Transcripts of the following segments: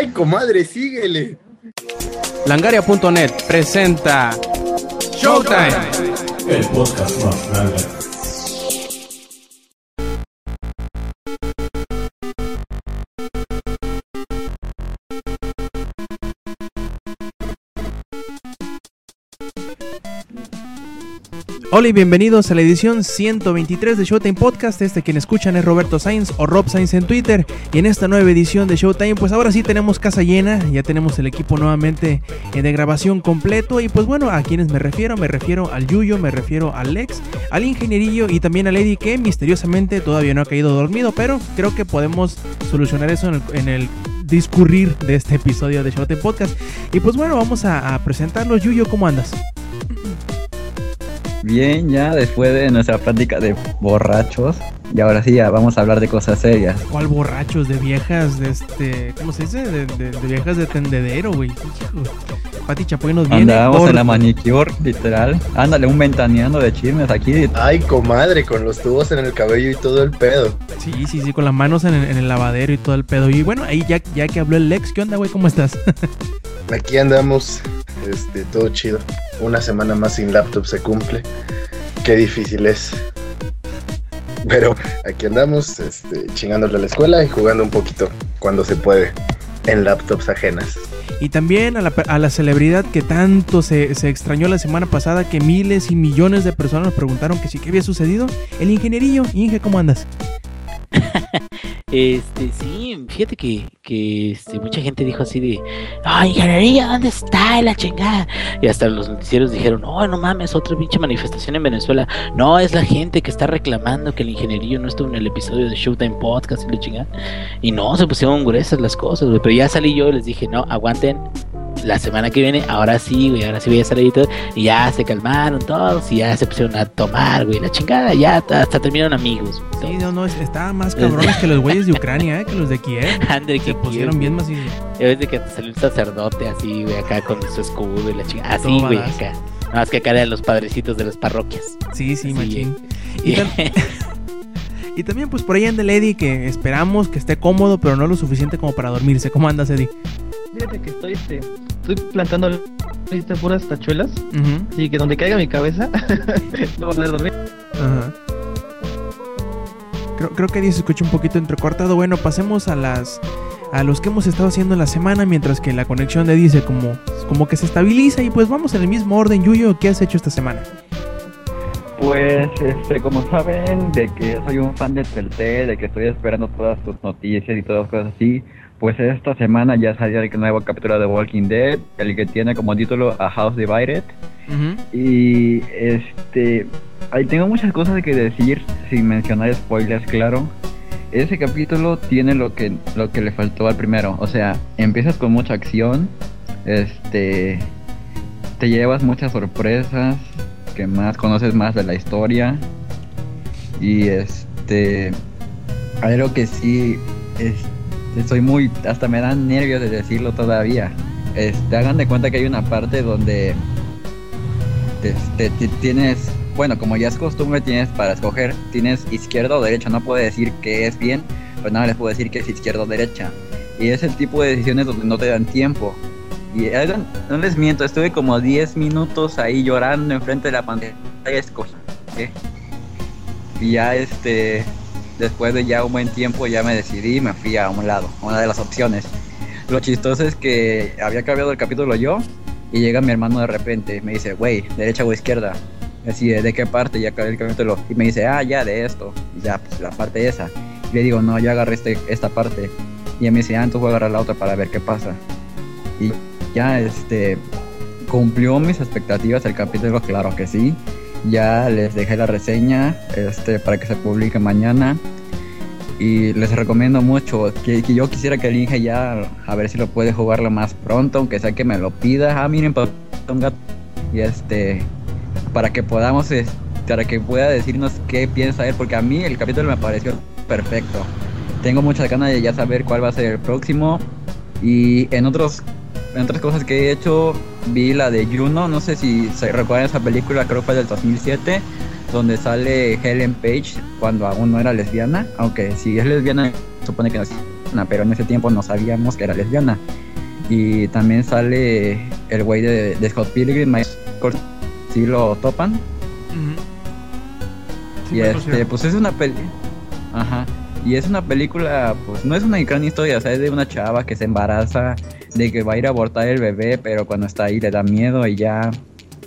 Ay, comadre, síguele. Langaria.net presenta Showtime. El podcast más grande. Hola y bienvenidos a la edición 123 de Showtime Podcast. Este quien escuchan es Roberto Sainz o Rob Sainz en Twitter. Y en esta nueva edición de Showtime, pues ahora sí tenemos casa llena. Ya tenemos el equipo nuevamente eh, de grabación completo. Y pues bueno, a quienes me refiero, me refiero al Yuyo, me refiero al Lex, al ingenierillo y también a Lady que misteriosamente todavía no ha caído dormido. Pero creo que podemos solucionar eso en el, en el discurrir de este episodio de Showtime Podcast. Y pues bueno, vamos a, a presentarlos. Yuyo, ¿cómo andas? Bien, ya después de nuestra práctica de borrachos, y ahora sí ya vamos a hablar de cosas serias. ¿Cuál borrachos? De viejas, de este. ¿Cómo se dice? De, de- de viejas de tendedero, güey. Pati Chapoy nos viene. Andábamos por- en la manicure, literal. Ándale, un ventaneando de chismes aquí. Ay, comadre, con los tubos en el cabello y todo el pedo. Sí, sí, sí, con las manos en el, en el lavadero y todo el pedo. Y bueno, ahí ya, ya que habló el Lex, ¿qué onda, güey? ¿Cómo estás? Aquí andamos, este, todo chido. Una semana más sin laptop se cumple. Qué difícil es. Pero aquí andamos, este, chingándole a la escuela y jugando un poquito cuando se puede en laptops ajenas. Y también a la, a la celebridad que tanto se, se extrañó la semana pasada, que miles y millones de personas nos preguntaron que sí, ¿qué había sucedido? El ingenierillo. Inge, ¿cómo andas? Este, sí, fíjate que, que este, mucha gente dijo así de, ¡ay, ingeniería, ¿dónde está la chingada? Y hasta los noticieros dijeron, no, no mames, otra pinche manifestación en Venezuela. No, es la gente que está reclamando que el ingenierillo no estuvo en el episodio de Showtime Podcast y la chingada. Y no, se pusieron gruesas las cosas, güey. Pero ya salí yo y les dije, no, aguanten. La semana que viene, ahora sí, güey, ahora sí voy a salir y todo. Y ya se calmaron todos y ya se pusieron a tomar, güey, la chingada. Ya hasta, hasta terminaron amigos. güey. Sí, no, no, estaban más cabrones que los güeyes de Ucrania, ¿eh? Que los de Kiev. Andre, Se que pusieron bien más Ya ves de que te salió un sacerdote así, güey, acá con su escudo y la chingada. Así, Todo güey, badass. acá. Nada más que acá eran los padrecitos de las parroquias. Sí, sí, Sí. machín. Y, tam- y también, pues por ahí anda el Eddie, que esperamos que esté cómodo, pero no lo suficiente como para dormirse. ¿Cómo andas, Eddie? Fíjate que estoy, este, estoy plantando puras tachuelas, Ujú, así que donde caiga mi cabeza, no voy a poder dormir. ajá. Creo, creo que Eddie se escucha un poquito entrecortado. Bueno, pasemos a las a los que hemos estado haciendo en la semana, mientras que la conexión de se como, como que se estabiliza. Y pues vamos en el mismo orden. Yuyo, ¿qué has hecho esta semana? Pues, este, como saben, de que soy un fan de Telltale, de que estoy esperando todas tus noticias y todas cosas así, pues esta semana ya salió el nuevo capítulo de Walking Dead, el que tiene como título A House Divided. Ujú. Y este, ahí tengo muchas cosas que decir sin mencionar spoilers, claro. Ese capítulo tiene lo que lo que le faltó al primero, o sea, empiezas con mucha acción, este, te llevas muchas sorpresas, que más conoces más de la historia y este, algo que sí, este, estoy muy, hasta me dan nervios de decirlo todavía. Este, hagan de cuenta que hay una parte donde te, te- te tienes, bueno, como ya es costumbre, tienes para escoger, tienes izquierda o derecha, no puedo decir que es bien, pero nada les puedo decir que es izquierda o derecha. Y es el tipo de decisiones donde no te dan tiempo. Y hagan- no les miento, estuve como 10 minutos ahí llorando enfrente de la pantalla, escogí. ¿qué? Y ya este, después de ya un buen tiempo ya me decidí y me fui a un lado, una de las opciones. Lo chistoso es que había cambiado el capítulo yo y llega mi hermano de repente me dice, güey, derecha o izquierda. Así, ¿de qué parte? Ya acabé el capítulo. Y me dice, ah, ya, de esto. Ya, pues la parte esa. Y le digo, no, yo agarré este, esta parte. Y él me dice, ah, entonces voy a agarrar la otra para ver qué pasa. Y ya, este, cumplió mis expectativas el capítulo, claro que sí. Ya les dejé la reseña, este, para que se publique mañana. Y les recomiendo mucho que, que yo quisiera que el Inge ya a ver si lo puede jugar lo más pronto, aunque sea que me lo pida. Ah, miren, pa- un gato. Y este, para que podamos, es- para que pueda decirnos qué piensa él, porque a mí el capítulo me pareció perfecto. Tengo muchas ganas de ya saber cuál va a ser el próximo. Y en otros, en otras cosas que he hecho, vi la de Juno, no sé si se recuerdan esa película, creo que fue del 2007 donde sale Helen Page cuando aún no era lesbiana, aunque si es lesbiana supone que no es pero en ese tiempo no sabíamos que era lesbiana. Y también sale el güey de, de Scott Pilgrim, Michael, si lo topan. Y este, pues es una peli. Ajá. Y es una película, pues no es una gran historia, o sea, es de una chava que se embaraza, de que va a ir a abortar el bebé, pero cuando está ahí le da miedo y ya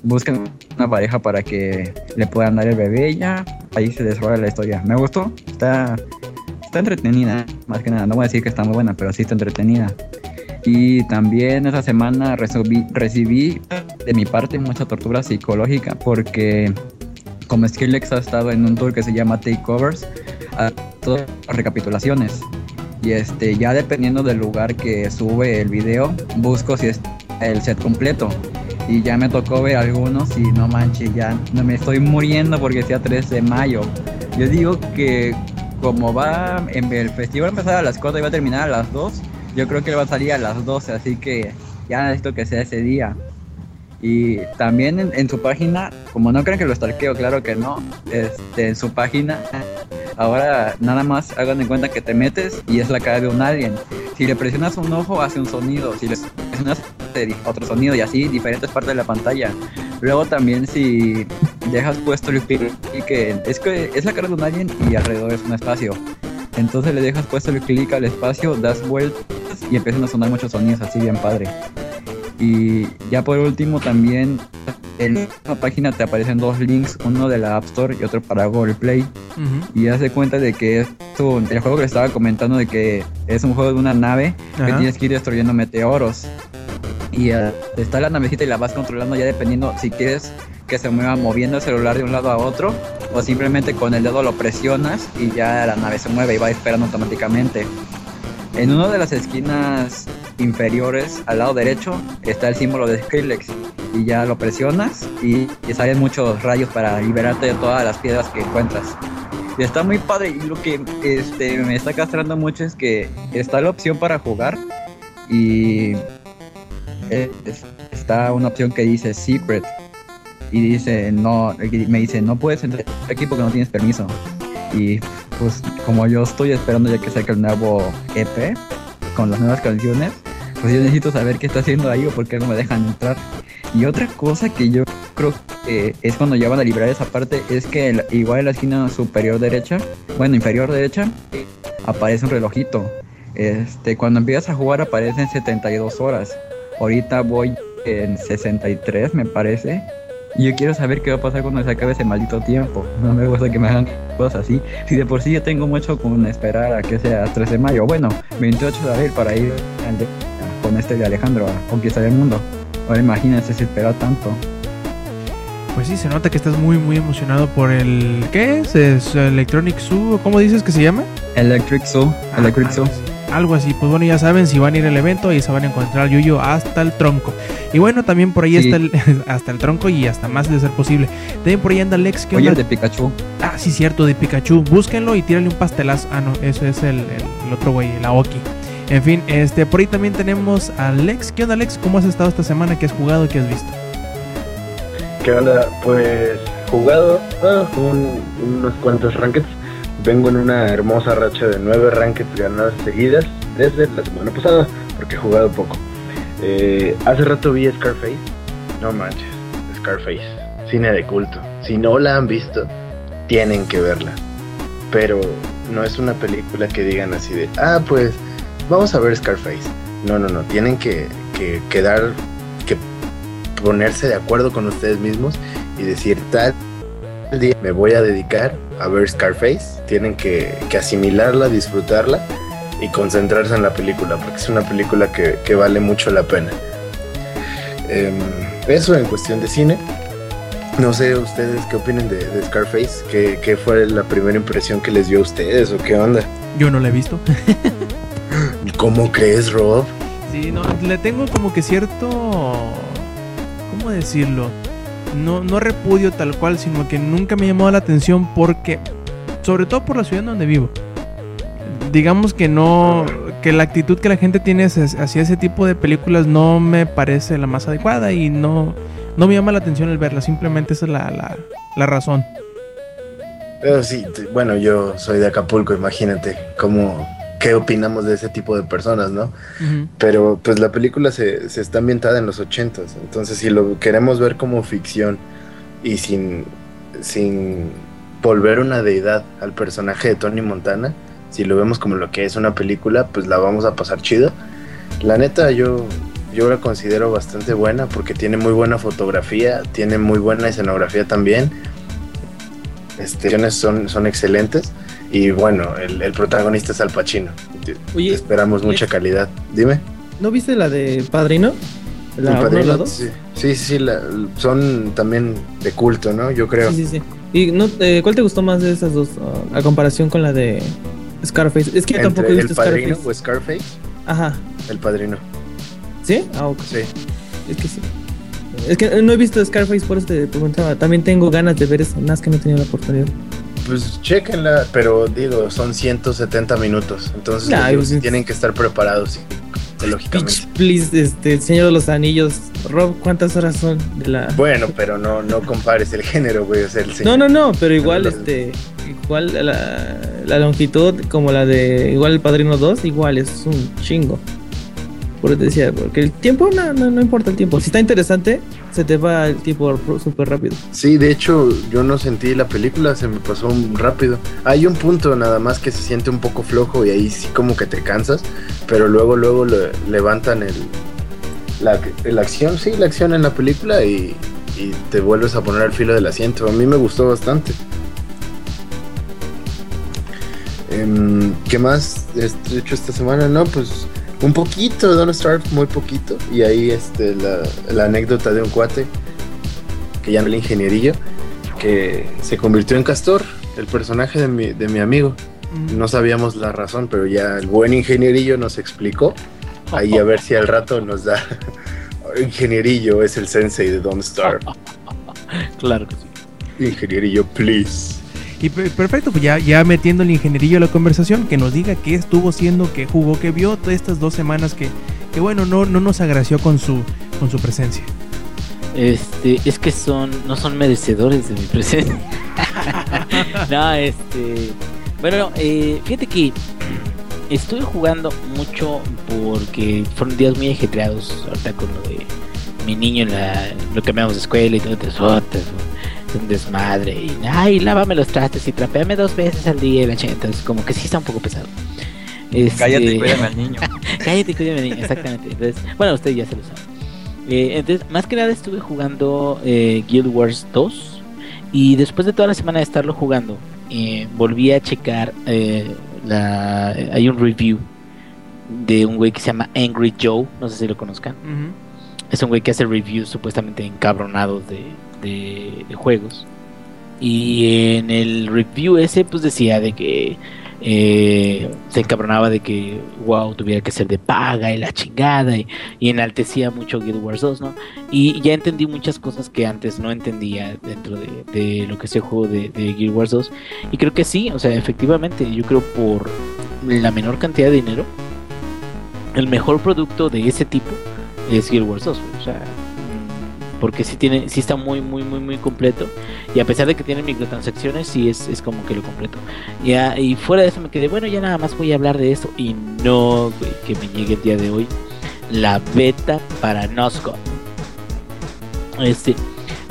buscan una pareja para que le puedan dar el bebé y ya ahí se desarrolla la historia. Me gustó, está, está entretenida, más que nada. No voy a decir que está muy buena, pero sí está entretenida. Y también esa semana recibí, de mi parte mucha tortura psicológica porque como Skrillex ha estado en un tour que se llama Takeovers, a todas las recapitulaciones. Y este, ya dependiendo del lugar que sube el video, busco si es el set completo. Y ya me tocó ver algunos y no manches, ya no me estoy muriendo porque sea 3 de mayo. Yo digo que como va, en el festival va a empezar a las 4 y va a terminar a las 2, yo creo que va a salir a las 12, así que ya necesito que sea ese día. Y también en, su página, como no creen que lo stalkeo, claro que no, este, en su página, ahora nada más hagan en cuenta que te metes y es la cara de un alien. Si le presionas un ojo, hace un sonido, si le presionas otro sonido y así, diferentes partes de la pantalla. Luego también si dejas puesto el clic, que es que es la cara de un alien y alrededor es un espacio. Entonces le dejas puesto el clic al espacio, das vueltas y empiezan a sonar muchos sonidos así bien padre. Y ya por último también en la página te aparecen dos links, uno de la App Store y otro para Google Play. Y haz de cuenta de que es un- el juego que les estaba comentando de que es un juego de una nave que tienes que ir destruyendo meteoros. Y eh, está la navecita y la vas controlando ya dependiendo si quieres que se mueva moviendo el celular de un lado a otro o simplemente con el dedo lo presionas y ya la nave se mueve y va esperando automáticamente. En una de las esquinas inferiores al lado derecho está el símbolo de Skrillex. Y ya lo presionas y, y salen muchos rayos para liberarte de todas las piedras que encuentras. Y está muy padre. Y lo que este, me está castrando mucho es que está la opción para jugar y es- está una opción que dice Secret. Y dice no me dice no puedes entrar aquí porque no tienes permiso y pues como yo estoy esperando ya que saque el nuevo EP con las nuevas canciones pues yo necesito saber qué está haciendo ahí o por qué no me dejan entrar. Y otra cosa que yo creo que es cuando ya van a liberar esa parte es que igual en la esquina superior derecha bueno inferior derecha aparece un relojito. Este cuando empiezas a jugar aparecen 72 horas. Ahorita voy en 63 me parece y yo quiero saber qué va a pasar cuando se acabe ese maldito tiempo. No me gusta que me hagan cosas así. Si de por sí yo tengo mucho con esperar a que sea 13 de mayo. Bueno, 28 de abril para ir con este de Alejandro a conquistar el mundo. Ahora imagínense si espera tanto. Pues sí, se nota que estás muy, muy emocionado por el. ¿Qué es? ¿Es Electronic Zoo? ¿Cómo dices que se llama? Electric Zoo. Electric Ah, Zoo. Algo así. Pues bueno, ya saben, si van a ir al evento, ahí se van a encontrar Yuyo hasta el tronco. Y bueno, también por ahí Sí. está el, hasta el tronco y hasta más de ser posible. También por ahí anda Lex. ¿qué Oye, el de Pikachu. Ah, sí, cierto, de Pikachu. Búsquenlo y tírale un pastelazo. Ah, no, eso es el, el- el otro güey, el Aoki. En fin, este, por ahí también tenemos a Lex. ¿Qué onda, Lex? ¿Cómo has estado esta semana? ¿Qué has jugado? ¿Qué has visto? ¿Qué onda? Pues jugado ah, un- unos cuantos rankeds. Vengo en una hermosa racha de nueve rankeds ganadas seguidas desde la semana pasada, porque he jugado poco. Eh, hace rato vi Scarface. No manches, Scarface. Cine de culto. Si no la han visto, tienen que verla. Pero no es una película que digan así de, ah, pues vamos a ver Scarface. No, no, no. Tienen que, que quedar, que ponerse de acuerdo con ustedes mismos y decir tal día me voy a dedicar a ver Scarface. Tienen que, que asimilarla, disfrutarla y concentrarse en la película, porque es una película que, que vale mucho la pena. Em, eso en cuestión de cine. No sé ustedes qué opinen de, de Scarface, ¿Qué, qué fue la primera impresión que les dio a ustedes o qué onda. Yo no la he visto. ¿Cómo crees, Rob? Sí, no, le tengo como que cierto. ¿Cómo decirlo? No, no repudio tal cual, sino que nunca me llamó la atención porque. Sobre todo por la ciudad donde vivo. Digamos que no. Que la actitud que la gente tiene hacia ese tipo de películas no me parece la más adecuada y no. No me llama la atención el verla, simplemente esa es la, la, la razón. Pero sí, bueno, yo soy de Acapulco, imagínate cómo qué opinamos de ese tipo de personas, ¿no? Ujú. Pero pues la película se, se está ambientada en los ochentas, entonces si lo queremos ver como ficción y sin, sin volver una deidad al personaje de Tony Montana, si lo vemos como lo que es una película, pues la vamos a pasar chido. La neta yo, yo la considero bastante buena porque tiene muy buena fotografía, tiene muy buena escenografía también. Este, son, son excelentes y bueno, el, el protagonista es Al Pacino. Oye, Esperamos mucha es- calidad. Dime. ¿no viste la de Padrino? La Padrino, la dos. Sí, sí, sí, la- son también de culto, ¿no? Yo creo. Sí, sí, sí. ¿Y no, eh, cuál te gustó más de esas dos ah, a comparación con la de Scarface? Es que yo Entre tampoco he visto El Padrino Scarface. o Scarface, Ajá. El Padrino. ¿Sí? Ah, ok. Sí. Es que sí. Es que no he visto Scarface, por eso te preguntaba. También tengo ganas de ver eso, nada más que no he tenido la oportunidad. Pues chequenla, pero digo, son 170 minutos. Entonces Nah, digo, pues, tienen que estar preparados lógicamente. Pitch, please, este, Señor de los Anillos. Rob, ¿cuántas horas son de la...? Bueno, pero no, no compares el género, güey. O sea, el No, señor- no, no, pero igual, este, igual la, la longitud como la de, igual el Padrino 2, igual es un chingo. Por eso te decía, porque el tiempo, no, no, importa el tiempo. Si está interesante, se te va el tiempo súper rápido. Sí, de hecho, yo no sentí la película, se me pasó rápido. Hay un punto nada más que se siente un poco flojo y ahí sí como que te cansas, pero luego, luego le- levantan el, la, la acción, sí, la acción en la película y, y te vuelves a poner al filo del asiento. A mí me gustó bastante. Em, ¿Qué más he hecho esta semana? No, pues un poquito de Don't Starve, muy poquito. Y ahí este, la, la anécdota de un cuate que llama el ingenierillo, que se convirtió en Castor, el personaje de mi, de mi amigo. Mm. No sabíamos la razón, pero ya el buen ingenierillo nos explicó. Ahí a ver si al rato nos da. Ingenierillo es el sensei de Don't Starve. Claro que sí. Ingenierillo, please. Y pe- perfecto, pues ya, ya metiendo el ingenierillo a la conversación, que nos diga qué estuvo haciendo, qué jugó, qué vio todas estas dos semanas que, que bueno, no, no nos agració con su, con su presencia. Este, es que son, no son merecedores de mi presencia. no, este, bueno, eh, fíjate que estuve jugando mucho porque fueron días muy ajetreados ahorita con lo de mi niño la, lo cambiamos de escuela y todo te sueltas, es un desmadre y ay, lávame los trastes y trapeame dos veces al día y la chingada, entonces como que sí está un poco pesado. Este, Cállate, cuídame al niño. Cállate, cuídame, niño, exactamente. Entonces, bueno, usted ya se lo sabe. Eh, entonces, más que nada estuve jugando eh, Guild Wars 2 y después de toda la semana de estarlo jugando, eh, volví a checar eh, la, hay un review de un güey que se llama Angry Joe, no sé si lo conozcan. Es un güey que hace reviews supuestamente encabronados de, de, juegos. Y en el review ese pues decía de que eh, se encabronaba de que WoW tuviera que ser de paga y la chingada y, y enaltecía mucho Guild Wars 2, ¿no? Y ya entendí muchas cosas que antes no entendía dentro de, lo que es el juego de, de Guild Wars 2. Y creo que sí, o sea, efectivamente, yo creo por la menor cantidad de dinero, el mejor producto de ese tipo es Guild Wars 2, güey, o sea, porque sí tiene, sí está muy, muy, muy, muy completo. Y a pesar de que tiene microtransacciones, sí es, es como que lo completo. Y fuera de eso me quedé, bueno, ya nada más voy a hablar de esto. Y no, güey, que me llegue el día de hoy la beta para Nosco. Este,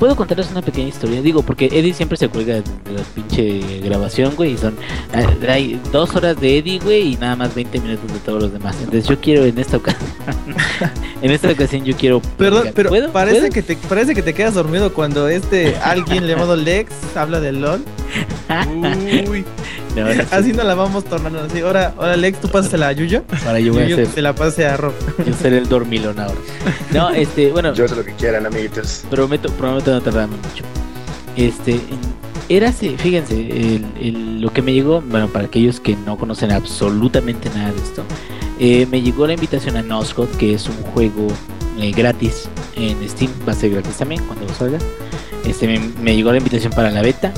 puedo contarles una pequeña historia, digo, porque Eddie siempre se cuelga de, la pinche grabación, güey, y son eh, hay dos horas de Eddie, güey, y nada más 20 minutos de todos los demás. Entonces yo quiero en esta ocasión, en esta ocasión yo quiero... Perdón, pero ¿Puedo? parece ¿Puedo? que te parece que te quedas dormido cuando este alguien llamado Lex habla de LOL. Uy, No, no Así nos la vamos tornando así. Ahora, ahora Lex, tú pásasela a Yuyo. para yo voy a hacer, se la pase a Rob. yo seré el dormilón ahora. No, este, bueno, Yo sé lo que quieran, amiguitos. prometo, prometo no tardarme mucho. Este, érase, fíjense, el, el- lo que me llegó, bueno, para aquellos que no conocen absolutamente nada de esto, eh, me llegó la invitación a Noscot, que es un juego eh, gratis en Steam, va a ser gratis también cuando salga. Este, me, me llegó la invitación para la beta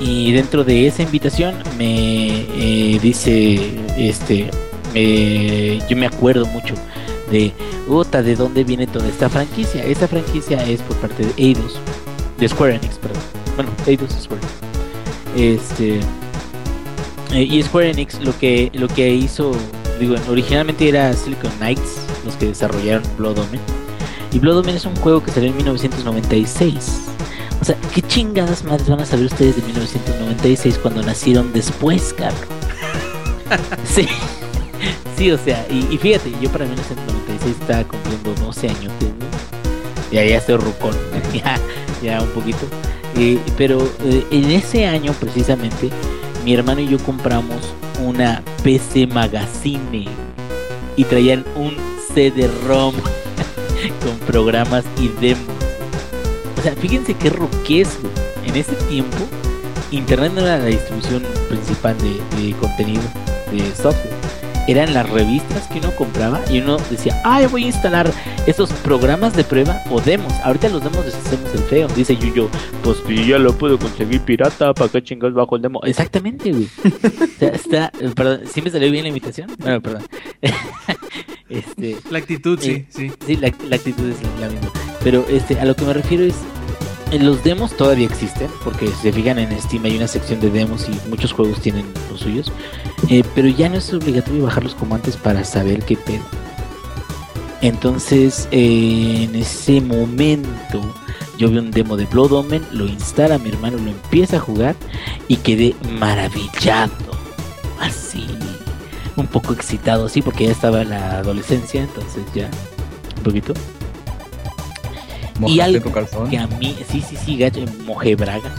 y dentro de esa invitación me eh, dice, este, eh, yo me acuerdo mucho de, Ota, ¿de dónde viene toda esta franquicia? Esta franquicia es por parte de Eidos, de Square Enix, perdón. Bueno, Eidos Square. Este, Eh, y Square Enix lo que lo que hizo, digo, originalmente era Silicon Knights los que desarrollaron Blood Omen. Y Blood Omen es un juego que salió en 1996. O sea, ¿qué chingadas madres van a saber ustedes de 1996 cuando nacieron después, cabrón? sí. Sí, o sea, y, y fíjate, yo para 1996 estaba cumpliendo 12 años. Ya, ya estoy rucón, ya, ya un poquito. Pero eh, en ese año precisamente, mi hermano y yo compramos una PC Magazine y traían un CD-ROM con programas y demos. O sea, fíjense qué roquez, güey. En ese tiempo, Internet no era la distribución principal de, de contenido, de software. Eran las revistas que uno compraba y uno decía, ay, voy a instalar estos programas de prueba o demos. Ahorita los demos les hacemos el feo. Dice Yuyo, pues ya lo puedo conseguir pirata, ¿para qué chingados bajo el demo? Exactamente, güey. O sea, está, perdón, ¿sí me salió bien la invitación? Bueno, perdón. este, La actitud, sí, Eh, sí. Sí, la, la actitud es la misma. Pero este, a lo que me refiero es, en los demos todavía existen, porque si se fijan en Steam hay una sección de demos y muchos juegos tienen los suyos, eh, pero ya no es obligatorio bajarlos como antes para saber qué pedo. Entonces, en ese momento, yo vi un demo de Blood Omen, lo instala mi hermano, lo empieza a jugar y quedé maravillado. Así, un poco excitado, así, porque ya estaba en la adolescencia, entonces ya, un poquito. Y algo tu que a mí, sí, sí, sí, gacho, mojé braga.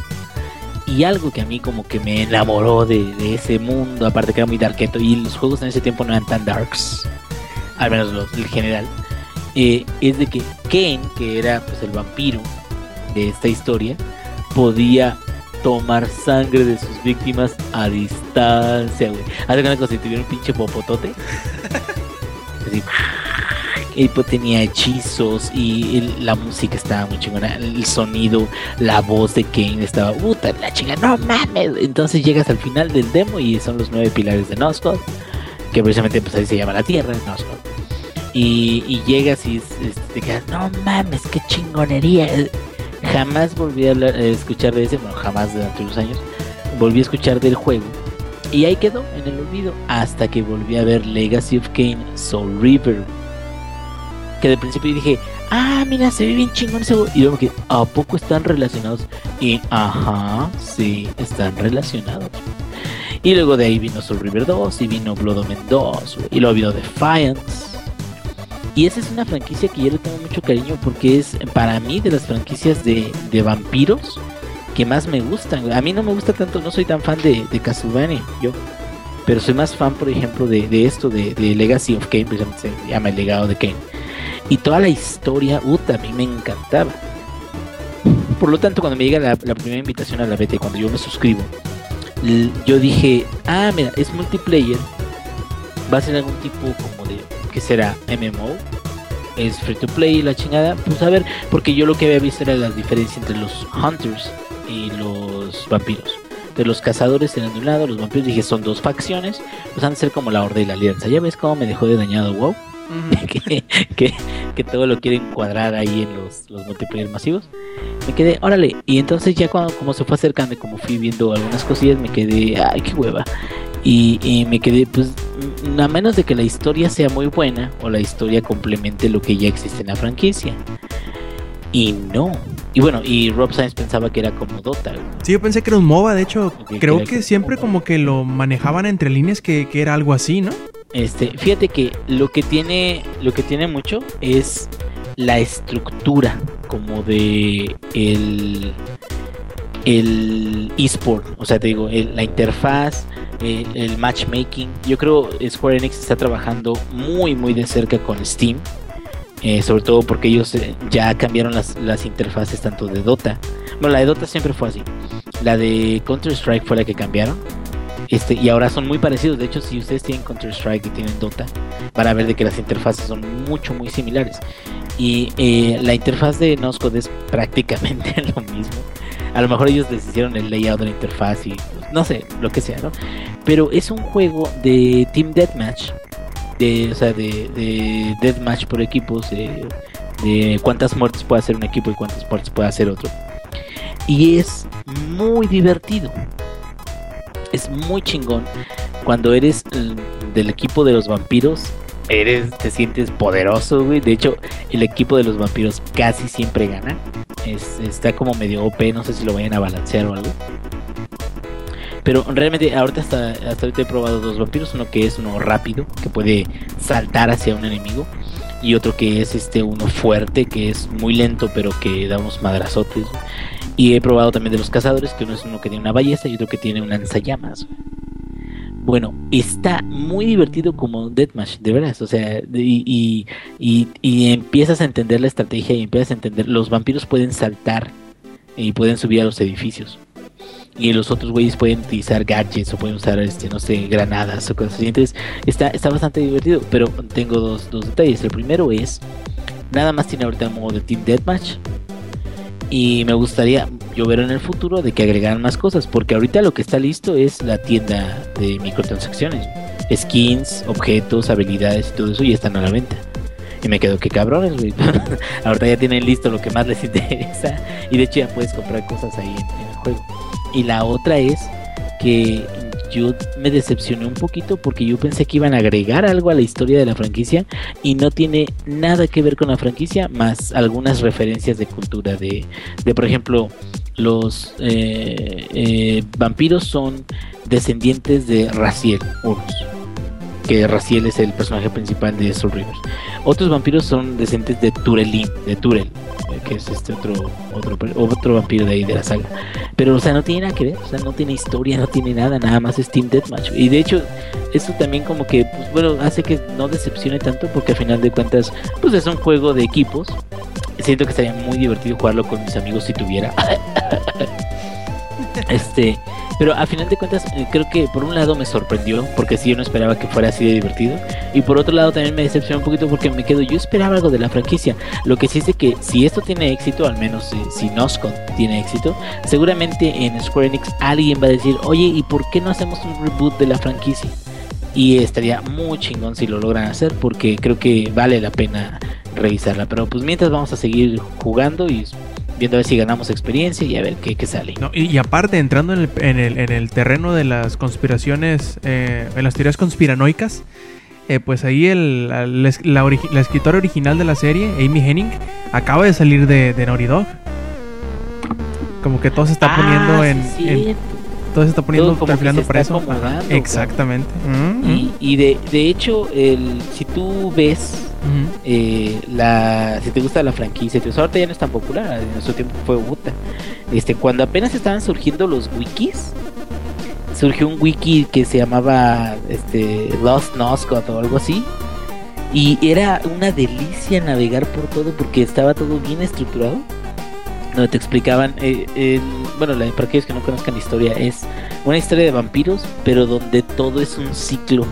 Y algo que a mí como que me enamoró de, de ese mundo, aparte que era muy darketo, y los juegos en ese tiempo no eran tan darks, al menos los, el general, eh, es de que Kane, que era pues el vampiro de esta historia, podía tomar sangre de sus víctimas a distancia, güey. Hace como si tuviera un pinche popotote. Así, pues tenía hechizos y la música estaba muy chingona, el sonido, la voz de Kane estaba puta la chinga, no mames. Entonces llegas al final del demo y son los nueve pilares de Noscott, que precisamente pues ahí se llama la tierra, Noscott. Y, y llegas y te quedas, no mames, qué chingonería. Jamás volví a escuchar de ese, bueno, jamás durante los años, volví a escuchar del juego. Y ahí quedó en el olvido hasta que volví a ver Legacy of Kane Soul River que de principio dije, ah, mira, se ve bien chingón ese. Y luego que, ¿a poco están relacionados? Y, ajá, sí, están relacionados. Y luego de ahí vino Soul River 2 y vino Blood Omen 2 güey, y luego vino Defiance. Y esa es una franquicia que yo le tengo mucho cariño porque es para mí de las franquicias de, de vampiros que más me gustan. A mí no me gusta tanto, no soy tan fan de, de Castlevania, yo. Pero soy más fan, por ejemplo, de, de esto, de, de Legacy of Kane, precisamente se llama el legado de Kane. Y toda la historia, puta, a mí me encantaba. Por lo tanto, cuando me llega la, primera invitación a la beta cuando yo me suscribo, yo dije, ah, mira, es multiplayer. Va a ser algún tipo como de, ¿qué será? MMO. Es free to play, la chingada. Pues a ver, porque yo lo que había visto era la diferencia entre los hunters y los vampiros. De los cazadores eran de un lado, los vampiros dije son dos facciones, pues han de ser como la Horda y la Alianza. Ya ves cómo me dejó de dañado WoW. que, que, que todo lo quieren cuadrar ahí en los, los multiplayer masivos. Me quedé, órale, y entonces ya cuando como se fue acercando y como fui viendo algunas cosillas, me quedé, ay, qué hueva. Y, y me quedé, pues, a menos de que la historia sea muy buena o la historia complemente lo que ya existe en la franquicia. Y no. Y bueno, y Rob Sainz pensaba que era como Dota. Sí, yo pensé que era un MOBA, de hecho, creo que que- siempre como que lo manejaban entre líneas que, que era algo así, ¿no? Este, fíjate que lo que tiene, lo que tiene mucho es la estructura como de el el eSport, o sea, te digo, la interfaz, el, matchmaking. Yo creo Square Enix está trabajando muy muy de cerca con Steam, eh, sobre todo porque ellos eh, ya cambiaron las, las interfaces tanto de Dota. Bueno, la de Dota siempre fue así. La de Counter Strike fue la que cambiaron. Este, y ahora son muy parecidos. De hecho, si ustedes tienen Counter Strike y tienen Dota, van a ver de que las interfaces son mucho, muy similares. Y eh, la interfaz de Noscode es prácticamente lo mismo. A lo mejor ellos les hicieron el layout de la interfaz y pues, no sé, lo que sea, ¿no? Pero es un juego de Team Deathmatch. De, o sea, de, de Deathmatch por equipos. De cuántas muertes puede hacer un equipo y cuántas muertes puede hacer otro. Y es muy divertido. Es muy chingón cuando eres del equipo de los vampiros. Eres, te sientes poderoso, güey. De hecho, el equipo de los vampiros casi siempre gana. Es, está como medio OP, no sé si lo vayan a balancear o algo. Pero realmente ahorita hasta, hasta ahorita he probado dos vampiros, uno que es uno rápido, que puede saltar hacia un enemigo, y otro que es este uno fuerte, que es muy lento, pero que da unos madrazotes. Y he probado también de los cazadores, que uno es uno que tiene una ballesta y otro que tiene un lanzallamas. Bueno, está muy divertido como Deathmatch, de veras. O sea, y, y, empiezas a entender la estrategia y empiezas a entender. Los vampiros pueden saltar y pueden subir a los edificios. Y los otros güeyes pueden utilizar gadgets o pueden usar, este, no sé, granadas o cosas así. Entonces, está, está bastante divertido. Pero tengo dos, dos detalles. El primero es, nada más tiene ahorita el modo de Team Deathmatch. Y me gustaría yo ver en el futuro de que agregaran más cosas. Porque ahorita lo que está listo es la tienda de microtransacciones. Skins, objetos, habilidades y todo eso ya están a la venta. Y me quedo que cabrones, güey. ahorita ya tienen listo lo que más les interesa. Y de hecho ya puedes comprar cosas ahí en el juego. Y la otra es que yo me decepcioné un poquito porque yo pensé que iban a agregar algo a la historia de la franquicia y no tiene nada que ver con la franquicia más algunas referencias de cultura de, de por ejemplo los eh, eh, vampiros son descendientes de Raziel Urus que Raziel es el personaje principal de Soul River. Otros vampiros son descendientes de Turelin de Turel eh, que es este otro otro otro vampiro de ahí de la saga. Pero o sea no tiene nada que ver o sea no tiene historia no tiene nada nada más es Team Deathmatch. Y de hecho eso también como que pues, bueno hace que no decepcione tanto porque al final de cuentas pues es un juego de equipos. Siento que estaría muy divertido jugarlo con mis amigos si tuviera este pero a final de cuentas eh, creo que por un lado me sorprendió porque sí yo no esperaba que fuera así de divertido y por otro lado también me decepcionó un poquito porque me quedo yo esperaba algo de la franquicia. Lo que sí es que si esto tiene éxito al menos eh, si Noscon tiene éxito seguramente en Square Enix alguien va a decir oye y por qué no hacemos un reboot de la franquicia y estaría muy chingón si lo logran hacer porque creo que vale la pena revisarla. Pero pues mientras vamos a seguir jugando y viendo a ver si ganamos experiencia y a ver qué, qué sale. No, y, y aparte, entrando en el, en, el, en el terreno de las conspiraciones, eh, en las teorías conspiranoicas, eh, pues ahí el, la, la, escritora original de la serie, Amy Henning, acaba de salir de, de Naughty Dog. Como que todo se está poniendo Ah, en, sí, en- cierto. Todo se está poniendo, Todo perfilando para eso. Exactamente. Mm, mm, Y, y de, de hecho, el, si tú ves eh, la si te gusta la franquicia, pues ahorita ya no es tan popular, en su tiempo fue Buta. Este, cuando apenas estaban surgiendo los wikis, surgió un wiki que se llamaba este Lost Noscot o algo así. Y era una delicia navegar por todo porque estaba todo bien estructurado. Donde te explicaban, eh, bueno, para aquellos que no conozcan la historia, es una historia de vampiros, pero donde todo es un ciclo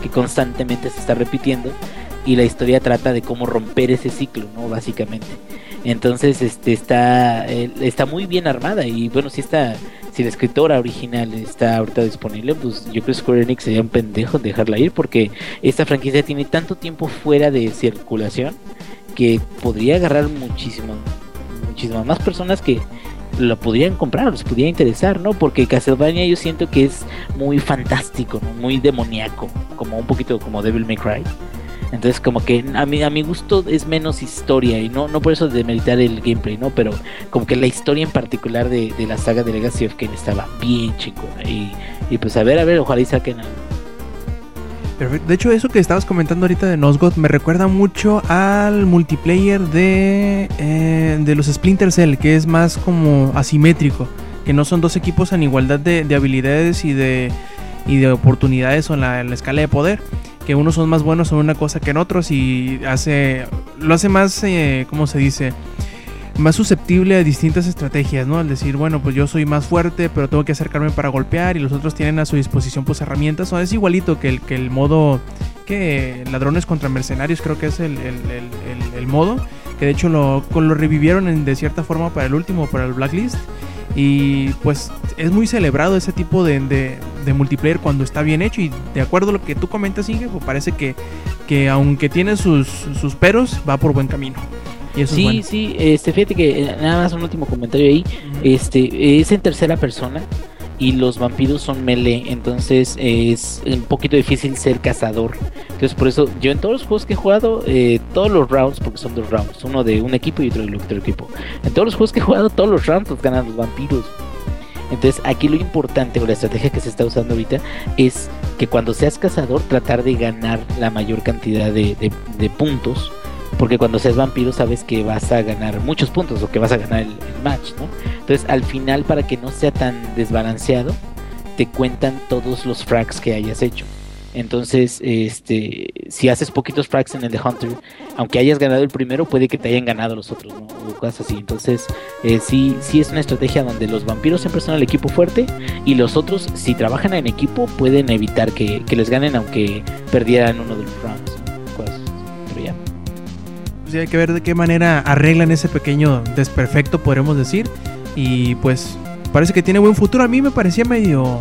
que constantemente se está repitiendo y la historia trata de cómo romper ese ciclo, ¿no? Básicamente. Entonces, este está eh, está muy bien armada y bueno, si está si la escritora original está ahorita disponible, pues yo creo que Square Enix sería un pendejo en dejarla ir porque esta franquicia tiene tanto tiempo fuera de circulación que podría agarrar muchísimo muchísimas más personas que lo podrían comprar, les podría interesar, ¿no? Porque Castlevania yo siento que es muy fantástico, muy demoníaco, como un poquito como Devil May Cry. Entonces como que a mi, a mi gusto es menos historia y no, no por eso demeritar el gameplay, ¿no? Pero como que la historia en particular de, de la saga de Legacy of Kain estaba bien chingona y, y pues a ver, a ver, ojalá y saquen algo. De hecho, eso que estabas comentando ahorita de Nosgoth me recuerda mucho al multiplayer de, eh, de los Splinter Cell, que es más como asimétrico, que no son dos equipos en igualdad de, de habilidades y de, y de oportunidades o en la escala de poder, que unos son más buenos en una cosa que en otros y hace lo hace más, eh, ¿cómo se dice? más susceptible a distintas estrategias, ¿no? Al decir, bueno, pues yo soy más fuerte, pero tengo que acercarme para golpear y los otros tienen a su disposición pues herramientas. O es igualito que el, que el modo que ladrones contra mercenarios, creo que es el, el, el, modo. Que de hecho lo, lo revivieron en, de cierta forma para el último, para el Blacklist. Y pues es muy celebrado ese tipo de, de, de, multiplayer cuando está bien hecho. Y de acuerdo a lo que tú comentas, Inge, pues parece que, que aunque tiene sus, sus peros, va por buen camino. Y eso sí, es bueno. sí, este, fíjate que nada más un último comentario ahí, este, es en tercera persona y los vampiros son melee, entonces es un poquito difícil ser cazador. Entonces por eso yo en todos los juegos que he jugado, eh, todos los rounds, porque son dos rounds, uno de un equipo y otro del otro equipo. En todos los juegos que he jugado, todos los rounds los ganan los vampiros. Entonces aquí lo importante o la estrategia que se está usando ahorita es que cuando seas cazador tratar de ganar la mayor cantidad de, de- de puntos. Porque cuando seas vampiro sabes que vas a ganar muchos puntos o que vas a ganar el, match, ¿no? Entonces al final para que no sea tan desbalanceado, te cuentan todos los frags que hayas hecho. Entonces, este, si haces poquitos frags en el Hunter, aunque hayas ganado el primero, puede que te hayan ganado los otros, ¿no? O cosas así. Entonces, eh, sí, sí es una estrategia donde los vampiros siempre son el equipo fuerte y los otros, si trabajan en equipo, pueden evitar que, que les ganen aunque perdieran uno de los rounds. Hay que ver de qué manera arreglan ese pequeño desperfecto, podremos decir. Y pues parece que tiene buen futuro. A mí me parecía medio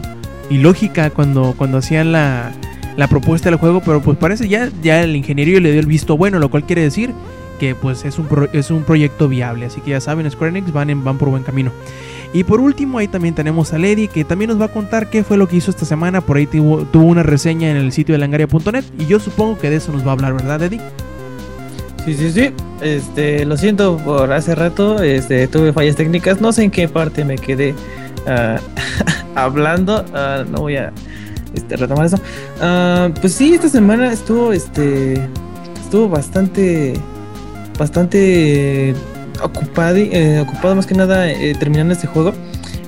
ilógica cuando, cuando hacían la, la propuesta del juego, pero pues parece ya, ya el ingeniero le dio el visto bueno, lo cual quiere decir que pues es un, pro- es un proyecto viable. Así que ya saben, Square Enix van, en, van por buen camino. Y por último, ahí también tenemos a Lady, que también nos va a contar qué fue lo que hizo esta semana. Por ahí tuvo, tuvo una reseña en el sitio de langaria.net. Y yo supongo que de eso nos va a hablar, ¿verdad, Eddie? Sí, sí, sí. Este, lo siento por hace rato, este, tuve fallas técnicas, no sé en qué parte me quedé ah, hablando, ah, no voy a este, retomar eso. Ah, pues sí, esta semana estuvo, este, estuvo bastante, bastante ocupado, eh, ocupado más que nada eh, terminando este juego.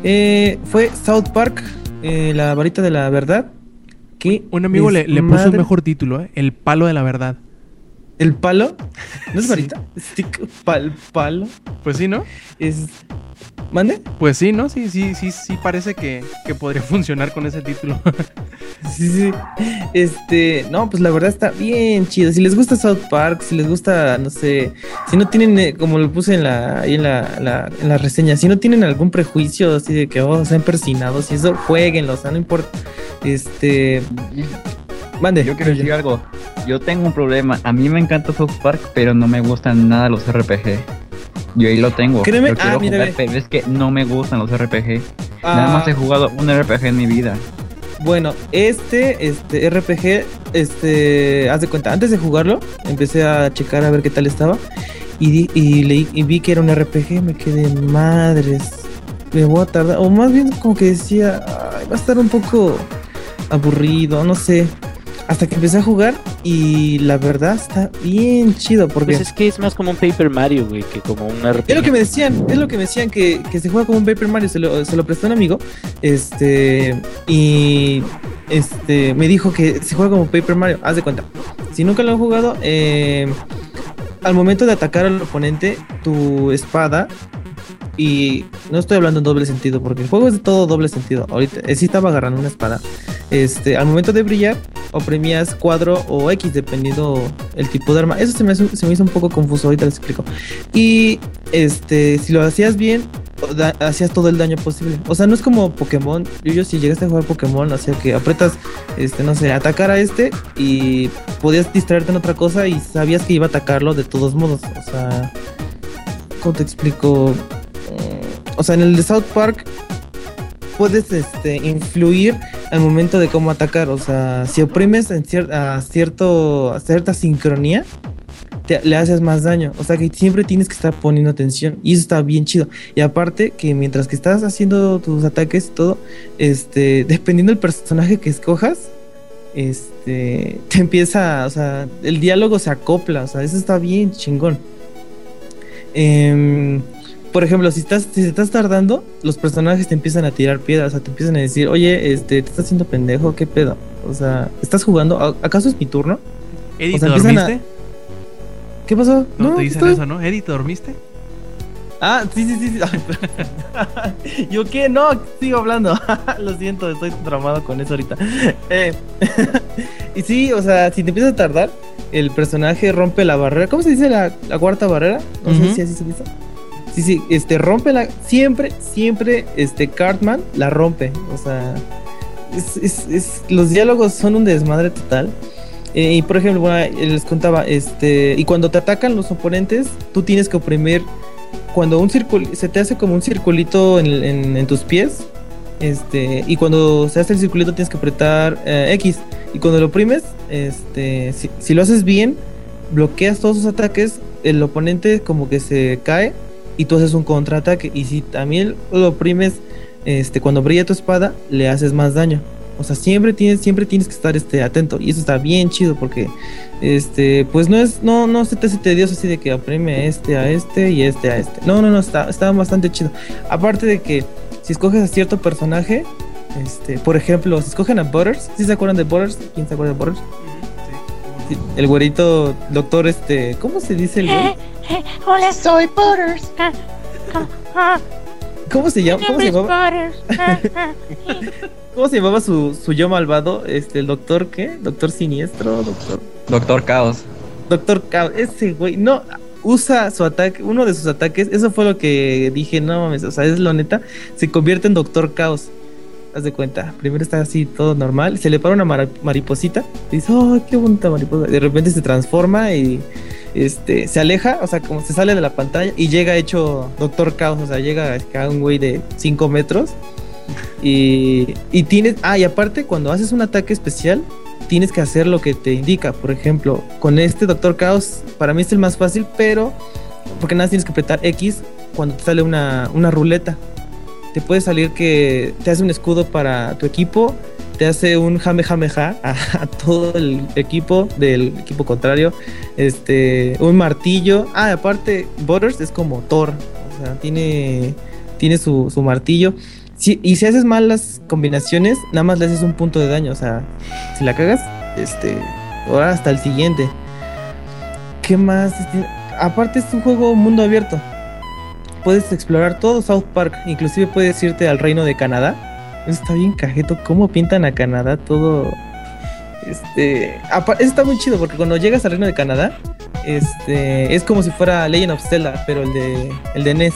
Eh, fue South Park, la varita de la verdad. Que Un amigo le, le puso un mejor título, ¿eh? El palo de la verdad. ¿El palo? ¿No es Sí. varita? Stick, pal, palo. Pues sí, ¿no? Es. ¿Mande? Pues sí, ¿no? Sí, sí, sí, sí parece que, que podría funcionar con ese título. Sí, sí. Este. No, pues la verdad está bien chido. Si les gusta South Park, si les gusta, no sé. Si no tienen, eh, como lo puse en la, ahí en la, la- en la reseña, si no tienen algún prejuicio así de que, oh, sean persinados y eso, jueguenlo, o sea, no importa. Este. Mande. Yo quiero decir algo. Yo tengo un problema. A mí me encanta South Park, pero no me gustan nada los RPG. Yo ahí lo tengo. Créeme- Yo quiero ah, jugar, pero es que no me gustan los RPG. Ah, Nada más he jugado un RPG en mi vida. Bueno, este, este RPG, este, haz de cuenta, antes de jugarlo, empecé a checar a ver qué tal estaba y, di- y leí y vi que era un RPG, me quedé madres, me voy a tardar, o más bien como que decía, "Ay, va a estar un poco aburrido, no sé, hasta que empecé a jugar y la verdad está bien chido porque Pues es que es más como un Paper Mario, güey, que como un RPG. es lo que me decían, es lo que me decían que, que se juega como un Paper Mario, se lo, se lo prestó un amigo, este, y este, me dijo que se juega como Paper Mario, haz de cuenta. Si nunca lo han jugado, eh, al momento de atacar al oponente, tu espada, y no estoy hablando en doble sentido, porque el juego es de todo doble sentido. Ahorita, eh, sí estaba agarrando una espada. Este, al momento de brillar, oprimías cuadro o X, dependiendo el tipo de arma. Eso se me, se me hizo un poco confuso, ahorita les explico. Y este, si lo hacías bien, hacías todo el daño posible. O sea, no es como Pokémon. Yo, yo si llegaste a jugar Pokémon, o sea que apretas, este, no sé, atacar a este y podías distraerte en otra cosa y sabías que iba a atacarlo de todos modos. O sea, ¿cómo te explico? O sea, en el de South Park puedes este, influir al momento de cómo atacar. O sea, si oprimes a cierto, a cierta sincronía, te- le haces más daño. O sea que siempre tienes que estar poniendo atención. Y eso está bien chido. Y aparte que mientras que estás haciendo tus ataques y todo, este, dependiendo del personaje que escojas, este, te empieza, o sea, el diálogo se acopla. O sea, eso está bien chingón. Em, por ejemplo, si estás, si te estás tardando, los personajes te empiezan a tirar piedras, o sea, te empiezan a decir, oye, este, te estás haciendo pendejo, ¿qué pedo? O sea, ¿estás jugando? ¿A- ¿Acaso es mi turno? Eddie, O sea, ¿te empiezan a- dormiste? ¿Qué pasó? No, te dicen estoy- eso, ¿no? Eddie, ¿te dormiste? Ah, sí, sí, sí. sí. ¿Yo qué? No, sigo hablando. Lo siento, estoy traumado con eso ahorita. Eh, y sí, o sea, si te empiezas a tardar, el personaje rompe la barrera. ¿Cómo se dice la, la cuarta barrera? No sé si así se dice. Sí, sí, este rompe la. Siempre, siempre, este Cartman la rompe. O sea, es, es- es- los diálogos son un desmadre total. Eh, y por ejemplo, bueno, les contaba, este, y cuando te atacan los oponentes, tú tienes que oprimir cuando un círculo se te hace como un circulito en, en- en tus pies, Este, y cuando se hace el circulito tienes que apretar eh, X. Y cuando lo oprimes, este, si, si lo haces bien, bloqueas todos sus ataques, el oponente como que se cae y tú haces un contraataque. Y si también lo oprimes, este, cuando brilla tu espada, le haces más daño. O sea, siempre tienes, siempre tienes que estar este, atento. Y eso está bien chido porque este, pues no es, no, no se te hace tedioso así de que oprime este a este y este a este. No, no, no, está, está bastante chido. Aparte de que si escoges a cierto personaje, este, por ejemplo, si escogen a Butters, ¿sí se acuerdan de Butters? ¿Quién se acuerda de Butters? Sí, el güerito doctor, este, ¿cómo se dice el güey? Hola, soy Butters. ¿Cómo se llama? ¿Cómo se llamaba? Butters. ¿Cómo se llamaba su, su yo malvado? Este, el doctor qué? Doctor siniestro, doctor. Doctor Caos. Doctor Caos, ese güey, no, usa su ataque, uno de sus ataques, eso fue lo que dije, no mames, o sea, es lo neta, se convierte en Doctor Caos. Haz de cuenta, primero está así todo normal, se le para una mariposita, y dice, oh, qué bonita mariposa. De repente se transforma y este se aleja, o sea, como se sale de la pantalla y llega hecho Doctor Caos, o sea, llega acá un güey de 5 metros. Y, tienes, ah, y aparte, cuando haces un ataque especial, tienes que hacer lo que te indica. Por ejemplo, con este Doctor Caos, para mí es el más fácil, pero porque nada tienes que apretar X cuando te sale una, una ruleta. Te puede salir que te hace un escudo para tu equipo, te hace un jame jame ja a, a todo el equipo del equipo contrario, este, un martillo. Ah, aparte, Butters es como Thor, o sea, tiene, tiene su, su martillo. Y si haces mal las combinaciones, nada más le haces un punto de daño. O sea, si la cagas, este. Ahora hasta el siguiente. ¿Qué más? Este, aparte, es un juego mundo abierto. Puedes explorar todo South Park. Inclusive puedes irte al reino de Canadá. Eso está bien cajeto. ¿Cómo pintan a Canadá todo? Este. Eso está muy chido porque cuando llegas al reino de Canadá, este. Es como si fuera Legend of Zelda, pero el de. El de NES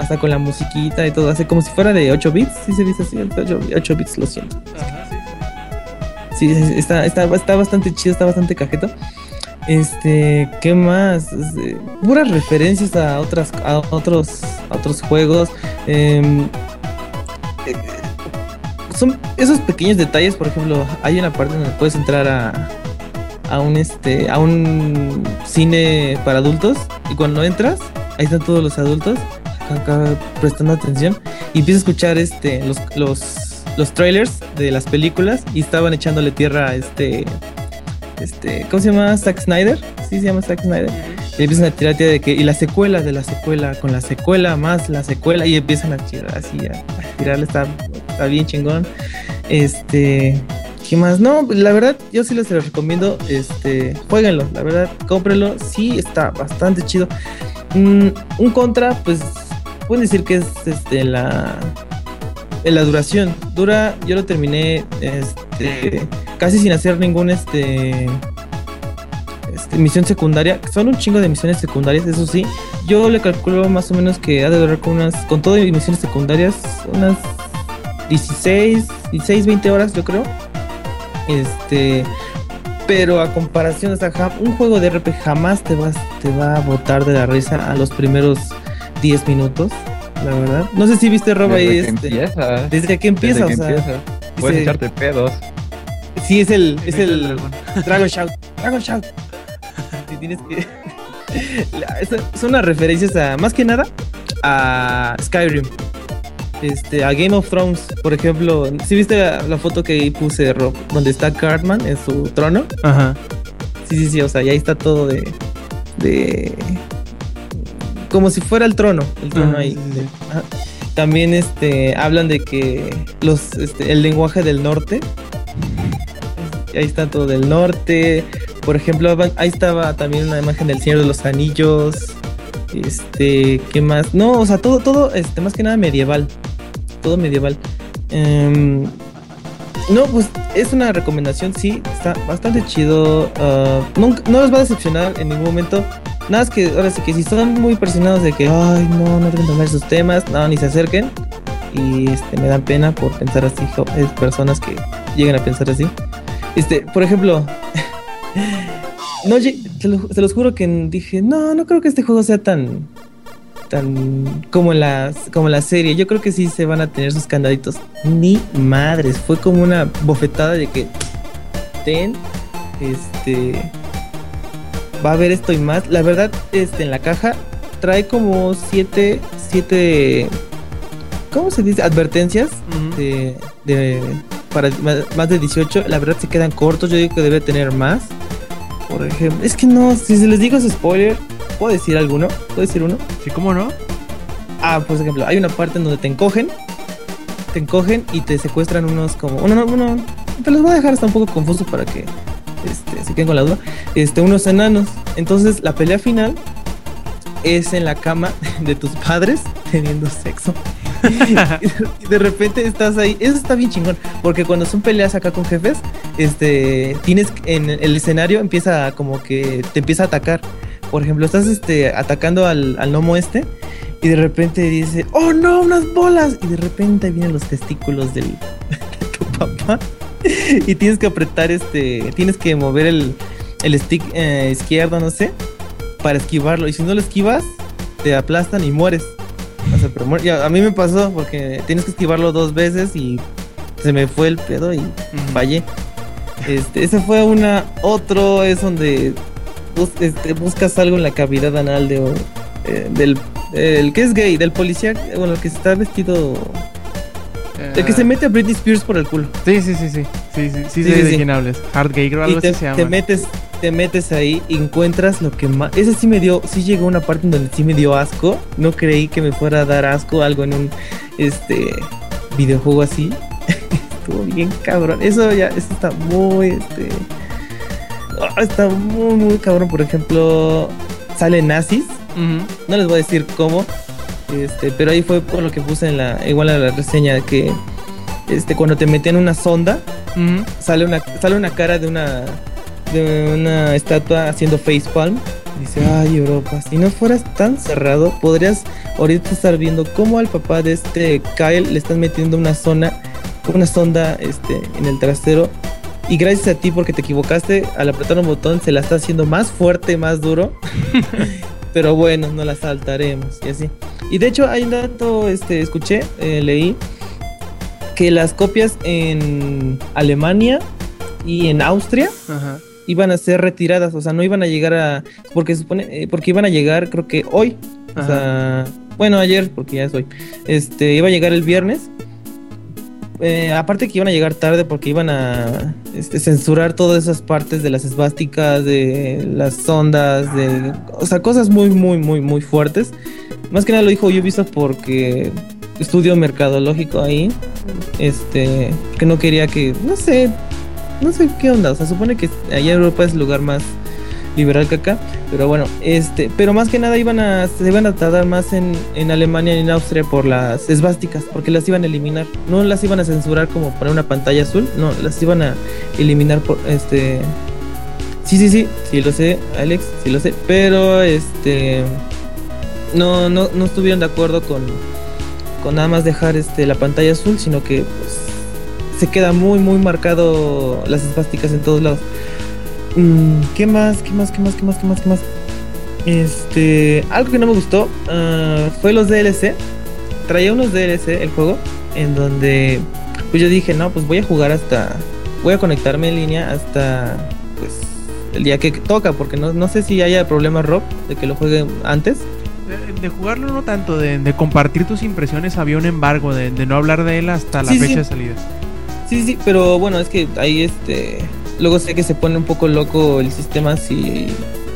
hasta con la musiquita y todo, hace como si fuera de 8 bits, si se dice así, 8, 8 bits, lo siento. Sí, sí, está, está, está bastante chido, está bastante cajeto. Este, ¿qué más? Este, puras referencias a otras, a otros, a otros juegos. Eh, son esos pequeños detalles, por ejemplo, hay una parte donde puedes entrar a, a un este, a un cine para adultos y cuando entras, ahí están todos los adultos acá prestando atención y empiezo a escuchar este los, los, los trailers de las películas y estaban echándole tierra a este este ¿cómo se llama? Zack Snyder sí se llama Zack Snyder y empiezan a tirar de que y la secuela de la secuela con la secuela más la secuela y empiezan a tirar así a tirarle está, está bien chingón este ¿Qué más? No, la verdad, yo sí les recomiendo. Este, jueguenlo, la verdad, cómprenlo. Sí, está bastante chido. Mm, un contra, pues pueden decir que es este la la duración. Dura, yo lo terminé este casi sin hacer ningún este este, misión secundaria. Son un chingo de misiones secundarias, eso sí. Yo le calculo más o menos que ha de durar con unas con todo y misiones secundarias unas 16, 16, 20 horas, yo creo. Este, pero a comparación, o sea, un juego de RP jamás te vas, te va a botar de la risa a los primeros 10 minutos, la verdad. No sé si viste Rob ahí, Desde que este, empieza. desde que empieza, Desde que o sea, empieza. Puedes dice- echarte pedos. sí es el, es el Dragon Shout, Dragon Shout. Y tienes que, son unas referencias a, más que nada, a Skyrim. Este, a Game of Thrones, por ejemplo, si viste la, la foto que puse Rob, donde está Cartman en su trono? Ajá. Sí, sí, sí, o sea, y ahí está todo de. de. como si fuera el trono. El trono Ah, ahí. sí, sí. Ajá. También este hablan de que los este, el lenguaje del norte. Ahí está todo del norte. Por ejemplo, ahí estaba también una imagen del Señor de los Anillos. Este, ¿qué más? No, o sea, todo, todo, este, más que nada medieval. Todo medieval. Em, no, pues es una recomendación, sí, está bastante chido. nunca- no los va a decepcionar en ningún momento. Nada es que ahora sí que si son muy presionados de que, ay, no, no deben tomar esos temas, no, ni se acerquen. Y este, me dan pena por pensar así, es personas que llegan a pensar así. Este, por ejemplo, no, se los juro que dije, no, no creo que este juego sea tan, tan como las como la serie. Yo creo que sí se van a tener sus candaditos. Ni madres, fue como una bofetada de que ten este va a haber esto y más. La verdad, este en la caja trae como siete siete ¿cómo se dice? advertencias de, de- para más de 18, la verdad se quedan cortos, yo digo que debe tener más. Por ejemplo, es que no, si se les digo ese spoiler, ¿puedo decir alguno? ¿Puedo decir uno? Sí, ¿cómo no? Ah, por ejemplo, hay una parte en donde te encogen, te encogen y te secuestran unos como, uno, no, uno, te los voy a dejar hasta un poco confuso para que este, se queden con la duda, este, unos enanos. Entonces la pelea final es en la cama de tus padres teniendo sexo. y de repente estás ahí, eso está bien chingón, porque cuando son peleas acá con jefes, este, tienes en el escenario empieza como que te empieza a atacar. Por ejemplo, estás este, atacando al, al gnomo este y de repente dice, oh no, unas bolas. Y de repente vienen los testículos del, de tu papá. y tienes que apretar este, tienes que mover el, el stick eh, izquierdo, no sé, para esquivarlo. Y si no lo esquivas, te aplastan y mueres. O sea, pero muer- ya, a mí me pasó porque tienes que esquivarlo dos veces y se me fue el pedo y fallé. Este, ese fue una. Otro es donde bus- este, buscas algo en la cavidad anal de, eh, del el que es gay, del policía, bueno, el que está vestido. El que se mete a Britney Spears por el culo. Sí, sí, sí, sí. Sí, sí, sí, Sí, sí, de sí. quién hables. Hard Gay, creo, algo y te, así se te llama. metes, te metes ahí y encuentras lo que más. Ese sí me dio, sí llegó una parte en donde sí me dio asco. No creí que me fuera a dar asco algo en un este videojuego así. Estuvo bien cabrón. Eso ya, eso está muy este. Ah, Está muy, muy cabrón. Por ejemplo, sale nazis. No les voy a decir cómo. Este, pero ahí fue por lo que puse en la. Igual la reseña que. Este, cuando te metían una sonda sale una sale una cara de una de una estatua haciendo facepalm dice ay Europa si no fueras tan cerrado podrías ahorita estar viendo cómo al papá de este Kyle le están metiendo una zona una sonda este en el trasero y gracias a ti porque te equivocaste al apretar un botón se la está haciendo más fuerte más duro pero bueno no la saltaremos y así y de hecho hay un dato este escuché eh, leí que las copias en Alemania y en Austria Ajá. iban a ser retiradas, o sea, no iban a llegar a porque supone eh, porque iban a llegar creo que hoy, o sea, bueno, ayer porque ya es hoy. Este, iba a llegar el viernes. Eh, aparte que iban a llegar tarde porque iban a este, censurar todas esas partes de las esvásticas, de las ondas, de, o sea, cosas muy, muy, muy, muy fuertes. Más que nada lo dijo Ubisoft porque estudio mercadológico ahí, este, que no quería que, no sé, no sé qué onda, o sea, supone que allá en Europa es el lugar más liberal que acá, pero bueno, este, pero más que nada iban a, se iban a tardar más en, en Alemania y en Austria por las esvásticas, porque las iban a eliminar, no las iban a censurar como poner una pantalla azul, no, las iban a eliminar por, este, sí, sí, sí, sí lo sé, Alex, sí lo sé, pero este, no, no, no estuvieron de acuerdo con, con nada más dejar este, la pantalla azul, sino que pues, se queda muy, muy marcado las esvásticas en todos lados. Mm, ¿Qué más? ¿Qué más? ¿Qué más? ¿Qué más? ¿Qué más? ¿Qué más? Este, algo que no me gustó ah, fue los DLC. Traía unos DLC el juego en donde pues yo dije, no, pues voy a jugar hasta voy a conectarme en línea hasta pues el día que toca porque no, no sé si haya problema Rob de que lo juegue antes. De, de jugarlo no tanto, de, de compartir tus impresiones había un embargo, de, de no hablar de él hasta la Sí, sí. fecha de salida. Sí, sí, pero bueno, es que ahí este. Luego sé que se pone un poco loco el sistema si,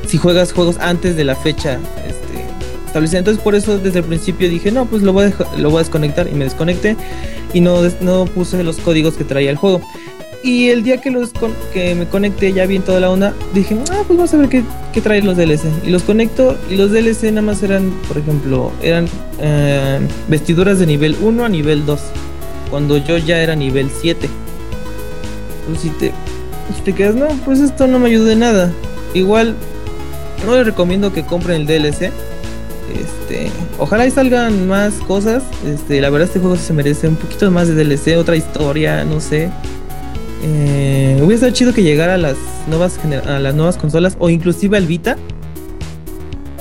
si juegas juegos antes de la fecha este, establecida. Entonces, por eso desde el principio dije, no, pues lo voy a, lo voy a desconectar. Y me desconecté y no, no puse los códigos que traía el juego. Y el día que, los que me conecté ya bien toda la onda, dije, ah, pues vamos a ver qué, qué trae los DLC. Y los conecto y los DLC nada más eran, por ejemplo, eran eh, vestiduras de nivel 1 a nivel 2 cuando yo ya era nivel 7. Pues si te, si te quedas, no, pues esto no me ayudó de nada. Igual, no les recomiendo que compren el DLC. Este, ojalá y salgan más cosas. Este, la verdad este juego se merece un poquito más de DLC, otra historia, no sé. Eh, hubiera estado chido que llegara a las nuevas a las nuevas consolas o inclusive al Vita.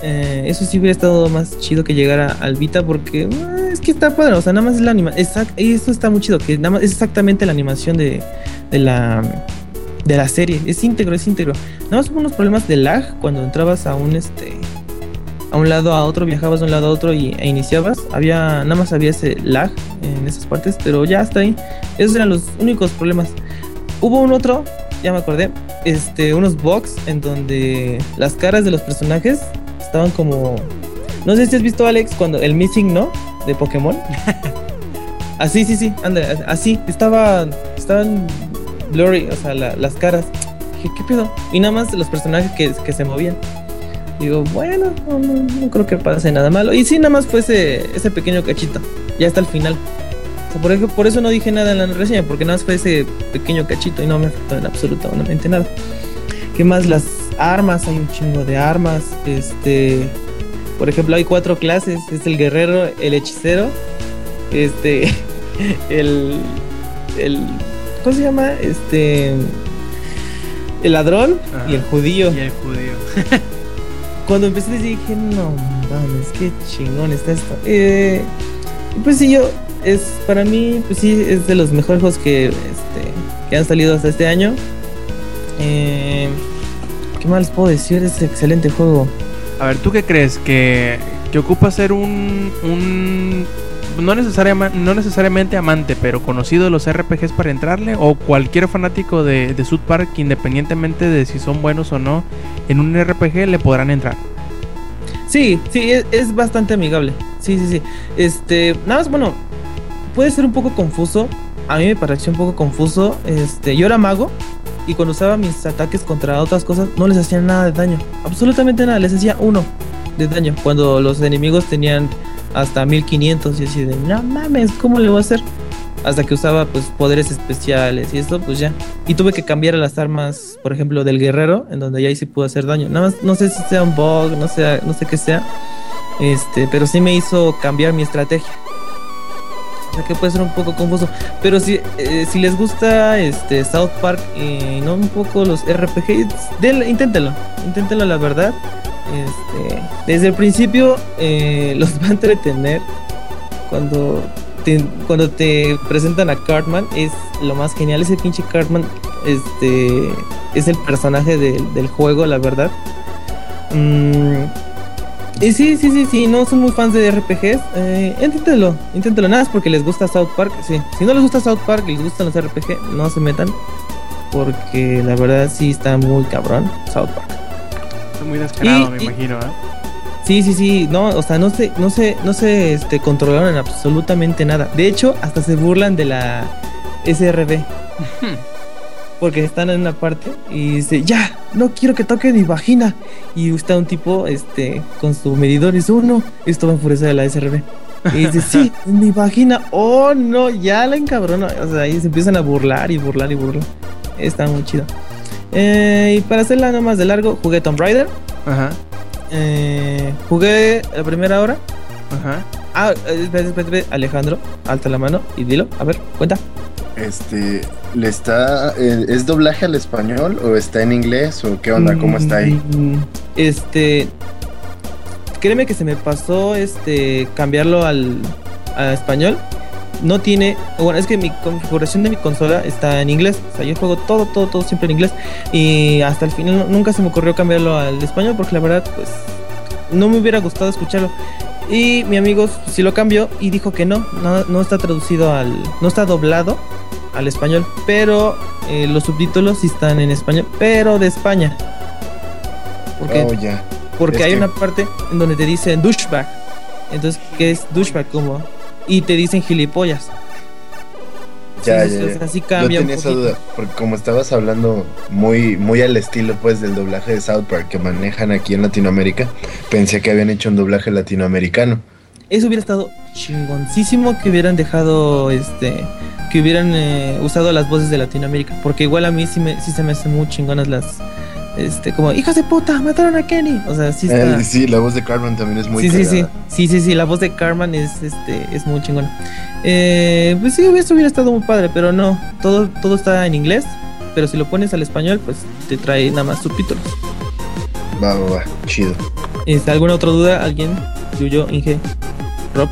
Eh, eso sí hubiera estado más chido que llegara al Vita porque eh, es que está padre, o sea, nada más es la animación. Y esto está muy chido, que nada más es exactamente la animación de, de la de la serie. Es íntegro, es íntegro. Nada más hubo unos problemas de lag cuando entrabas a un este a un lado a otro, viajabas de un lado a otro y, e iniciabas. Había, nada más había ese lag en esas partes, pero ya está ahí. Esos eran los únicos problemas. Hubo un otro, ya me acordé, este, unos bugs en donde las caras de los personajes estaban como. No sé si has visto, Alex, cuando el Missing No de Pokémon. así, sí, sí, anda, así. Estaba, estaban blurry, o sea, la- las caras. Dije, ¿qué pedo? Y nada más los personajes que, se movían. Digo, bueno, no, creo que pase nada malo. Y sí, nada más fue ese, pequeño cachito. Ya hasta el final. Por, ejemplo, por eso no dije nada en la reseña, porque nada más fue ese pequeño cachito y no me afectó en absolutamente nada. ¿Qué más? Las armas, hay un chingo de armas. Este, por ejemplo, hay cuatro clases: es el guerrero, el hechicero, este, el, el, ¿cómo se llama? Este, el ladrón y el judío. Y el judío. Cuando empecé dije, no mames, qué chingón está esto. Eh, pues sí, yo, es para mí, pues sí, es de los mejores juegos que, este, que han salido hasta este año. Eh, ¿Qué más les puedo decir? Es excelente juego. A ver, ¿tú qué crees? ¿Que, que ocupa ser un, un no, necesariamente, amante, pero conocido de los RPGs para entrarle? ¿O cualquier fanático de, de Park, independientemente de si son buenos o no, en un RPG le podrán entrar? Sí, sí, es, es bastante amigable. Sí, sí, sí. Este, nada más, bueno, puede ser un poco confuso. A mí me pareció un poco confuso. Este, yo era mago y cuando usaba mis ataques contra otras cosas no les hacían nada de daño. Absolutamente nada, les hacía uno de daño. Cuando los enemigos tenían hasta 1500 y así de, no mames, ¿cómo le voy a hacer? Hasta que usaba pues poderes especiales y eso pues ya. Y tuve que cambiar las armas, por ejemplo, del guerrero, en donde ya ahí sí pudo hacer daño. Nada más, no sé si sea un bug, no sé, no sé qué sea. Este, pero sí me hizo cambiar mi estrategia. O sea que puede ser un poco confuso. Pero si, eh, si les gusta este South Park y no un poco los RPGs, denle- inténtenlo. Inténtenlo la verdad. Este, desde el principio eh, los va a entretener. Cuando te, cuando te presentan a Cartman es lo más genial. Ese pinche Cartman este, es el personaje del- juego, la verdad. Mm, y sí, sí, sí, sí, no son muy fans de RPGs, eh, inténtenlo, inténtenlo, nada es porque les gusta South Park, sí. Si no les gusta South Park y les gustan los RPG, no se metan, porque la verdad sí está muy cabrón South Park. Es muy descarado, Y- me y- imagino, ¿eh? Sí, sí, sí, no, o sea, no se, no se, no se este, controlaron en absolutamente nada. De hecho, hasta se burlan de la SRB. Porque están en una parte y dice, ya, no quiero que toque mi vagina. Y está un tipo este, con su medidor y dice, oh no, esto va a enfurecer a la SRB. Y dice, sí, mi vagina. Oh no, ya la encabrona. O sea, ahí se empiezan a burlar y burlar y burlar. Está muy chido. Eh, y para hacerla no más de largo, jugué Tomb Raider. Ajá, Eh, jugué la primera hora. ajá. Ah, eh, espérate, espérate, espérate, Alejandro, alta la mano y dilo. A ver, cuenta. Este, ¿le está, eh, es doblaje al español o está en inglés o qué onda? ¿Cómo está ahí? Mm, Este, créeme que se me pasó este cambiarlo al a español. No tiene, bueno, es que mi configuración de mi consola está en inglés. O sea, yo juego todo, todo, todo siempre en inglés. Y hasta el final nunca se me ocurrió cambiarlo al español porque la verdad, pues, no me hubiera gustado escucharlo. Y mi amigo sí lo cambió y dijo que no, no, no está traducido al, no está doblado al español, pero eh, los subtítulos sí están en español, pero de España. Porque, Oh, porque es hay que- una parte en donde te dicen douchebag. Entonces, ¿qué es douchebag? Como, y te dicen gilipollas. Ya, Sí, ya, o ya. sea, sí Yo cambia un tenía esa duda, porque como estabas hablando muy, muy al estilo pues del doblaje de South Park que manejan aquí en Latinoamérica, pensé que habían hecho un doblaje latinoamericano. Eso hubiera estado chingoncísimo que hubieran dejado, este, que hubieran eh, usado las voces de Latinoamérica. Porque igual a mí sí, me, sí se me hacen muy chingonas las, este, como, hijas de puta, mataron a Kenny. O sea, sí está. Eh, sí, la voz de Carmen también es muy sí, sí, sí, sí, sí, sí, la voz de Carmen es, este, es muy chingona. Eh, pues sí, eso hubiera estado muy padre, pero no, todo, todo está en inglés, pero si lo pones al español, pues te trae nada más subtítulos. Va, va, va, chido. Este, ¿Alguna otra duda? ¿Alguien? Yuyo, Inge, Rob,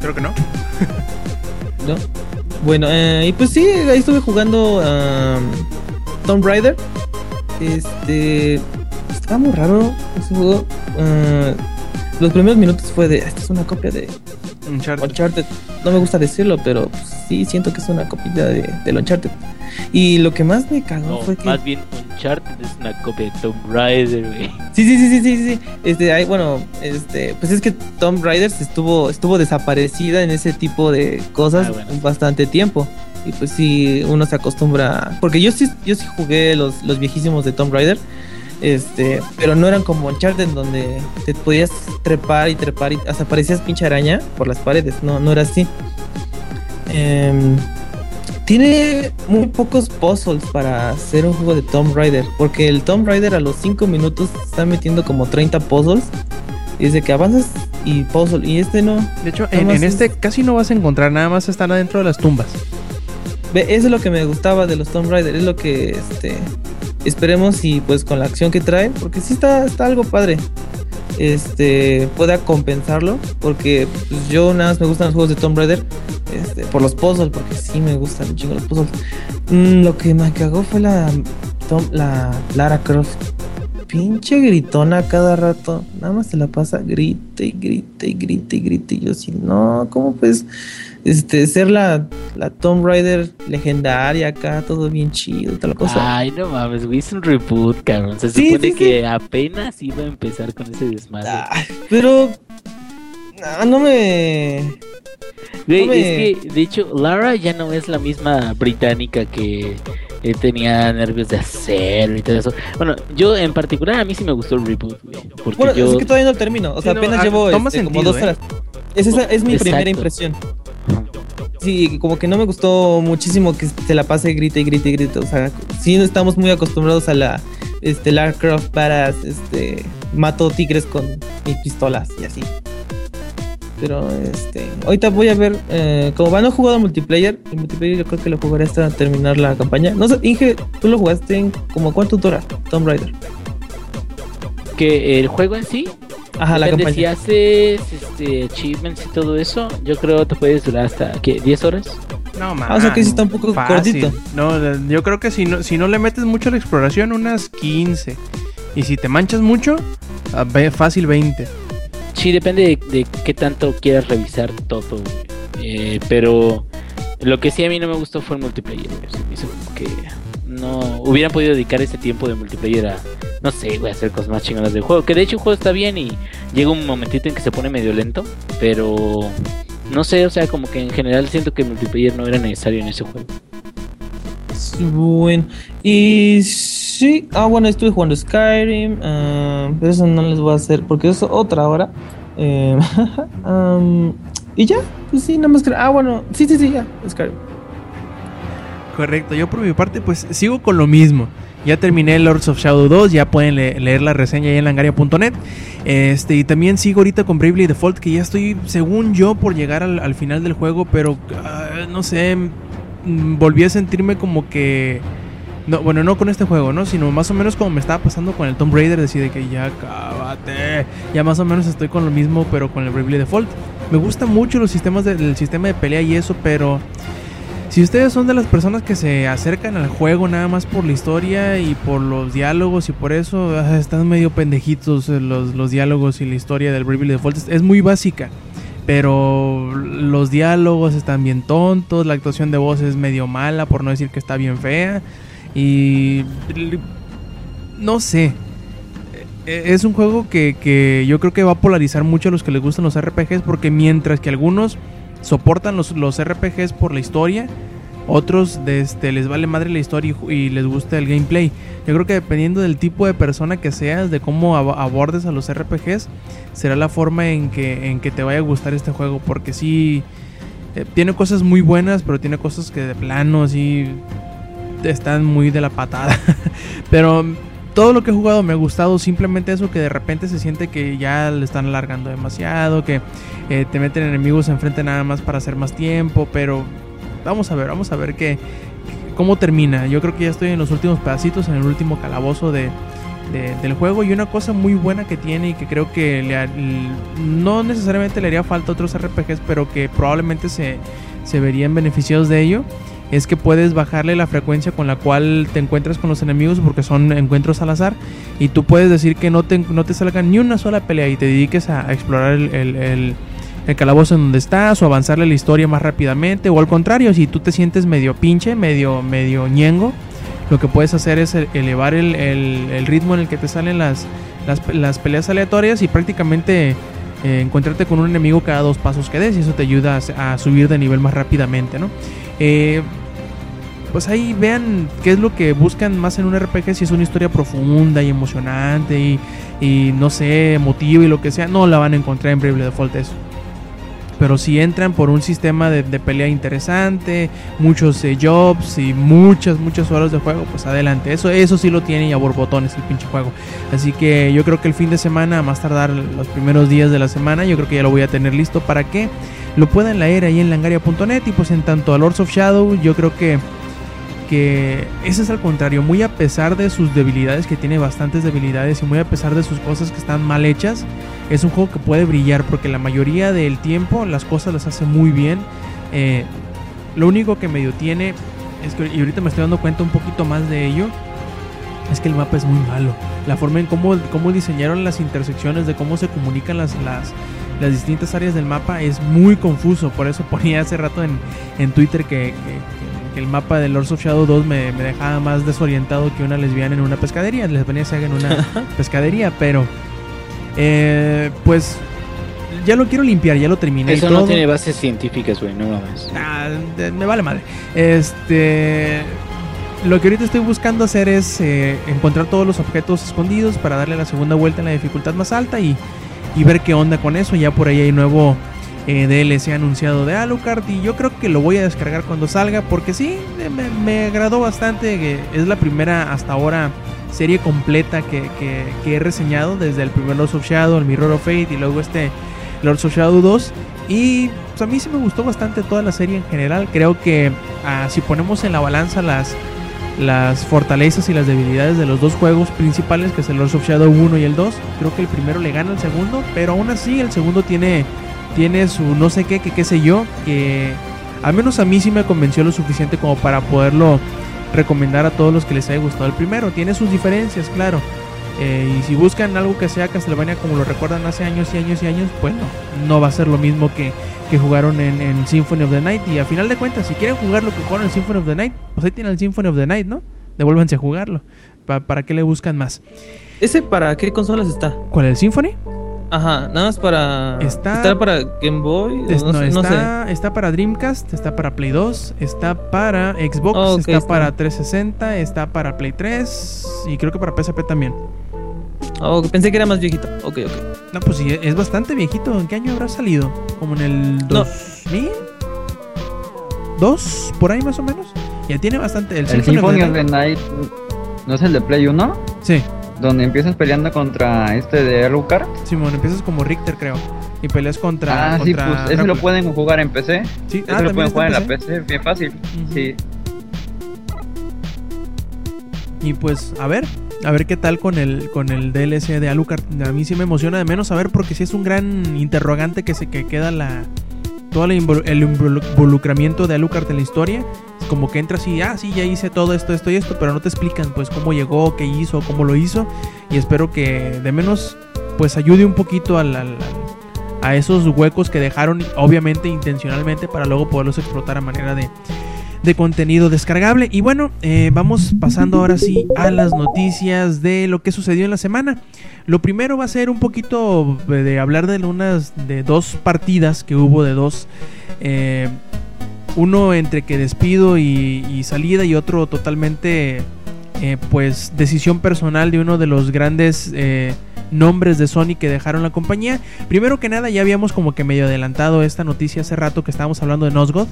Creo que no. ¿no? Bueno, eh, y pues sí, ahí estuve jugando um, Tomb Raider. Este. Estaba muy raro ese juego. eh, los primeros minutos fue de. Esta es una copia de Uncharted. Uncharted. No me gusta decirlo, pero sí siento que es una copia de, del Uncharted. Y lo que más me cagó No, fue que. más bien Uncharted es una copia de Tomb Raider, güey. Sí, sí, sí, sí, sí, sí. Este, hay, bueno, este, pues es que Tomb Raiders estuvo, estuvo desaparecida en ese tipo de cosas Ah, bueno. bastante tiempo. Y pues sí, uno se acostumbra. Porque yo sí, yo sí jugué los, los viejísimos de Tomb Raider. Este, pero no eran como Uncharted donde te podías trepar y trepar y hasta parecías pinche araña por las paredes. No, no era así. Em, tiene muy pocos puzzles para hacer un juego de Tomb Raider. Porque el Tomb Raider a los 5 minutos está metiendo como 30 puzzles. Y desde que avanzas y puzzle. Y este no. De hecho, en, es- este casi no vas a encontrar, nada más están adentro de las tumbas. Eso es lo que me gustaba de los Tomb Raider. Es lo que este, esperemos y pues con la acción que trae. Porque sí está, está algo padre. Este pueda compensarlo. Porque pues, yo nada más me gustan los juegos de Tomb Raider. Este, por los puzzles. Porque sí me gustan un chingo los puzzles. Mm, lo que me cagó fue la, Tom- la Lara Croft. Pinche gritona cada rato. Nada más se la pasa grite y grite y grite y grite. Y yo así, no, ¿cómo pues? Este, ser la, la Tomb Raider legendaria acá, todo bien chido, y tal cosa. Ay, no mames, güey, es un reboot, cabrón. Se Sí, supone sí, sí. que apenas iba a empezar con ese desmadre. Pero no, no me. Güey, no me- es que, de hecho, Lara ya no es la misma británica que eh, tenía nervios de hacer y todo eso. Bueno, yo en particular, a mí sí me gustó el reboot, güey. Porque Bueno, yo. es que todavía no termino. O sea, no, apenas ah, llevo este, como sentido, dos ¿eh? horas. Es, esa, es mi primera impresión. Sí, como que no me gustó muchísimo que se la pase grite y grite y grite. O sea, sí no estamos muy acostumbrados a la este, Lara Croft para este mato tigres con pistolas y así. Pero este, ahorita voy a ver, eh, como van no he jugado multiplayer, el multiplayer yo creo que lo jugaré hasta terminar la campaña. No sé, Inge, tú lo jugaste en como cuánto dura Tomb Raider. Que el juego en sí, Ajá, la depende campaña. si haces este, achievements y todo eso, yo creo que te puedes durar hasta, ¿qué? ¿10 horas? No, Ah, o sea que sí está un poco Fácil. cortito. No, eh, yo creo que si no, si no le metes mucho a la exploración, unas 15. Y si te manchas mucho, ah, ve- fácil 20. Sí, depende de, de qué tanto quieras revisar todo. güey. Eh, pero lo que sí a mí no me gustó fue el multiplayer. Se me hizo como que no hubieran podido dedicar ese tiempo de multiplayer a, no sé, güey, a hacer cosas más chingonas del juego. Que de hecho el juego está bien y llega un momentito en que se pone medio lento, pero no sé, o sea, como que en general siento que multiplayer no era necesario en ese juego. Bueno, y sí, ah, bueno, estuve jugando Skyrim, ah, pero eso no les voy a hacer porque es otra hora. Am, y ya, pues sí, nada más que. Ah, bueno, sí, sí, sí, ya, Skyrim. Correcto, yo por mi parte pues sigo con lo mismo. Ya terminé Lords of Shadow 2, ya pueden le- leer la reseña ahí en langaria.net. Este, y también sigo ahorita con Bravely Default, que ya estoy, según yo, por llegar al, al final del juego, pero ah, no sé, mm, volví a sentirme como que... No, bueno, no con este juego, ¿no? Sino más o menos como me estaba pasando con el Tomb Raider, decir de que ya cábate. Ya más o menos estoy con lo mismo, pero con el Bravely Default. Me gustan mucho los sistemas de- sistema de pelea y eso, pero si ustedes son de las personas que se acercan al juego nada más por la historia y por los diálogos y por eso ah, están medio pendejitos eh, los, los diálogos y la historia del Bravely Default es, muy básica. Pero los diálogos están bien tontos, la actuación de voz es medio mala, por no decir que está bien fea. Y no sé. E- Es un juego que, que yo creo que va a polarizar mucho a los que les gustan los RPGs porque mientras que algunos soportan los, los RPGs por la historia, otros de este, les vale madre la historia y les gusta el gameplay. Yo creo que dependiendo del tipo de persona que seas, de cómo ab- abordes a los RPGs, será la forma en que, en que te vaya a gustar este juego. Porque sí, eh, tiene cosas muy buenas, pero tiene cosas que de plano sí están muy de la patada. pero todo lo que he jugado me ha gustado. Simplemente eso que de repente se siente que ya le están alargando demasiado, que eh, te meten enemigos enfrente nada más para hacer más tiempo. Pero vamos a ver, vamos a ver qué, cómo termina. Yo creo que ya estoy en los últimos pedacitos, en el último calabozo de, de- del juego y una cosa muy buena que tiene y que creo que le no necesariamente le haría falta otros RPGs, pero que probablemente se, se verían beneficiados de ello, es que puedes bajarle la frecuencia con la cual te encuentras con los enemigos porque son encuentros al azar. Y tú puedes decir que no te, no te salga ni una sola pelea y te dediques a, explorar el, el- calabozo en donde estás o avanzarle la historia más rápidamente. O al contrario, si tú te sientes medio pinche, medio, medio ñengo, lo que puedes hacer es e- elevar el, ritmo en el que te salen las, las, pe- las peleas aleatorias y prácticamente eh, encontrarte con un enemigo cada dos pasos que des. Y eso te ayuda a, a subir de nivel más rápidamente, ¿no? Eh, pues ahí vean qué es lo que buscan más en un RPG, si es una historia profunda y emocionante y, no sé, emotiva y lo que sea, no la van a encontrar en Bravely Default eso. Pero si entran por un sistema de, de pelea interesante, muchos eh, jobs y muchas, muchas horas de juego, pues adelante. Eso, eso sí lo tiene y a borbotones el pinche juego. Así que yo creo que el fin de semana, a más tardar los primeros días de la semana, yo creo que ya lo voy a tener listo para que lo puedan leer ahí en langaria.net. Y pues en tanto a Lords of Shadow, yo creo que que ese es al contrario, muy a pesar de sus debilidades, que tiene bastantes debilidades y muy a pesar de sus cosas que están mal hechas, es un juego que puede brillar porque la mayoría del tiempo las cosas las hace muy bien. Eh, lo único que medio tiene es que, y ahorita me estoy dando cuenta un poquito más de ello, es que el mapa es muy malo. La forma en cómo, cómo diseñaron las intersecciones, de cómo se comunican las, las, las distintas áreas del mapa es muy confuso. Por eso ponía hace rato en, en Twitter que, que- que el mapa de Lords of Shadow 2 me, me dejaba más desorientado que una lesbiana en una pescadería. Les venía a en una pescadería, pero eh, pues ya lo quiero limpiar, ya lo terminé. y Eso no tiene bases científicas, güey, no mames. Ah, de- me vale madre. Este. Lo que ahorita estoy buscando hacer es eh, encontrar todos los objetos escondidos para darle la segunda vuelta en la dificultad más alta y, y ver qué onda con eso. Ya por ahí hay nuevo eh, DLC anunciado de Alucard y yo creo que lo voy a descargar cuando salga porque sí, eh, me, agradó bastante. que es la primera hasta ahora serie completa que, que- que he reseñado desde el primer Lords of Shadow, el Mirror of Fate y luego este Lords of Shadow 2. Y pues, a mí sí me gustó bastante toda la serie en general. Creo que ah, si ponemos en la balanza las, las fortalezas y las debilidades de los dos juegos principales, que es el Lords of Shadow 1 y el 2, creo que el primero le gana al segundo, pero aún así el segundo tiene, tiene su no sé qué, que qué sé yo, que al menos a mí sí me convenció lo suficiente como para poderlo recomendar a todos los que les haya gustado el primero. Tiene sus diferencias, claro. Eh, y si buscan algo que sea Castlevania como lo recuerdan hace años y años y años, pues no, no va a ser lo mismo que, que jugaron en, en Symphony of the Night. Y a final de cuentas, si quieren jugar lo que jugaron en Symphony of the Night, pues ahí tienen el Symphony of the Night, ¿no? Devuélvanse a jugarlo. Pa- ¿Para qué le buscan más? ¿Ese para qué consolas está? ¿Cuál es el Symphony? Ajá, nada más para. Está- para Game Boy? Es- no, no, sé, no sé. está, está para Dreamcast, está para Play 2, está para Xbox, Oh, ok, está, está. para 360, está para Play 3 y creo que para PSP también. Oh, pensé que era más viejito. Ok, ok. No, pues sí, es bastante viejito. ¿En qué año habrá salido? ¿Como en el No. 2000? ¿Dos? ¿Por ahí más o menos? Ya tiene bastante. El, El Symphony of the. Night no es el de Play 1, Sí, donde empiezas peleando contra este de Alucard. Simón, empiezas como Richter, creo. Y peleas contra. Ah, sí, pues ese lo pueden jugar en PC. Sí, Ese ah, lo pueden jugar en la PC. Bien fácil. Sí. Y pues, a ver, a ver qué tal con el con el DLC de Alucard. A mí sí me emociona de menos saber porque sí es un gran interrogante que se que queda la todo el, invol- el invol- involucramiento de Alucard en la historia. Como que entras y, ah, sí, ya hice todo esto, esto y esto, pero no te explican pues cómo llegó, qué hizo, cómo lo hizo. Y espero que de menos pues ayude un poquito al- a esos huecos que dejaron, obviamente intencionalmente, para luego poderlos explotar a manera de, de contenido descargable. Y bueno, eh, vamos pasando ahora sí a las noticias de lo que sucedió en la semana. Lo primero va a ser un poquito de hablar de unas de dos partidas que hubo de dos. eh, uno entre que despido y, salida y otro totalmente eh, pues decisión personal de uno de los grandes nombres de Sony que dejaron la compañía. Primero que nada ya habíamos como que medio adelantado esta noticia hace rato que estábamos hablando de Nosgoth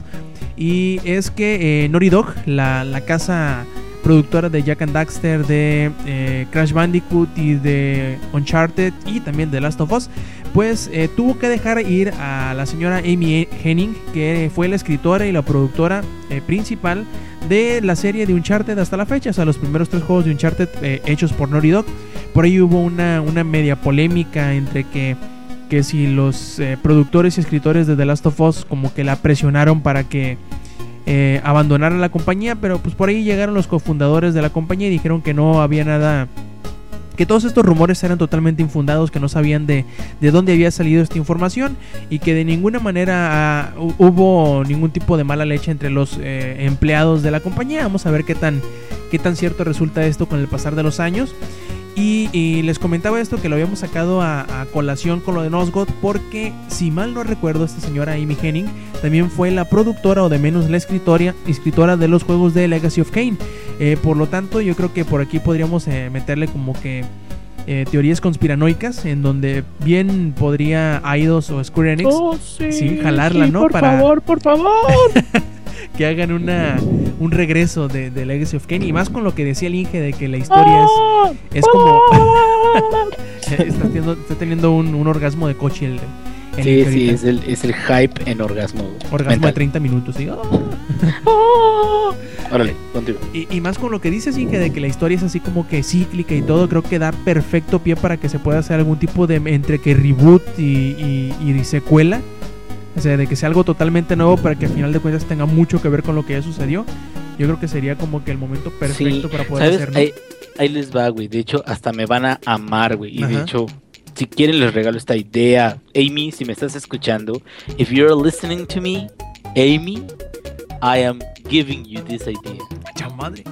y es que eh, Dog, la, la casa productora de Jack and Daxter, de eh, Crash Bandicoot y de Uncharted y también de Last of Us, pues eh, tuvo que dejar ir a la señora Amy Henning, que fue la escritora y la productora eh, principal de la serie de Uncharted hasta la fecha, o sea, los primeros tres juegos de Uncharted eh, hechos por Naughty Dog. por ahí hubo una, una media polémica entre que, que si los productores y escritores de The Last of Us como que la presionaron para que eh, abandonara la compañía, pero pues por ahí llegaron los cofundadores de la compañía y dijeron que no había nada que todos estos rumores eran totalmente infundados, que no sabían de, de dónde había salido esta información y que de ninguna manera ah, hu- hubo ningún tipo de mala leche entre los eh, empleados de la compañía. Vamos a ver qué tan, qué tan cierto resulta esto con el pasar de los años. Y, y les comentaba esto que lo habíamos sacado a, a colación con lo de Nosgoth porque si mal no recuerdo esta señora Amy Henning también fue la productora o de menos la escritora, escritora de los juegos de Legacy of Kain. Eh, por lo tanto yo creo que por aquí podríamos eh, meterle como que eh, teorías conspiranoicas en donde bien podría Eidos o Square Enix Oh, sí, sí, jalarla, sí, ¿no? Por Para- favor, por favor. que hagan una un regreso de, de Legacy of Kain y más con lo que decía el Inge de que la historia es, es como está teniendo, está teniendo un, un orgasmo de coche el, el Sí, Inge sí, es el, es el hype en orgasmo. orgasmo de mental. 30 minutos ¿sí? Órale, contigo. Y, y más con lo que dices, Inge, de que la historia es así como que cíclica y todo, creo que da perfecto pie para que se pueda hacer algún tipo de entre que reboot y, y- y secuela. O sea, de que sea algo totalmente nuevo para que al final de cuentas tenga mucho que ver con lo que ya sucedió. Yo creo que sería como que el momento perfecto Sí, para poder ¿Sabes? hacerlo. Ahí, ahí les va, güey. De hecho, hasta me van a amar, güey. Y de Ajá. hecho, si quieren les regalo esta idea. Amy, si me estás escuchando, if you're listening to me, Amy, I am giving you this idea. Cha madre.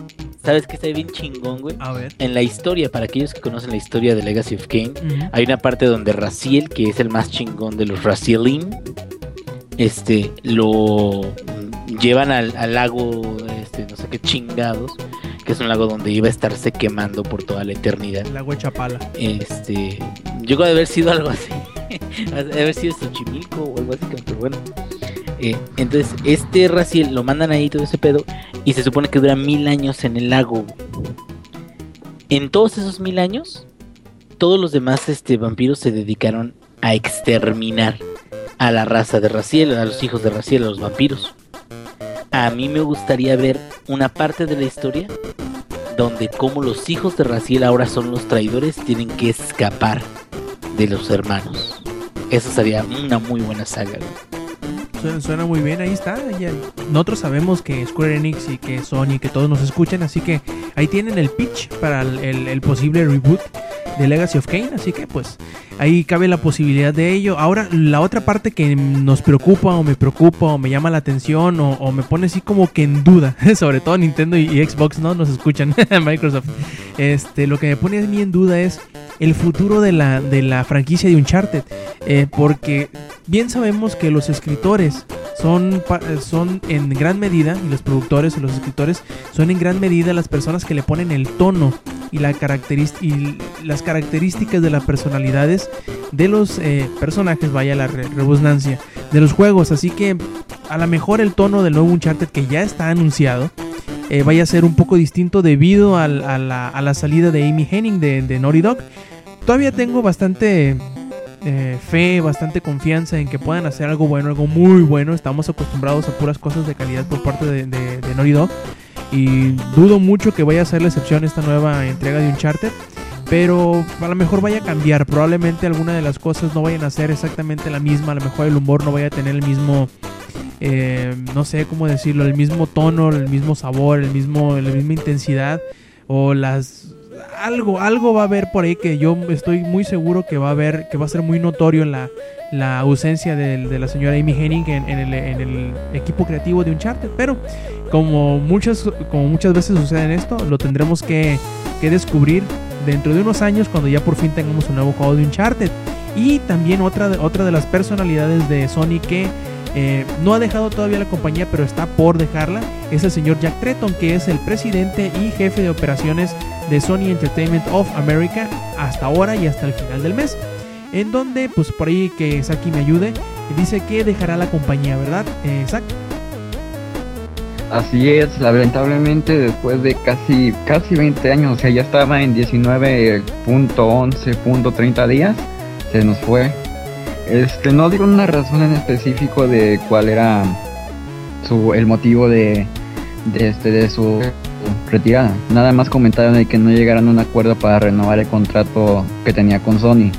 ¿Sabes que está bien chingón, güey? A ver. En la historia, para aquellos que conocen la historia de Legacy of Kain, Ujú. hay una parte donde Raziel, que es el más chingón de los Razielim, este, lo llevan al, al lago, este, no sé qué chingados, que es un lago donde iba a estarse quemando por toda la eternidad. El agua de Chapala. Este, llegó a haber sido algo así, a haber sido Xochimilco o algo así, pero bueno. Eh, entonces, este Raziel lo mandan ahí todo ese pedo y se supone que dura mil años en el lago. En todos esos mil años, todos los demás este, vampiros se dedicaron a exterminar a la raza de Raziel, a los hijos de Raziel, a los vampiros. A mí me gustaría ver una parte de la historia donde como los hijos de Raziel ahora son los traidores, tienen que escapar de los hermanos. Eso sería una muy buena saga. güey. Suena, muy bien, ahí está. nosotros sabemos que Square Enix y que Sony, que todos nos escuchan, así que ahí tienen el pitch para el, posible reboot de Legacy of Kain, así que pues ahí cabe la posibilidad de ello. Ahora, la otra parte que nos preocupa o me preocupa o me llama la atención o, o me pone así como que en duda, sobre todo Nintendo y, y Xbox no nos escuchan, Microsoft. Este, lo que me pone a mí en duda es el futuro de la, de la franquicia de Uncharted, eh, porque bien sabemos que los escritores son, son en gran medida, y los productores y los escritores son en gran medida las personas que le ponen el tono y, la y las características de las personalidades de los eh, personajes, vaya la re- de los juegos. Así que a lo mejor el tono del nuevo Uncharted que ya está anunciado eh, vaya a ser un poco distinto debido al- a, la, a la salida de Amy Henning de, de Naughty Dog. Todavía tengo bastante eh, fe, bastante confianza en que puedan hacer algo bueno, algo muy bueno. Estamos acostumbrados a puras cosas de calidad por parte de, de, de Naughty Dog. Y dudo mucho que vaya a ser la excepción esta nueva entrega de Uncharted. Pero a lo mejor vaya a cambiar. Probablemente alguna de las cosas no vayan a ser exactamente la misma. A lo mejor el humor no vaya a tener el mismo. Eh, no sé cómo decirlo. El mismo tono, el mismo sabor, el mismo, la misma intensidad. O las. Algo, algo va a haber por ahí que yo estoy muy seguro que va a haber, que va a ser muy notorio en la, la ausencia de, la señora Amy Hennig en, en el, en el equipo creativo de Uncharted. Pero como muchas, como muchas veces sucede en esto, lo tendremos que, que descubrir dentro de unos años cuando ya por fin tengamos un nuevo juego de Uncharted. Y también otra de, otra de las personalidades de Sony que eh, no ha dejado todavía la compañía, pero está por dejarla, es el señor Jack Tretton, que es el presidente y jefe de operaciones de Sony Entertainment of America hasta ahora y hasta el final del mes. En donde, pues por ahí que Saki me ayude, dice que dejará la compañía, ¿verdad? Eh? Así es, lamentablemente después de casi casi 20 años, o sea, ya estaba en 19.11.30 días, se nos fue. Este, no dieron una razón en específico de cuál era su el motivo de, de este de su retirada. Nada más comentaron de que no llegaron a un acuerdo para renovar el contrato que tenía con Sony.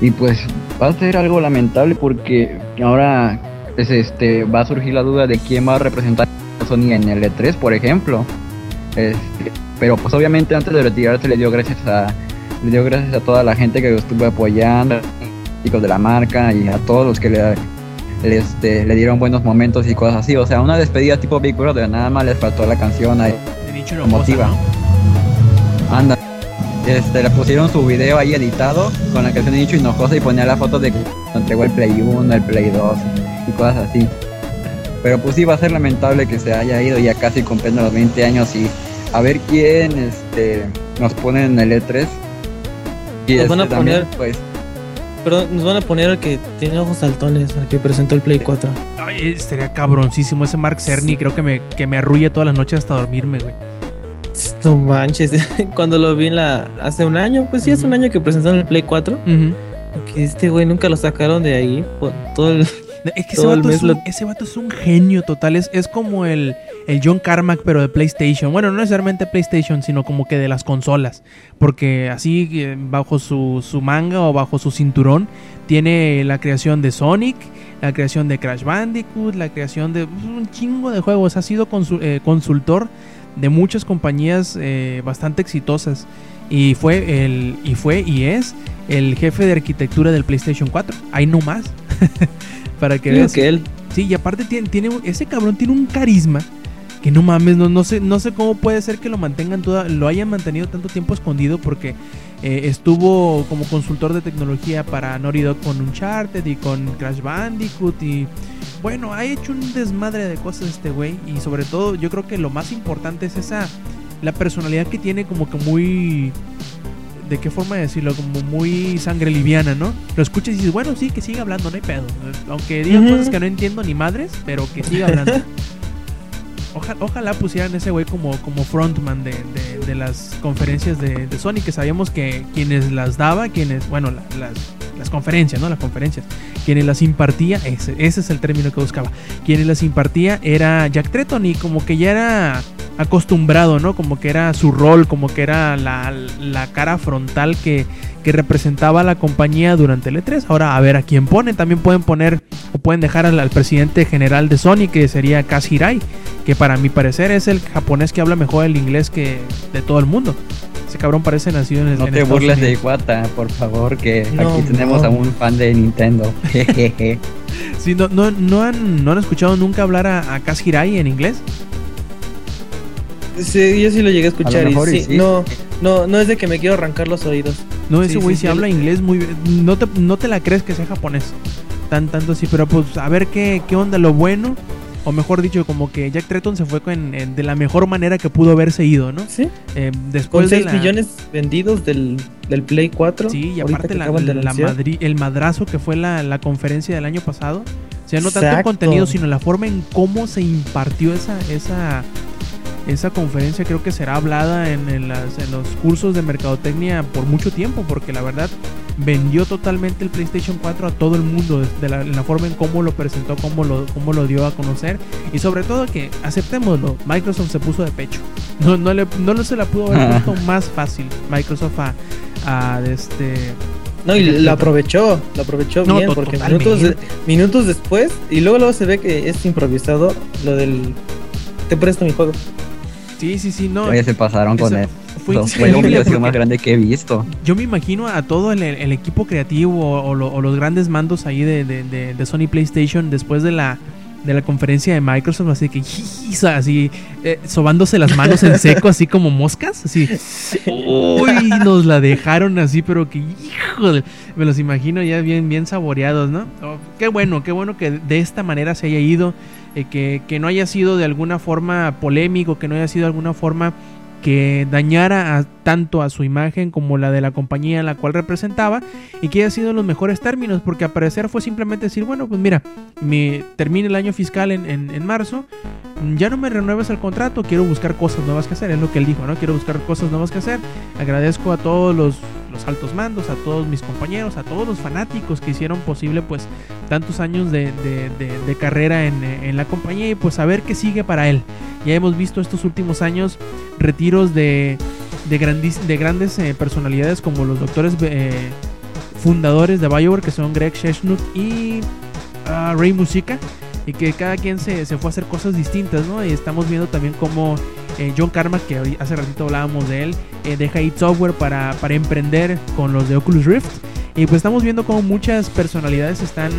Y pues va a ser algo lamentable porque ahora pues, este, va a surgir la duda de quién va a representar a Sony en el E3, por ejemplo. Este, pero pues obviamente antes de retirarse le dio gracias a le dio gracias a toda la gente que lo estuvo apoyando, chicos de la marca y a todos los que le, le, este, le dieron buenos momentos y cosas así. O sea, una despedida tipo Big Brother, nada más les faltó la canción ahí. Hinojosa, ¿no? Anda. Este, le pusieron su video ahí editado con la canción de Nicho Hinojosa y ponía la foto de que entregó el Play 1, el Play 2 y cosas así. Pero pues sí va a ser lamentable que se haya ido ya casi cumpliendo los 20 años y a ver quién este, nos pone en el E3. Y Nos van a este, también, poner- pues Pero nos van a poner al que tiene ojos saltones, al que presentó el Play 4. Ay, estaría cabroncísimo ese Mark Cerny. Creo que me, que me arrulla todas las noches hasta dormirme, güey. No manches, cuando lo vi en la hace un año, pues sí, hace un año que presentaron el Play 4, Ujú. que este güey nunca lo sacaron de ahí. por todo el- Es que ese vato, es un, lo- ese vato es un genio total. Es, es como el, el John Carmack, pero de PlayStation. Bueno, no necesariamente PlayStation, sino como que de las consolas. Porque así, eh, bajo su, su manga o bajo su cinturón, tiene la creación de Sonic, la creación de Crash Bandicoot, la creación de un chingo de juegos. Ha sido eh, consultor de muchas compañías eh, bastante exitosas. Y fue, el, y fue y es el jefe de arquitectura del PlayStation 4. Ahí no más. Para que veas. que él. Sí, y aparte tiene, tiene ese cabrón tiene un carisma que no mames, no, no sé, no sé cómo puede ser que lo mantengan toda, lo hayan mantenido tanto tiempo escondido porque eh, estuvo como consultor de tecnología para Naughty Dog con Uncharted y con Crash Bandicoot y bueno, ha hecho un desmadre de cosas este güey y sobre todo yo creo que lo más importante es esa la personalidad que tiene como que muy de qué forma decirlo, como muy sangre liviana, ¿no? Lo escuchas y dices, bueno, sí, que siga hablando, no hay pedo. Aunque diga Ujú. cosas que no entiendo ni madres, pero que siga hablando. Oja- ojalá pusieran ese güey como, como frontman de, de- de las conferencias de, de Sony, que sabíamos que quienes las daba, quienes, bueno, la- las, las conferencias, ¿no? Las conferencias. Quienes las impartía, ese, ese es el término que buscaba. Quienes las impartía era Jack Tretton y como que ya era acostumbrado, ¿no? Como que era su rol, como que era la, cara frontal que, representaba a la compañía durante el E3. Ahora, a ver a quién ponen. También pueden poner o pueden dejar al, presidente general de Sony, que sería Kaz Hirai, que para mi parecer es el japonés que habla mejor el inglés que de todo el mundo. Ese cabrón parece nacido en, no en te Estados burles de Unidos. Iwata, por favor, que No, aquí tenemos no. a un fan de Nintendo. Jejeje. Sí, no, no, no, han, no han escuchado nunca hablar a, a Kaz Hirai en inglés. Sí, yo sí lo llegué a escuchar A mejor y sí, sí. no, no, no es de que me quiero arrancar los oídos. No, ese güey sí, sí, sí, habla inglés muy bien. No te, no te la crees que sea japonés. Tan, tanto así, pero pues a ver qué, qué onda lo bueno. O mejor dicho, como que Jack Tretton se fue con- en- de la mejor manera que pudo haberse ido, ¿no? Sí, Eh, con después de 6 la- millones vendidos del, del Play 4. Sí, y aparte la, madri- el madrazo que fue la, la conferencia del año pasado. O sea, no tanto el contenido, sino la forma en cómo se impartió esa, esa, esa conferencia. Creo que será hablada en, en las- en los cursos de mercadotecnia por mucho tiempo, porque la verdad vendió totalmente el PlayStation 4 a todo el mundo, de la, la forma en cómo lo presentó, cómo lo, cómo lo dio a conocer. Y sobre todo que, aceptémoslo, Microsoft se puso de pecho. No, no, le, no se la pudo haber puesto más fácil Microsoft a, a este No, y la aprovechó, la aprovechó No, bien, porque minutos, de- minutos después, y luego luego se ve que es improvisado lo del te presto mi juego. Sí, sí, sí, no. Oye, se pasaron con Eso él. Fue Fue, fue la humillación más grande que he visto. yo me imagino a todo el, el equipo creativo o, o lo- o los grandes mandos ahí de, de- de- de Sony PlayStation después de la de la conferencia de Microsoft, así que así eh, sobándose las manos en seco, así como moscas, así. Uy, nos la dejaron así, pero que hijo, de- me los imagino ya bien, bien saboreados, ¿no? Oh, qué bueno, qué bueno que de esta manera se haya ido, eh, que, no haya sido de alguna forma polémico, que no haya sido de alguna forma que dañara a- tanto a su imagen como la de la compañía en la cual representaba y que haya sido en los mejores términos, porque al parecer fue simplemente decir, bueno, pues mira, me termina el año fiscal en, en- en marzo, ya no me renueves el contrato, quiero buscar cosas nuevas que hacer, es lo que él dijo, ¿no? Quiero buscar cosas nuevas que hacer. Agradezco a todos los, los altos mandos, a todos mis compañeros, a todos los fanáticos que hicieron posible pues tantos años de, de- carrera en, en la compañía y pues a ver qué sigue para él. Ya hemos visto estos últimos años retiros de, grandes eh, personalidades como los doctores eh, fundadores de Bioware que son Greg Chesnut y ah, Ray Musica y que cada quien se, se fue a hacer cosas distintas, ¿no? Y estamos viendo también como eh, John Carmack, que hace ratito hablábamos de él, eh, deja id Software para, para emprender con los de Oculus Rift. Y pues estamos viendo como muchas personalidades están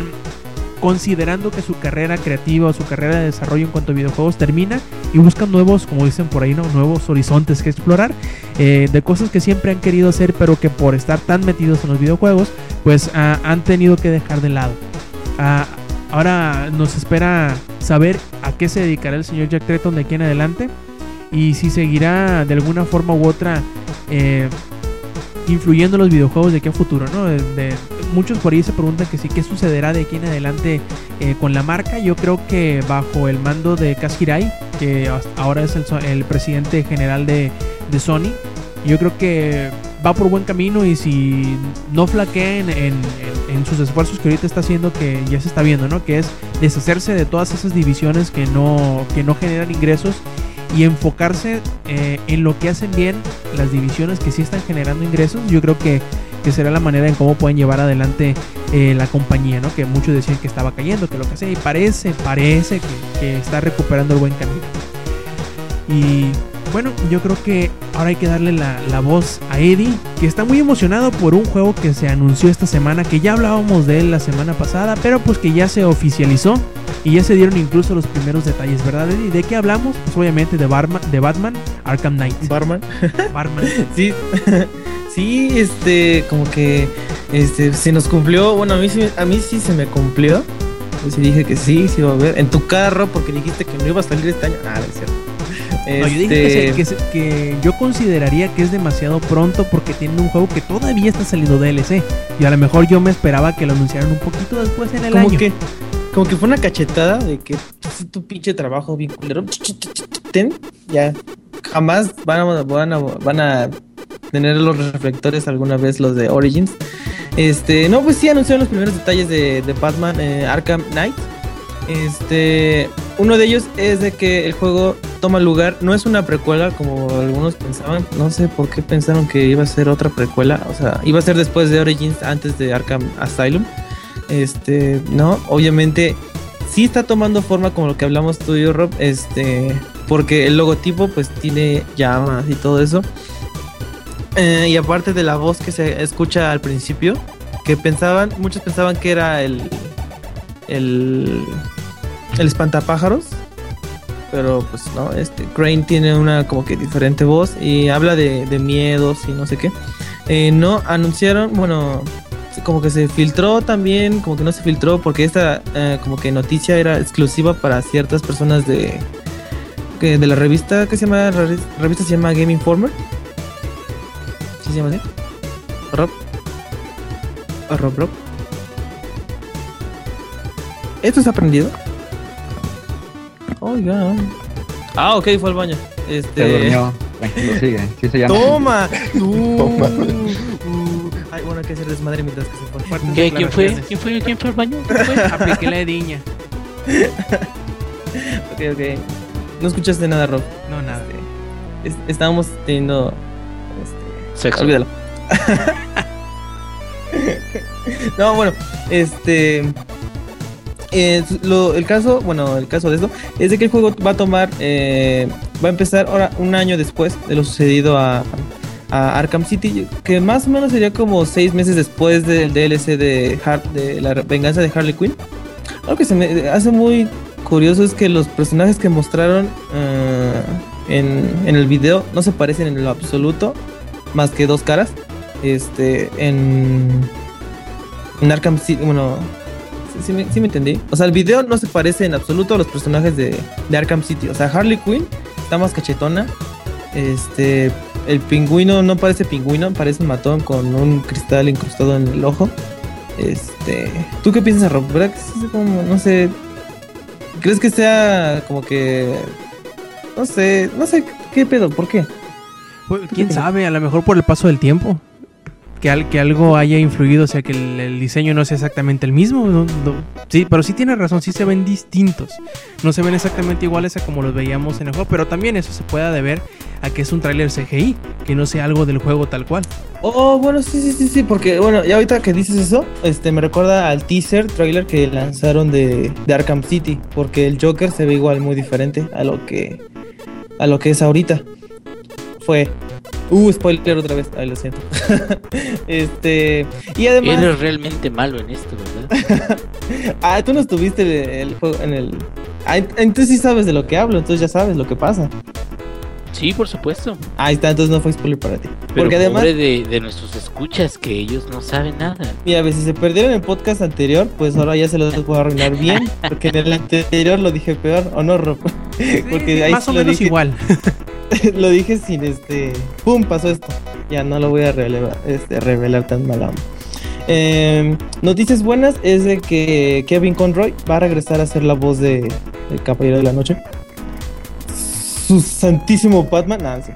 considerando que su carrera creativa o su carrera de desarrollo en cuanto a videojuegos termina y buscan nuevos, como dicen por ahí, ¿no? nuevos horizontes que explorar eh, de cosas que siempre han querido hacer pero que por estar tan metidos en los videojuegos pues ah, han tenido que dejar de lado. Ah, ahora nos espera saber a qué se dedicará el señor Jack Tretton de aquí en adelante y si seguirá de alguna forma u otra eh, influyendo en los videojuegos de aquí a futuro, ¿no? Muchos por ahí se preguntan que sí, qué sucederá de aquí en adelante eh, con la marca. Yo creo que bajo el mando de Kaz Hirai, que ahora es el, el presidente general de Sony, yo creo que va por buen camino y si no flaquea en, en- sus esfuerzos que ahorita está haciendo, que ya se está viendo, ¿no? Que es deshacerse de todas esas divisiones que no, que no generan ingresos y enfocarse eh, en lo que hacen bien las divisiones que sí están generando ingresos, yo creo que, que será la manera en cómo pueden llevar adelante eh, la compañía, ¿no? Que muchos decían que estaba cayendo, que lo que sea, y parece, parece que está recuperando el buen camino. Y bueno, yo creo que ahora hay que darle la, la voz a Eddie, que está muy emocionado por un juego que se anunció esta semana, que ya hablábamos de él la semana pasada, pero pues que ya se oficializó y ya se dieron incluso los primeros detalles, ¿verdad, Eddie? ¿De qué hablamos? Pues obviamente de, Barma- de Batman Arkham Knight. Barman. Batman. Sí, sí, este, como que, este, se nos cumplió, bueno, a mí sí, a mí sí se me cumplió. Sí dije que sí, sí iba a ver. En tu carro, porque dijiste que no iba a salir este año. Ah, no es cierto. No, yo dije que, se- Este, que se- que yo consideraría que es demasiado pronto porque tienen un juego que todavía está saliendo DLC. Y a lo mejor yo me esperaba que lo anunciaran un poquito después en el como año. que, como que fue una cachetada de que "Sí, tu pinche trabajo bien culero. Ten, ya. Jamás van a, van a, van a tener los reflectores alguna vez los de Origins. Este, no, pues sí anunciaron los primeros detalles de, de Batman eh, Arkham Knight. Este, uno de ellos es de que el juego toma lugar, no es una precuela como algunos pensaban, no sé por qué pensaron que iba a ser otra precuela, o sea, iba a ser después de Origins, antes de Arkham Asylum. Este, no, obviamente sí está tomando forma como lo que hablamos tú y yo, Rob, este, porque el logotipo pues tiene llamas y todo eso. Eh, y aparte de la voz que se escucha al principio, que pensaban, muchos pensaban que era el el el espantapájaros, pero pues no, este Crane tiene una como que diferente voz y habla de, de miedos y no sé qué. Eh, no anunciaron, bueno, como que se filtró también, como que no se filtró porque esta eh, como que noticia era exclusiva para ciertas personas de que de la revista que se llama la re- revista se llama Game Informer. ¿Sí se llama así? Rob. Rob. ¿Esto está aprendido? Oiga. Ah, ok, fue al baño. Se Este. durmió. Tranquilo, sigue. Sí se llama. ¡Toma! Toma. Uh, ay, bueno, hay que hacer desmadre mientras que se fue. Fuertes ¿Qué? ¿Quién fue? ¿Quién fue? ¿Quién fue al baño? ¿Quién fue? Apliqué la ediña. Ok, ok. No escuchaste nada, Rob. No, nada. Es- estábamos teniendo. Este, Sexo. olvídalo. no, bueno, este. Eh, lo- el caso, bueno, el caso de esto es de que el juego va a tomar, eh, va a empezar ahora un año después de lo sucedido a, Arkham City, que más o menos sería como seis meses después del DLC de, la venganza de Harley Quinn. Algo que se me hace muy curioso es que los personajes que mostraron eh, en, en el video no se parecen en lo absoluto, más que dos caras. Este, en Arkham City, bueno, sí, sí me, sí me entendí. O sea, el video no se parece en absoluto a los personajes de, de Arkham City. O sea, Harley Quinn está más cachetona. Este, el pingüino no parece pingüino, parece un matón con un cristal incrustado en el ojo. Este, ¿tú qué piensas, Rob? ¿Verdad que es como, no sé, crees que sea como que, no sé, no sé qué pedo, ¿por qué? Pues, ¿Quién sabe? A lo mejor por el paso del tiempo. Que, al- que algo haya influido, o sea, que el, diseño no sea exactamente el mismo. No- sí, pero sí tiene razón, sí se ven distintos. No se ven exactamente iguales a como los veíamos en el juego, pero también eso se puede deber a que es un tráiler CGI, que no sea algo del juego tal cual. Oh, bueno, sí, sí, sí, sí, porque, bueno, ya ahorita que dices eso, este, me recuerda al teaser trailer que lanzaron de, de Arkham City, porque el Joker se ve igual muy diferente a lo que, a lo que es ahorita. Fue, uh, spoiler otra vez, ay, lo siento. este, y además, Eres realmente malo en esto, ¿verdad? ah, tú no estuviste en el juego, en el, ah, ent- entonces sí sabes de lo que hablo, entonces ya sabes lo que pasa. Sí, por supuesto. Ahí está, entonces no fue spoiler para ti. Pero porque además, pobre de, de nuestros escuchas que ellos no saben nada. Mira, a ver, si se perdieron el podcast anterior, pues ahora ya se los puedo arruinar bien. Porque en el anterior lo dije peor, ¿o no, Rob? Porque ahí Más sí o lo menos dije- igual. lo dije sin este. ¡Pum! Pasó esto. Ya no lo voy a relevar- este, revelar tan mal. Eh, noticias buenas es de que Kevin Conroy va a regresar a ser la voz de El Caballero de la Noche. Su santísimo Batman. Sí.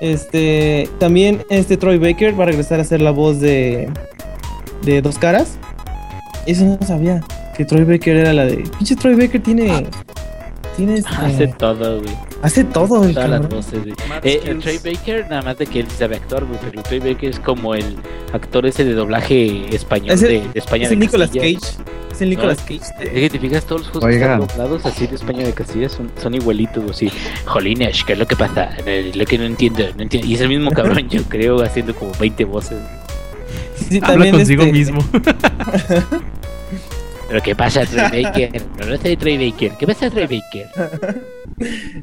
Este, también este Troy Baker va a regresar a ser la voz de de Dos Caras. Eso no sabía. Que Troy Baker era la de. Pinche Troy Baker tiene. Tiene este- Hace todo, güey. Hace todo el Todas las voces, güey. Eh, el Trey Baker, nada más de que él sabe actuar, güey. Pero el Trey Baker es como el actor ese de doblaje español Es el- de, de España Es de el Nicolas Castilla. Cage. Es el Nicolas Cage. Es que te fijas, todos los juegos que están doblados así de España de Castilla son, son igualitos, así. Jolines, ¿qué es lo que pasa? Lo que no entiendo, no entiendo. Y es el mismo cabrón, yo creo, haciendo como 20 voces. Sí, Habla consigo este- mismo. Pero ¿qué pasa, Trey Baker? No sé, Trey Baker. ¿Qué pasa, Trey Baker?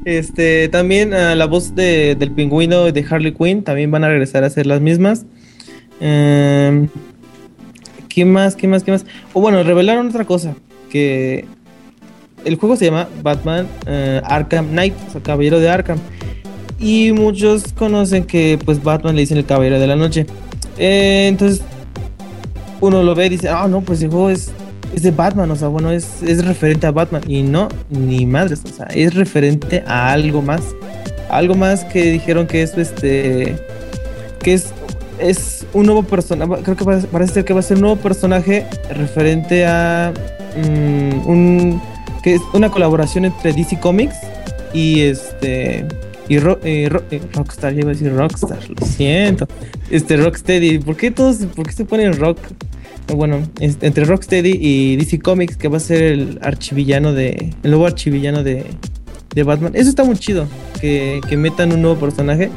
Este, también ah, la voz de, del pingüino y de Harley Quinn también van a regresar a ser las mismas. Em, ¿Qué más? ¿Qué más? ¿Qué más? O bueno, revelaron otra cosa. Que el juego se llama Batman eh, Arkham Knight, o sea, Caballero de Arkham. Y muchos conocen que pues Batman le dicen el Caballero de la Noche. Eh, entonces uno lo ve y dice, ah, no, pues el juego es, es de Batman, o sea, bueno, es, es referente a Batman. Y no, ni madres, o sea, es referente a algo más. Algo más que dijeron que es este. que es. Es un nuevo personaje. Creo que parece, que va a ser un nuevo personaje referente a. mm, un. que es una colaboración entre DC Comics y este. Y eh, eh, Rockstar, iba a decir Rockstar, lo siento. Este Rocksteady, ¿por qué todos, por qué se ponen rock? Bueno, entre Rocksteady y DC Comics, que va a ser el archivillano de. El nuevo archivillano de, de Batman. Eso está muy chido. Que, que metan un nuevo personaje.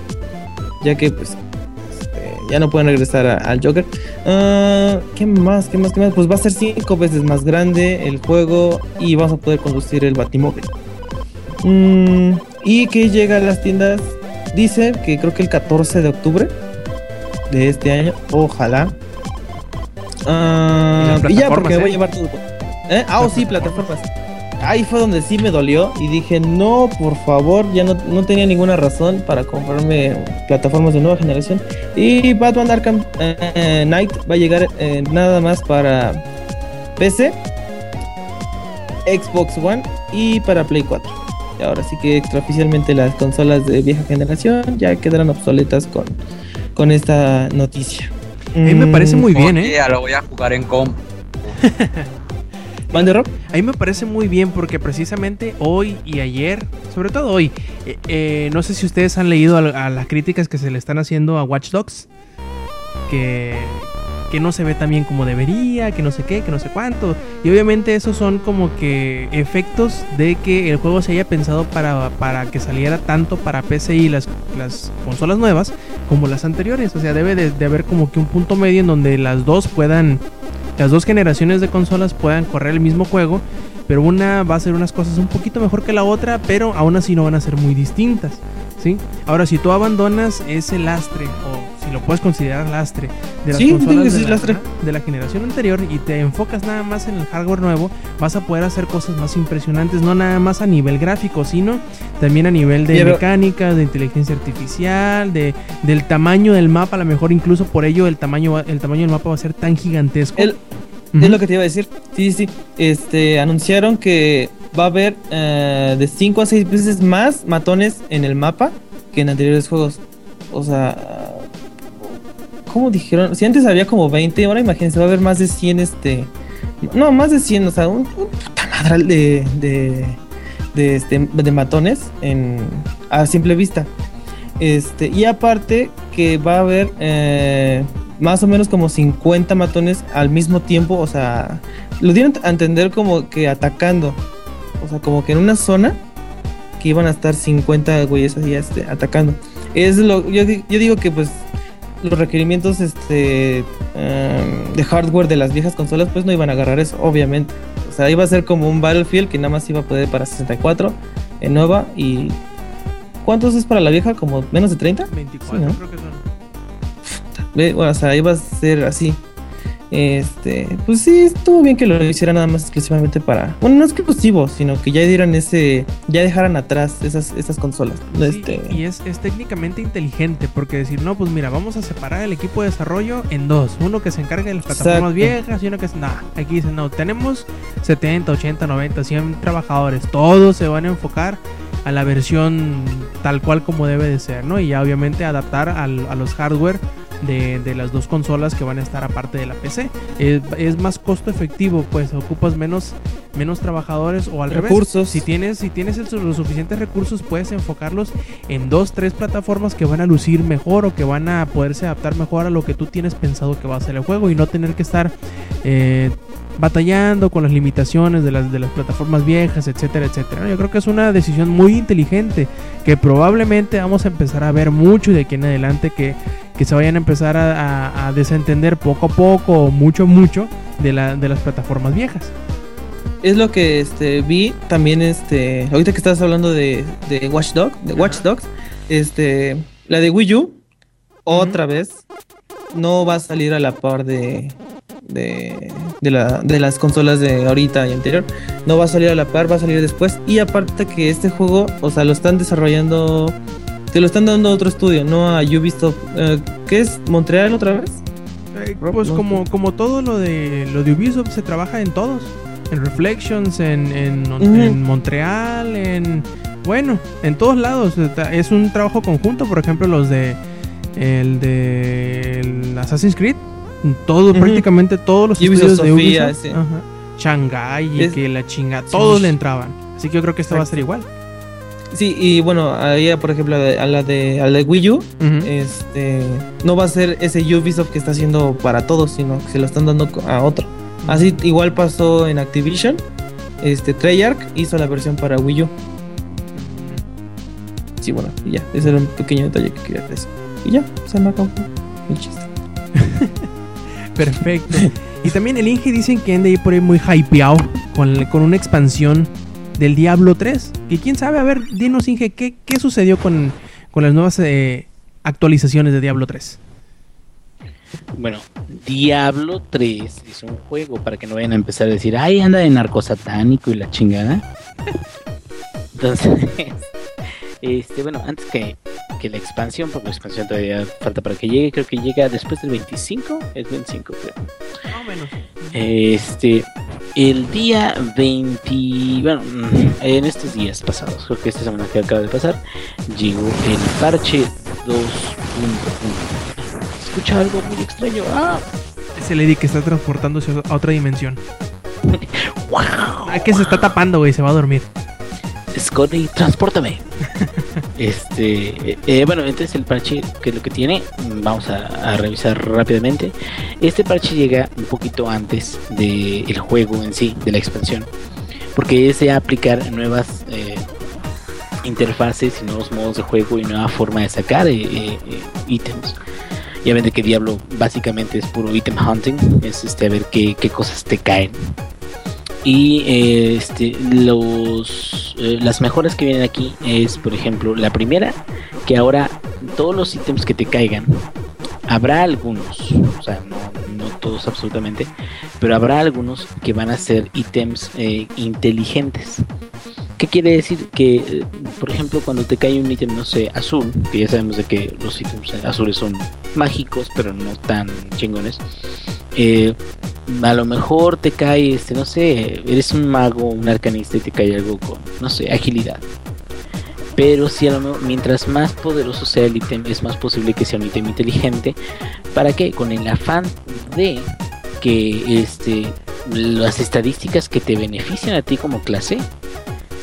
Ya que pues. este, ya no pueden regresar al Joker. Ah, ¿Qué más? ¿Qué más? ¿Qué más? Pues va a ser cinco veces más grande el juego. Y vamos a poder conducir el Batimóvil. Mm, y que llega a las tiendas. Dice que creo que el 14 de octubre de este año. Ojalá. Ah, Y ya, porque me voy a ¿eh? llevar todo. ¿Eh? Ah, oh, sí, plataformas. Ahí fue donde sí me dolió y dije, no, por favor, ya no, no tenía ninguna razón para comprarme plataformas de nueva generación. Y Batman Arkham eh, Knight va a llegar eh, nada más para PC, Xbox One y para Play 4. Y ahora sí que extraoficialmente las consolas de vieja generación ya quedarán obsoletas con, con esta noticia. A mí me parece Mm, muy bien, Oye, ¿eh? ya lo voy a jugar en comp. ¿Mande, Rob? A mí me parece muy bien porque precisamente hoy y ayer, sobre todo hoy, eh, eh, no sé si ustedes han leído a, a las críticas que se le están haciendo a Watch Dogs, que, que no se ve tan bien como debería, que no sé qué, que no sé cuánto. Y obviamente esos son como que efectos de que el juego se haya pensado para, para que saliera tanto para PC y las, las consolas nuevas como las anteriores. O sea, debe de, haber como que un punto medio en donde las dos puedan las dos generaciones de consolas puedan correr el mismo juego, pero una va a hacer unas cosas un poquito mejor que la otra, pero aún así no van a ser muy distintas, ¿sí? Ahora, si tú abandonas ese lastre, o lo puedes considerar lastre, de las Sí, consolas de la, lastre. de la generación anterior y te enfocas nada más en el hardware nuevo, vas a poder hacer cosas más impresionantes, no nada más a nivel gráfico, sino también a nivel de Pero- mecánica, de inteligencia artificial, de, del tamaño del mapa, a lo mejor incluso por ello el tamaño, el tamaño del mapa va a ser tan gigantesco. El-. Es lo que te iba a decir. Sí, sí. Este, anunciaron que va a haber eh, de 5 a 6 veces más matones en el mapa que en anteriores juegos. O sea, ¿cómo dijeron? Si antes había como 20, ahora imagínense, va a haber más de 100, este, no, más de 100, o sea, un, puta madral de, de, de, este, de matones en, a simple vista. Este, y aparte que va a haber eh, más o menos como 50 matones al mismo tiempo, o sea, lo dieron a entender como que atacando, o sea, como que en una zona que iban a estar 50 güeyes así este, atacando. Es lo, yo, yo digo que pues los requerimientos este em, de hardware de las viejas consolas pues no iban a agarrar eso, obviamente. O sea, iba a ser como un Battlefield que nada más iba a poder para 64 en Nova y ¿cuántos es para la vieja? Como menos de 30? 24, Sí, ¿no? creo que son. Bueno, o sea, iba a ser así. Este, pues sí, estuvo bien que lo hiciera nada más exclusivamente para, bueno, no exclusivo, sino que ya dieran ese, ya dejaran atrás esas, esas consolas. Sí, Este, y es, es técnicamente inteligente porque decir, no, pues mira, vamos a separar el equipo de desarrollo en dos. Uno que se encargue de las plataformas Exacto. viejas y uno que es... Nah, aquí dicen, no, tenemos 70, 80, 90, 100 trabajadores. Todos se van a enfocar a la versión tal cual como debe de ser, ¿no? Y ya obviamente adaptar al- a los hardware de, de las dos consolas que van a estar aparte de la PC. Es, es más costo efectivo, pues ocupas menos, menos trabajadores o al revés. Recursos. Si tienes, si tienes el- los suficientes recursos, puedes enfocarlos en dos, tres plataformas que van a lucir mejor o que van a poderse adaptar mejor a lo que tú tienes pensado que va a ser el juego y no tener que estar eh, batallando con las limitaciones de las, de las plataformas viejas, etcétera, etcétera. Yo creo que es una decisión muy inteligente que probablemente vamos a empezar a ver mucho de aquí en adelante que, que se vayan a empezar a, a- a desentender poco a poco mucho, mucho de, la, de las plataformas viejas. es lo que este vi también este ahorita que estás hablando de, de Watch Dog, de Watch Dogs, este la de Wii U otra vez no va a salir a la par de de, de, la, de las consolas de ahorita y anterior. No va a salir a la par, va a salir después. Y aparte que este juego, o sea, lo están desarrollando, te lo están dando a otro estudio, no a Ubisoft. Eh, ¿Qué es? ¿Montreal otra vez? Eh, pues no como, como todo lo de lo de Ubisoft se trabaja en todos. En Reflections, en, en, Montreal, en bueno, en todos lados. Es un trabajo conjunto, por ejemplo, los de el de el Assassin's Creed. Todo, Ujú. prácticamente todos los Ubisoft estudios de Sofía, Ubisoft. ese. ajá, Shanghai y Es- que la chinga, todos le entraban. Así que yo creo que esto va a ser igual. Sí, y bueno, ahí por ejemplo a la de, a la de, Wii U, este no va a ser ese Ubisoft que está haciendo para todos, sino que se lo están dando a otro. Así igual pasó en Activision. Este Treyarch hizo la versión para Wii U. Sí, bueno, y ya, ese era un pequeño detalle que quería decir. Y ya, se me acabó el chiste. Perfecto. y también el Inge dicen que anda ahí por ahí muy hypeado con, con una expansión del Diablo 3. Que quién sabe, a ver, dinos Inge, ¿qué, qué sucedió con, con las nuevas eh, actualizaciones de Diablo 3? Bueno, Diablo 3 es un juego para que no vayan a empezar a decir, ay, anda de narcosatánico y la chingada. Entonces, este, bueno, antes que, que la expansión, porque la expansión todavía falta para que llegue, creo que llega después del 25, es 25 creo. Más o menos. Este, el día 20, bueno, mm, en estos días pasados, creo que esta semana que acaba de pasar, llegó el parche 2.1. Escucha algo muy extraño. Ah, Es el Eddie que está transportándose a otra dimensión. wow. Ah, que se está tapando, güey, se va a dormir. Scotty, transpórtame. este, eh, eh, bueno, entonces el parche, que es lo que tiene, vamos a, a revisar rápidamente. Este parche llega un poquito antes del juego en sí, de la expansión, porque es de aplicar nuevas eh, interfaces y nuevos modos de juego y nueva forma de sacar eh, ítems. Ya ven de que Diablo básicamente es puro item hunting, es este a ver qué, qué cosas te caen. Y eh, este, los, eh, las mejoras que vienen aquí es, por ejemplo, la primera, que ahora todos los ítems que te caigan, habrá algunos, o sea, no, no todos absolutamente, pero habrá algunos que van a ser ítems eh, inteligentes. ¿Qué quiere decir? Que, por ejemplo, cuando te cae un ítem, no sé, azul, que ya sabemos de que los ítems azules son mágicos, pero no tan chingones. eh, a lo mejor te cae, este, no sé, eres un mago, un arcanista y te cae algo con, no sé, agilidad. Pero si a lo mejor, mientras más poderoso sea el ítem, es más posible que sea un ítem inteligente. ¿Para qué? Con el afán de que este, las estadísticas que te benefician a ti como clase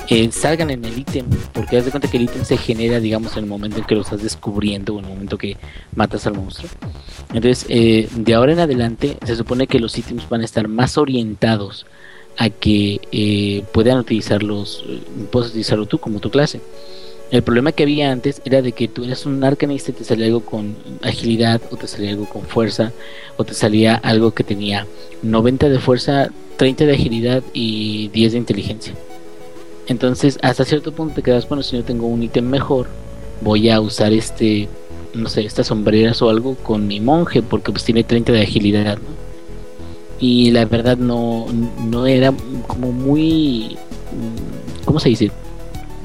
eh, salgan en el ítem, porque haz de cuenta que el ítem se genera, digamos, en el momento en que lo estás descubriendo o en el momento que matas al monstruo. Entonces, eh, de ahora en adelante, se supone que los ítems van a estar más orientados a que eh, puedan utilizarlos, eh, puedes utilizarlo tú como tu clase. El problema que había antes era de que tú eras un arcanista y te salía algo con agilidad, o te salía algo con fuerza, o te salía algo que tenía 90 de fuerza, 30 de agilidad y 10 de inteligencia. Entonces, hasta cierto punto te quedas, bueno, si yo tengo un ítem mejor, voy a usar este, no sé, estas sombreras o algo con mi monje, porque pues tiene 30 de agilidad, ¿no? Y la verdad no, no era como muy, mm, ¿cómo se dice?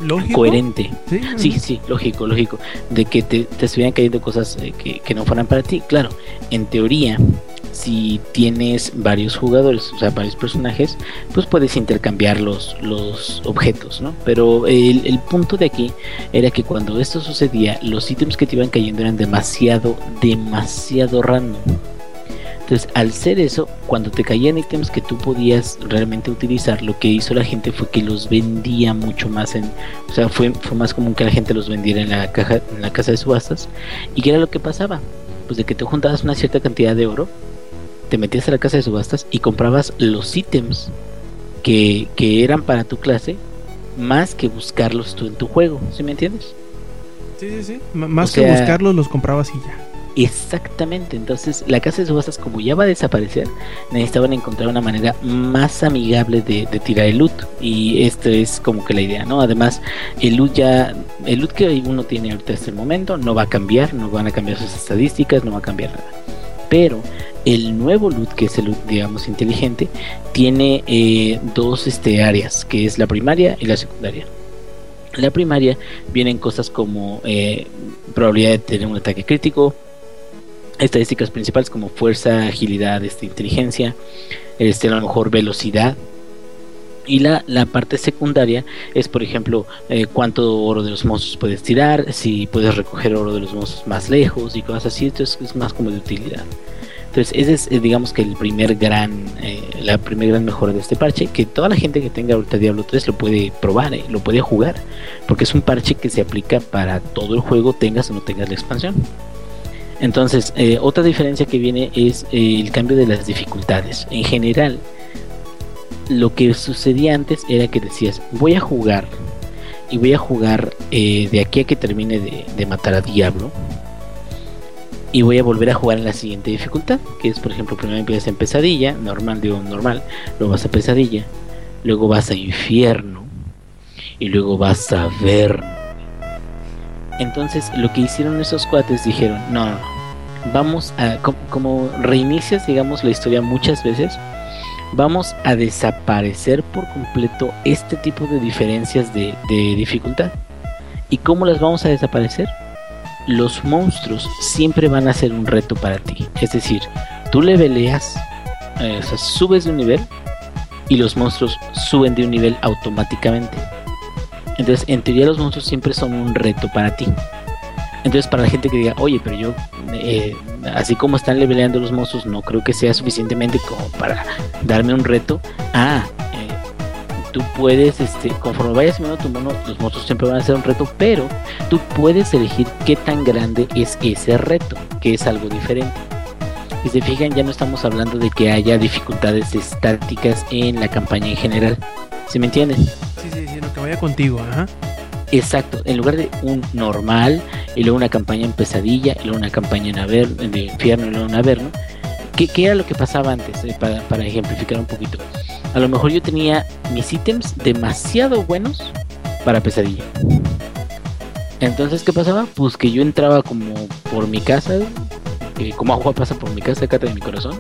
¿Lógico? Coherente. Sí, Sí, sí, lógico, lógico. De que te, te estuvieran cayendo cosas eh, que, que no fueran para ti. Claro, en teoría, si tienes varios jugadores, o sea, varios personajes, pues puedes intercambiar los, los objetos, ¿no? Pero el, punto de aquí era que cuando esto sucedía, los ítems que te iban cayendo eran demasiado, demasiado random. Entonces, al ser eso, cuando te caían ítems que tú podías realmente utilizar, lo que hizo la gente fue que los vendía mucho más en, o sea, fue, fue más común que la gente los vendiera en la caja, en la casa de subastas. ¿Y qué era lo que pasaba? Pues de que te juntabas una cierta cantidad de oro, te metías a la casa de subastas y comprabas los ítems que, que eran para tu clase, más que buscarlos tú en tu juego, ¿sí me entiendes? Sí, sí, sí. M- más O que buscarlos, los comprabas y ya. Exactamente, entonces la casa de subastas como ya va a desaparecer, necesitaban encontrar una manera más amigable de, tirar el loot y esto es como que la idea, ¿no? Además, el loot ya, el loot que uno tiene ahorita hasta el momento no va a cambiar, no van a cambiar sus estadísticas, no va a cambiar nada. Pero el nuevo loot, que es el loot, digamos, inteligente, tiene eh, dos este, áreas, que es la primaria y la secundaria. La primaria vienen cosas como eh, probabilidad de tener un ataque crítico, estadísticas principales como fuerza, agilidad, este, inteligencia, este, a lo mejor velocidad. Y la, la parte secundaria es, por ejemplo, eh, cuánto oro de los monstruos puedes tirar, si puedes recoger oro de los monstruos más lejos y cosas así. Entonces es más como de utilidad. Entonces ese es, eh, digamos que el primer gran, eh, la primer gran mejora de este parche, que toda la gente que tenga ahorita Diablo 3 lo puede probar, lo puede jugar, porque es un parche que se aplica para todo el juego, tengas o no tengas la expansión. Entonces, eh, otra diferencia que viene es eh, el cambio de las dificultades. En general, lo que sucedía antes era que decías, voy a jugar y voy a jugar eh, de aquí a que termine de, de matar a Diablo. Y voy a volver a jugar en la siguiente dificultad, que es por ejemplo, primero empiezas en pesadilla, normal, digo normal, luego vas a pesadilla, luego vas a infierno y luego vas a ver. Entonces, lo que hicieron esos cuates dijeron, no, no, no, vamos a, com- como reinicias, digamos, la historia muchas veces, vamos a desaparecer por completo este tipo de diferencias de, dificultad. ¿Y cómo las vamos a desaparecer? Los monstruos siempre van a ser un reto para ti. Es decir, tú leveleas, eh, o sea, subes de un nivel y los monstruos suben de un nivel automáticamente. Entonces, en teoría los monstruos siempre son un reto para ti. Entonces, para la gente que diga, oye, pero yo, eh, así como están leveleando los monstruos, no creo que sea suficientemente como para darme un reto. Ah, eh, tú puedes, este, conforme vayas subiendo tu mono, los monstruos siempre van a ser un reto, pero tú puedes elegir qué tan grande es ese reto, que es algo diferente. Si se fijan, ya no estamos hablando de que haya dificultades estáticas en la campaña en general. ¿Se me entienden? Sí, sí, sí, lo que vaya contigo, ajá. Exacto, en lugar de un normal y luego una campaña en pesadilla y luego una campaña en aver, de infierno y luego en averno, ¿qué, qué era lo que pasaba antes? Eh, para, para ejemplificar un poquito. A lo mejor yo tenía mis ítems demasiado buenos para pesadilla. Entonces, ¿qué pasaba? Pues que yo entraba como por mi casa, eh, como agua pasa por mi casa, cata de mi corazón.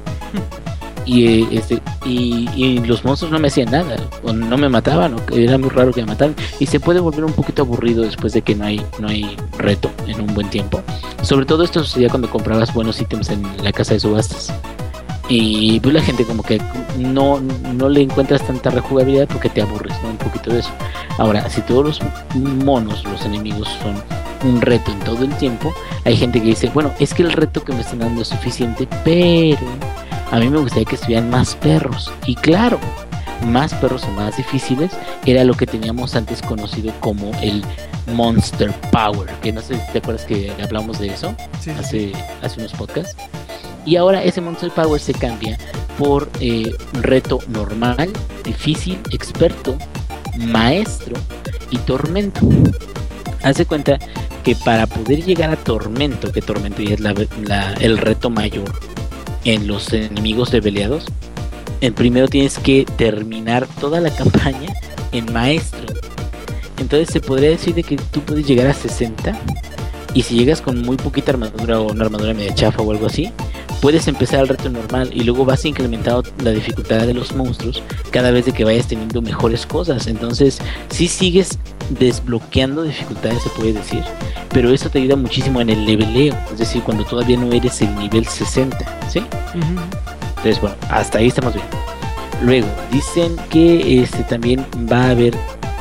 Y, eh, este, y, y los monstruos no me hacían nada, o no me mataban, o era muy raro que me mataran. Y se puede volver un poquito aburrido después de que no hay, no hay reto en un buen tiempo. Sobre todo esto sucedía cuando comprabas buenos ítems en la casa de subastas. Y pues la gente como que no, no le encuentras tanta rejugabilidad porque te aburres. Un poquito de eso. Ahora, si todos los monos, los enemigos son un reto en todo el tiempo, hay gente que dice, bueno, es que el reto que me están dando es suficiente, pero a mí me gustaría que estuvieran más perros. Y claro, más perros o más difíciles era lo que teníamos antes conocido como el Monster Power, que no sé si te acuerdas que hablamos de eso Sí, hace, hace unos podcasts. Y ahora ese Monster Power se cambia por eh, reto normal, difícil, experto, maestro y tormento. Haz de cuenta que para poder llegar a tormento, que tormento ya es la- la- el reto mayor en los enemigos leveleados, el primero tienes que terminar toda la campaña en maestro. Entonces se podría decir de que tú puedes llegar a 60 y si llegas con muy poquita armadura o una armadura media chafa o algo así, puedes empezar el reto normal y luego vas incrementando la dificultad de los monstruos cada vez de que vayas teniendo mejores cosas. Entonces, si sigues desbloqueando dificultades, se puede decir, pero eso te ayuda muchísimo en el leveleo, es decir, cuando todavía no eres el nivel 60, ¿sí? Entonces, bueno, hasta ahí estamos bien. Luego, dicen que este también va a haber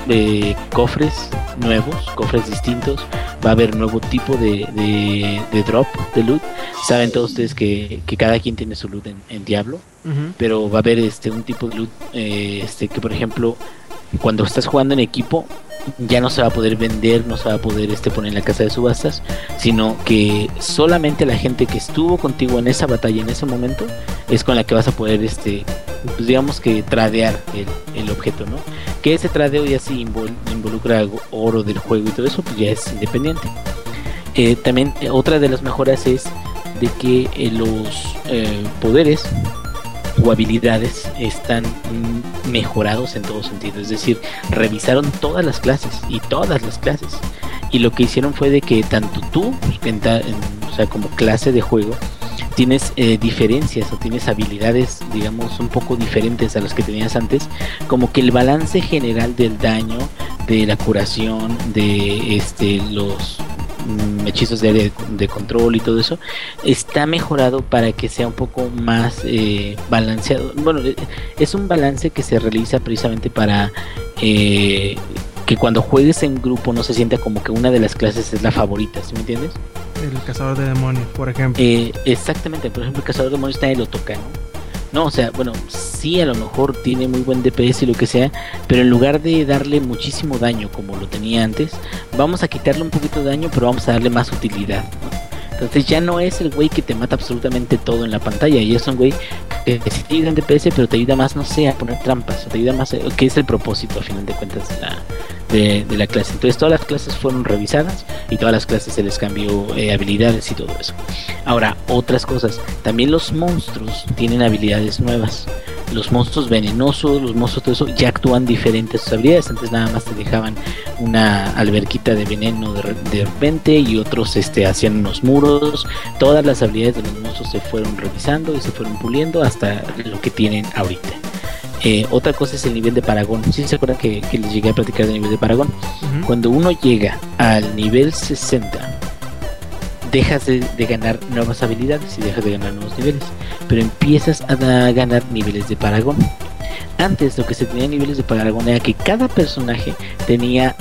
eh, cofres nuevos, cofres distintos. Va a haber nuevo tipo de, de, de drop, de loot. Saben todos ustedes que, que cada quien tiene su loot en, en Diablo. Pero va a haber este un tipo de loot eh, este que por ejemplo cuando estás jugando en equipo ya no se va a poder vender, no se va a poder este poner en la casa de subastas, sino que solamente la gente que estuvo contigo en esa batalla en ese momento es con la que vas a poder este pues digamos que tradear el, el objeto, ¿no? Que ese tradeo ya invol- involucra oro del juego y todo eso, pues ya es independiente. Eh, también eh, otra de las mejoras es de que eh, los poderes o habilidades están mejorados en todo sentido. Es decir, revisaron todas las clases y todas las clases. Y lo que hicieron fue de que tanto tú, pues, en en- o sea, como clase de juego, tienes eh, diferencias o tienes habilidades, digamos, un poco diferentes a las que tenías antes. Como que el balance general del daño, de la curación, de este los hechizos de, de, control y todo eso está mejorado para que sea un poco más eh, balanceado. Bueno, eh, es un balance que se realiza precisamente para eh, que cuando juegues en grupo no se sienta como que una de las clases es la favorita, ¿sí me entiendes? El cazador de demonios, por ejemplo. Eh, exactamente, por ejemplo, el cazador de demonios nadie lo toca, ¿no? No, o sea, bueno, sí a lo mejor tiene muy buen DPS y lo que sea, pero en lugar de darle muchísimo daño como lo tenía antes, vamos a quitarle un poquito de daño, pero vamos a darle más utilidad. ¿no? Entonces ya no es el güey que te mata absolutamente todo en la pantalla, y es un güey que sí te ayuda en DPS, pero te ayuda más, no sé, a poner trampas, o te ayuda más, a- que es el propósito a final de cuentas de la, de, la clase. Entonces todas las clases fueron revisadas y todas las clases se les cambió eh, habilidades y todo eso. Ahora, otras cosas. También los monstruos tienen habilidades nuevas. Los monstruos venenosos, los monstruos todo eso, ya actúan diferentes sus habilidades. Antes nada más te dejaban una alberquita de veneno de, re- de repente y otros este, hacían unos muros. Todas las habilidades de los monstruos se fueron revisando y se fueron puliendo hasta lo que tienen ahorita. Eh, otra cosa es el nivel de Paragón. ¿Sí se acuerdan que, que les llegué a platicar del nivel de Paragón? Cuando uno llega al nivel 60, dejas de, ganar nuevas habilidades y dejas de ganar nuevos niveles, pero empiezas a ganar niveles de Paragón. Antes lo que se tenía niveles de Paragón era que cada personaje tenía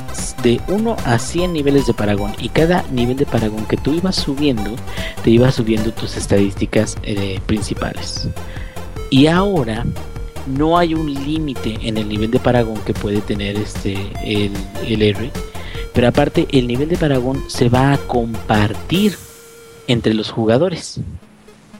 de 1 a 100 niveles de Paragón y cada nivel de Paragón que tú ibas subiendo, te iba subiendo tus estadísticas eh, principales. Y ahora no hay un límite en el nivel de Paragón que puede tener este el, el héroe. Pero aparte, el nivel de Paragón se va a compartir entre los jugadores.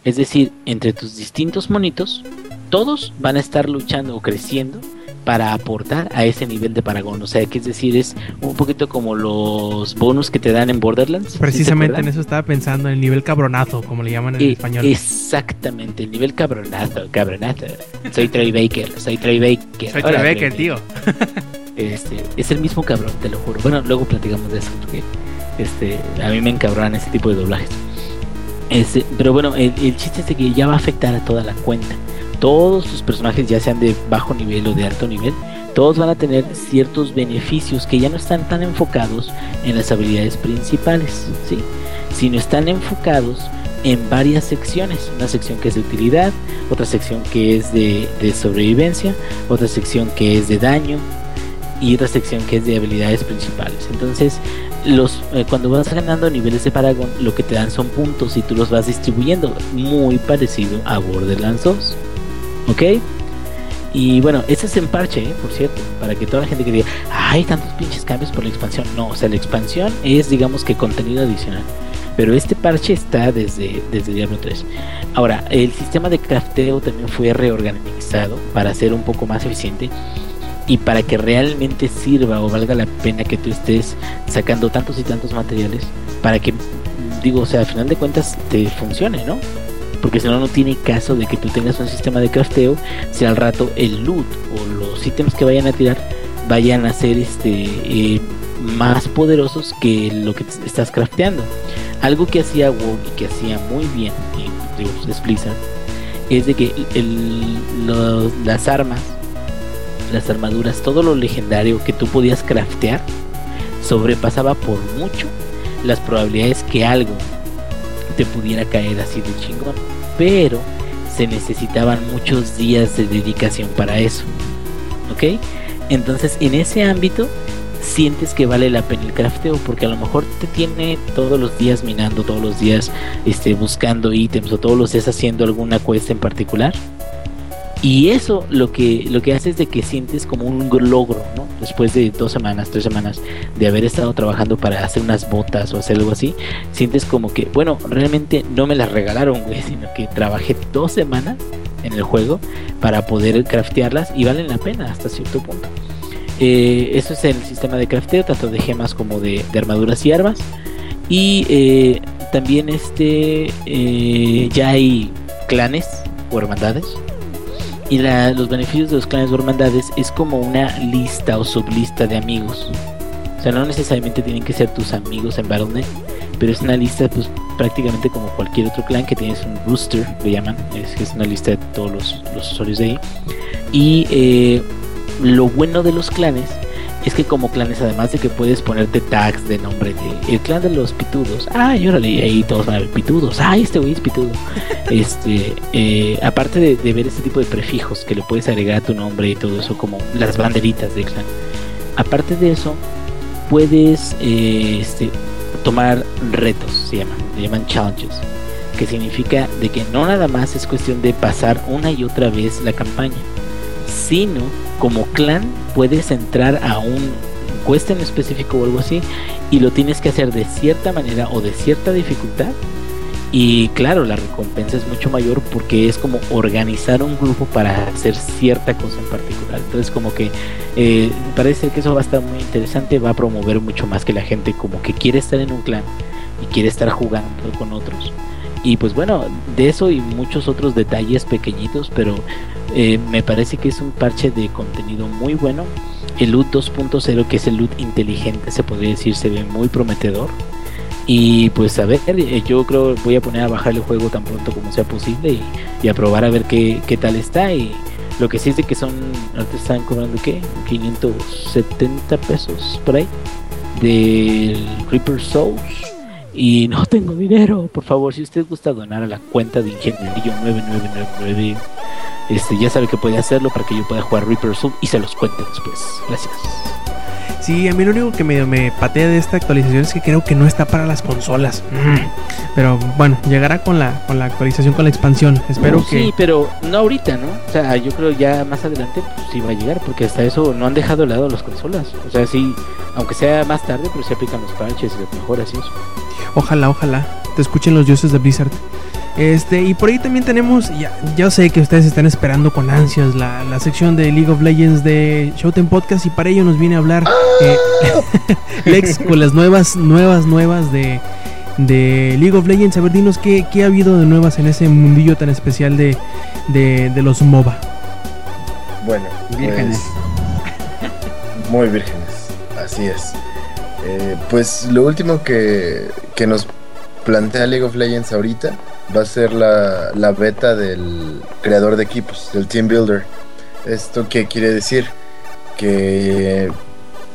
Es decir, entre tus distintos monitos, todos van a estar luchando o creciendo para aportar a ese nivel de Paragón. O sea, que es decir, es un poquito como los bonus que te dan en Borderlands. ¿sí se Precisamente en eso estaba pensando, en el nivel cabronazo, como le llaman en Eh, español. Exactamente, el nivel cabronazo, cabronazo. Soy Troy Baker, soy Troy Baker. Soy Troy Baker, tío. Este, es el mismo cabrón, te lo juro. Bueno, luego platicamos de eso, porque este, a mí me encabronan ese tipo de doblajes. Este, pero bueno, el, chiste es que ya va a afectar a toda la cuenta. Todos tus personajes, ya sean de bajo nivel o de alto nivel, todos van a tener ciertos beneficios que ya no están tan enfocados en las habilidades principales, ¿sí? Sino están enfocados en varias secciones. Una sección que es de utilidad, otra sección que es de sobrevivencia, otra sección que es de daño y otra sección que es de habilidades principales. Entonces, los eh, cuando vas ganando niveles de Paragon, lo que te dan son puntos y tú los vas distribuyendo, muy parecido a Borderlands 2. ¿Ok? Y bueno, ese es en parche, ¿eh? por cierto, para que toda la gente que diga, hay tantos pinches cambios por la expansión. No, o sea, la expansión es, digamos que contenido adicional. Pero este parche está desde, desde Diablo 3. Ahora, el sistema de crafteo también fue reorganizado para ser un poco más eficiente y para que realmente sirva o valga la pena que tú estés sacando tantos y tantos materiales para que, digo, o sea, al final de cuentas te funcione, ¿no? Porque si no, no tiene caso de que tú tengas un sistema de crafteo si al rato el loot o los ítems que vayan a tirar vayan a ser este eh, más poderosos que lo que estás crafteando. Algo que hacía WoW y que hacía muy bien, y, digo, es es de que el, las armas, las armaduras, todo lo legendario que tú podías craftear, sobrepasaba por mucho las probabilidades que algo te pudiera caer así de chingón. Pero se necesitaban muchos días de dedicación para eso. ¿Ok? Entonces en ese ámbito sientes que vale la pena el crafteo porque a lo mejor te tiene todos los días minando, todos los días este, buscando ítems o todos los días haciendo alguna cuesta en particular. Y eso lo que, lo que hace es de que sientes como un logro, ¿no? Después de dos semanas, tres semanas de haber estado trabajando para hacer unas botas o hacer algo así, sientes como que, bueno, realmente no me las regalaron, güey, sino que trabajé dos semanas en el juego para poder craftearlas y valen la pena hasta cierto punto. Eh, eso es el sistema de crafteo, tanto de gemas como de, armaduras y armas. Y eh, también este eh, ya hay clanes o hermandades. Y la- los beneficios de los clanes o hermandades es como una lista o sublista de amigos. O sea, no necesariamente tienen que ser tus amigos en Battle.net, pero es una lista pues prácticamente como cualquier otro clan que tienes un booster, le llaman, es, es una lista de todos los, los usuarios de ahí. Y eh, lo bueno de los clanes es que como clanes, además de que puedes ponerte tags de nombre de el clan de los pitudos, ay, órale, y ahí todos van a ver pitudos, ay, este güey es pitudo. este, eh, aparte de, de ver este tipo de prefijos que le puedes agregar a tu nombre y todo eso, como las banderitas del clan, aparte de eso, puedes eh, este, tomar retos, se llaman, se llaman challenges, que significa de que no nada más es cuestión de pasar una y otra vez la campaña, sino como clan puedes entrar a un cuesta en específico o algo así y lo tienes que hacer de cierta manera o de cierta dificultad. Y claro la recompensa es mucho mayor porque es como organizar un grupo para hacer cierta cosa en particular. Entonces como que eh, parece que eso va a estar muy interesante va a promover mucho más que la gente como que quiere estar en un clan y quiere estar jugando con otros y pues bueno de eso y muchos otros detalles pequeñitos pero eh, me parece que es un parche de contenido muy bueno. El loot 2.0, que es el loot inteligente, se podría decir, se ve muy prometedor. Y pues a ver, eh, yo creo voy a poner a bajar el juego tan pronto como sea posible y, y a probar a ver qué, qué tal está. Y lo que sí es de que son, ahorita están cobrando qué, 570 pesos por ahí del Reaper Souls. Y no tengo dinero, por favor, si usted gusta donar a la cuenta de Ingenierillo 9999 este, ya sabe que puede hacerlo para que yo pueda jugar Reaper Soul y se los cuente después. Gracias. Sí, a mí lo único que medio me patea de esta actualización es que creo que no está para las consolas. Mm. Pero bueno, llegará con la, con la actualización, con la expansión. Espero que... Sí, pero no ahorita, ¿no? O sea, yo creo ya más adelante pues, sí va a llegar, porque hasta eso no han dejado de lado las consolas. O sea, sí, aunque sea más tarde, pero se aplican los parches y las mejoras y eso. Ojalá, ojalá. Te escuchen los dioses de Blizzard. Este, y por ahí también tenemos, ya, yo sé que ustedes están esperando con ansias la, la sección de League of Legends de Showtime Podcast y para ello nos viene a hablar eh, Lex con las nuevas, nuevas, nuevas de, de League of Legends. A ver, dinos qué, qué ha habido de nuevas en ese mundillo tan especial de, de, de los MOBA. Bueno, Vírgenes. pues, muy vírgenes, así es. Eh, pues lo último que, que nos plantea League of Legends ahorita va a ser la, la beta del creador de equipos, del Team Builder. ¿Esto qué quiere decir? Que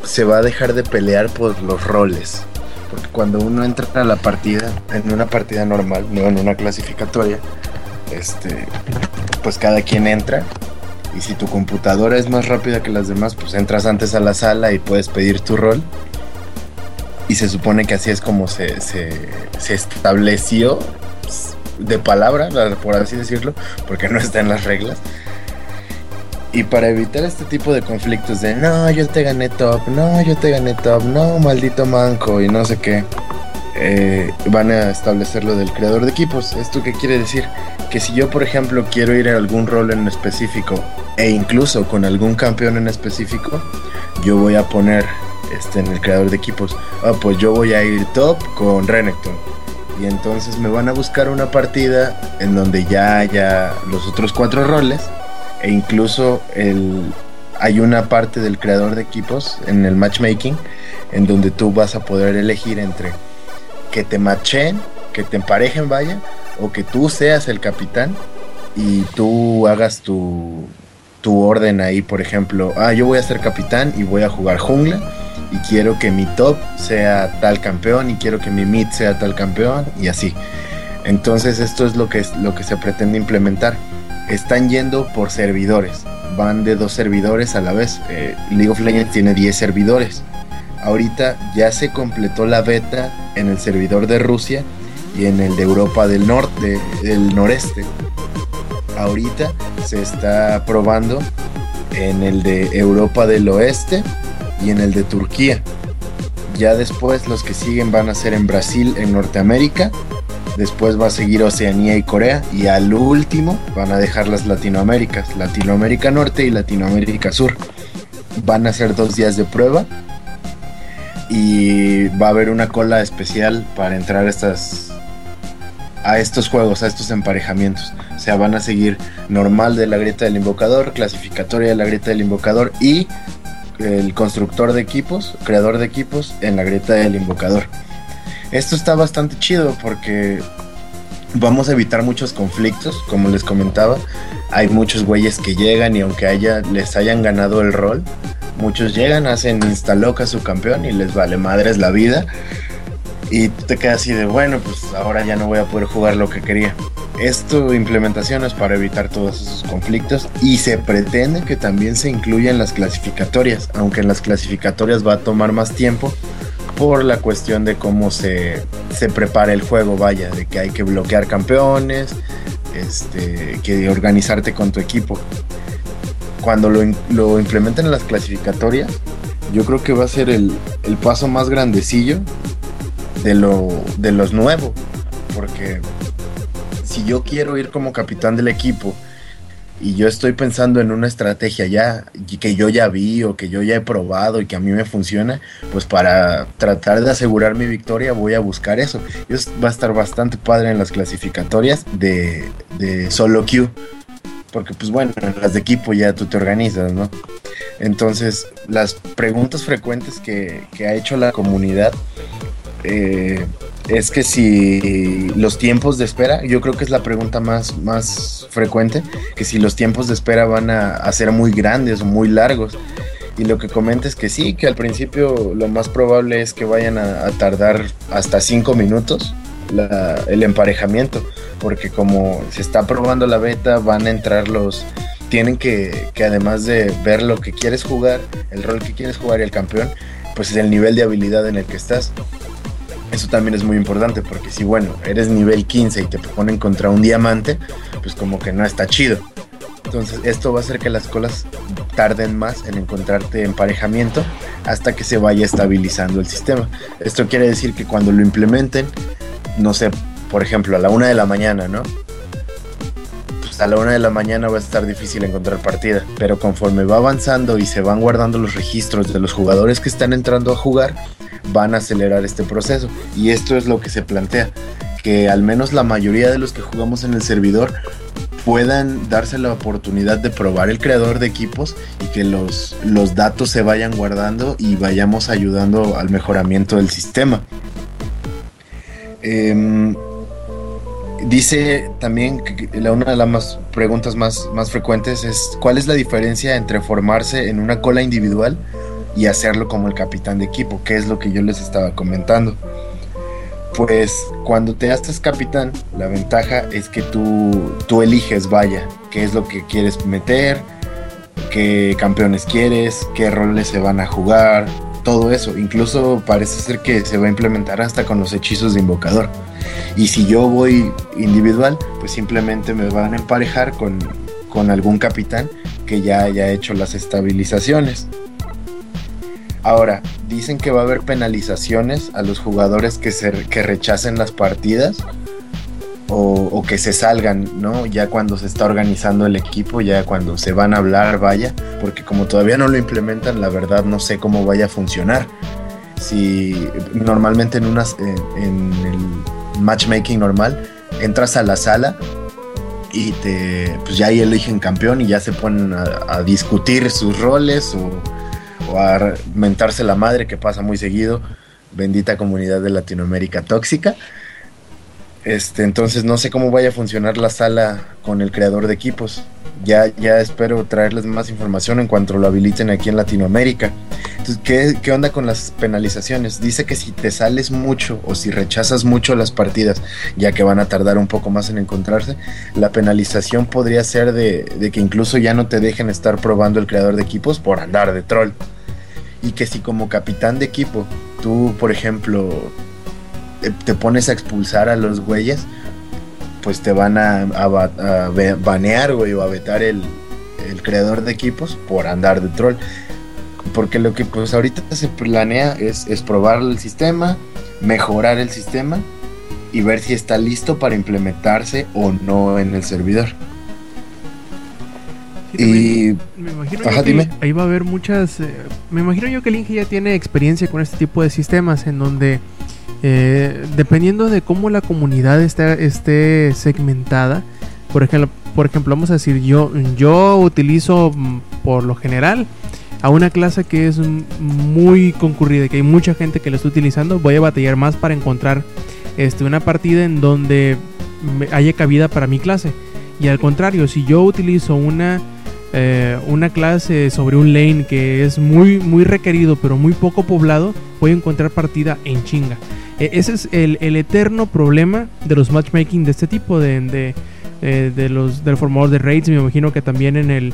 se va a dejar de pelear por los roles. Porque cuando uno entra a la partida, en una partida normal, no en una clasificatoria, este, pues cada quien entra. Y si tu computadora es más rápida que las demás, pues entras antes a la sala y puedes pedir tu rol. Y se supone que así es como se, se, se estableció pues, de palabra, por así decirlo, porque no está en las reglas. Y para evitar este tipo de conflictos de no, yo te gané top, no, yo te gané top, no, maldito manco y no sé qué, eh, van a establecer lo del creador de equipos. ¿Esto qué quiere decir? Que si yo, por ejemplo, quiero ir a algún rol en específico e incluso con algún campeón en específico, yo voy a poner este, en el creador de equipos, ah, pues yo voy a ir top con Renekton. Y entonces me van a buscar una partida en donde ya haya los otros cuatro roles e incluso el, hay una parte del creador de equipos en el matchmaking en donde tú vas a poder elegir entre que te machen, que te emparejen, vaya, o que tú seas el capitán y tú hagas tu, tu orden ahí, por ejemplo, ah, yo voy a ser capitán y voy a jugar jungla y quiero que mi top sea tal campeón y quiero que mi mid sea tal campeón y así. Entonces esto es lo que, es, lo que se pretende implementar. Están yendo por servidores, van de dos servidores a la vez. Eh, League of Legends tiene 10 servidores. Ahorita ya se completó la beta en el servidor de Rusia y en el de Europa del norte, del noreste. Ahorita se está probando en el de Europa del oeste y en el de Turquía. Ya después los que siguen van a ser en Brasil, en Norteamérica. Después va a seguir Oceanía y Corea. Y al último van a dejar las Latinoaméricas, Latinoamérica Norte y Latinoamérica Sur. Van a ser dos días de prueba. Y va a haber una cola especial para entrar a estas a estos juegos, a estos emparejamientos. O sea, van a seguir normal de la grieta del invocador, clasificatoria de la grieta del invocador y el constructor de equipos, creador de equipos en la grieta del invocador. Esto está bastante chido porque vamos a evitar muchos conflictos, como les comentaba. Hay muchos güeyes que llegan y aunque haya, les hayan ganado el rol, muchos llegan, hacen instaloca su campeón y les vale madres la vida. Y te quedas así de, bueno, pues ahora ya no voy a poder jugar lo que quería. Esto implementación es para evitar todos esos conflictos y se pretende que también se incluya en las clasificatorias, aunque en las clasificatorias va a tomar más tiempo por la cuestión de cómo se, se prepara el juego, vaya, de que hay que bloquear campeones, este, que organizarte con tu equipo. Cuando lo, lo implementen en las clasificatorias, yo creo que va a ser el, el paso más grandecillo de lo, de los nuevos, porque si yo quiero ir como capitán del equipo y yo estoy pensando en una estrategia ya que yo ya vi o que yo ya he probado y que a mí me funciona, pues para tratar de asegurar mi victoria voy a buscar eso. Y va a estar bastante padre en las clasificatorias de, de solo queue. Porque pues bueno, en las de equipo ya tú te organizas, ¿no? Entonces, las preguntas frecuentes que, que ha hecho la comunidad eh, es que si los tiempos de espera, yo creo que es la pregunta más, más frecuente, que si los tiempos de espera van a, ser muy grandes o muy largos. Y lo que comenta es que sí, que al principio lo más probable es que vayan a, tardar hasta 5 minutos el emparejamiento, porque como se está probando la beta, van a entrar los... Tienen que, que además de ver lo que quieres jugar, el rol que quieres jugar y el campeón, pues es el nivel de habilidad en el que estás. Eso también es muy importante porque si, bueno, eres nivel 15 y te ponen contra un diamante, pues como que no está chido. Entonces esto va a hacer que las colas tarden más en encontrarte emparejamiento hasta que se vaya estabilizando el sistema. Esto quiere decir que cuando lo implementen, no sé, por ejemplo, a la una de la mañana, ¿no? Pues a la una de la mañana va a estar difícil encontrar partida, pero conforme va avanzando y se van guardando los registros de los jugadores que están entrando a jugar, van a acelerar este proceso. Y esto es lo que se plantea, que al menos la mayoría de los que jugamos en el servidor puedan darse la oportunidad de probar el creador de equipos y que los, los datos se vayan guardando y vayamos ayudando al mejoramiento del sistema. Eh, dice también que la, una de las más, preguntas más, más frecuentes es cuál es la diferencia entre formarse en una cola individual y hacerlo como el capitán de equipo, que es lo que yo les estaba comentando. Pues cuando te haces capitán, la ventaja es que tú, tú eliges, vaya, qué es lo que quieres meter, qué campeones quieres, qué roles se van a jugar, todo eso. Incluso parece ser que se va a implementar hasta con los hechizos de invocador. Y si yo voy individual, pues simplemente me van a emparejar con, con algún capitán que ya haya hecho las estabilizaciones. Ahora, dicen que va a haber penalizaciones a los jugadores que, se, que rechacen las partidas o, que se salgan, ¿no? Ya cuando se está organizando el equipo, ya cuando se van a hablar, vaya, porque como todavía no lo implementan, la verdad no sé cómo vaya a funcionar. Si normalmente en, unas, en el matchmaking normal, entras a la sala y te, pues ya ahí eligen campeón y ya se ponen a, a discutir sus roles o a mentarse la madre que pasa muy seguido. Bendita comunidad de Latinoamérica tóxica. Este, entonces no sé cómo vaya a funcionar la sala con el creador de equipos. Ya, ya espero traerles más información en cuanto lo habiliten aquí en Latinoamérica. Entonces, ¿qué, ¿qué, onda con las penalizaciones? Dice que si te sales mucho o si rechazas mucho las partidas, ya que van a tardar un poco más en encontrarse, la penalización podría ser de, de que incluso ya no te dejen estar probando el creador de equipos por andar de troll y que si como capitán de equipo tú, por ejemplo, te pones a expulsar a los güeyes, pues te van a, banear, güey, o a vetar el, el, creador de equipos por andar de troll. Porque lo que pues ahorita se planea es, es probar el sistema, mejorar el sistema y ver si está listo para implementarse o no en el servidor. Sí, y me imagino Ajá, que ahí va a haber muchas. Eh, me imagino yo que el Inge ya tiene experiencia con este tipo de sistemas en donde, eh, dependiendo de cómo la comunidad esté, esté segmentada, por ejemplo, por ejemplo, vamos a decir, yo, yo utilizo mm, por lo general a una clase que es muy concurrida, que hay mucha gente que lo está utilizando, voy a batallar más para encontrar este, una partida en donde haya cabida para mi clase. Y al contrario, si yo utilizo una eh, una clase sobre un lane que es muy, muy requerido pero muy poco poblado, voy a encontrar partida en chinga. E ese es el, el, eterno problema de los matchmaking de este tipo, de, de, eh, de los del formador de raids. Me imagino que también en el,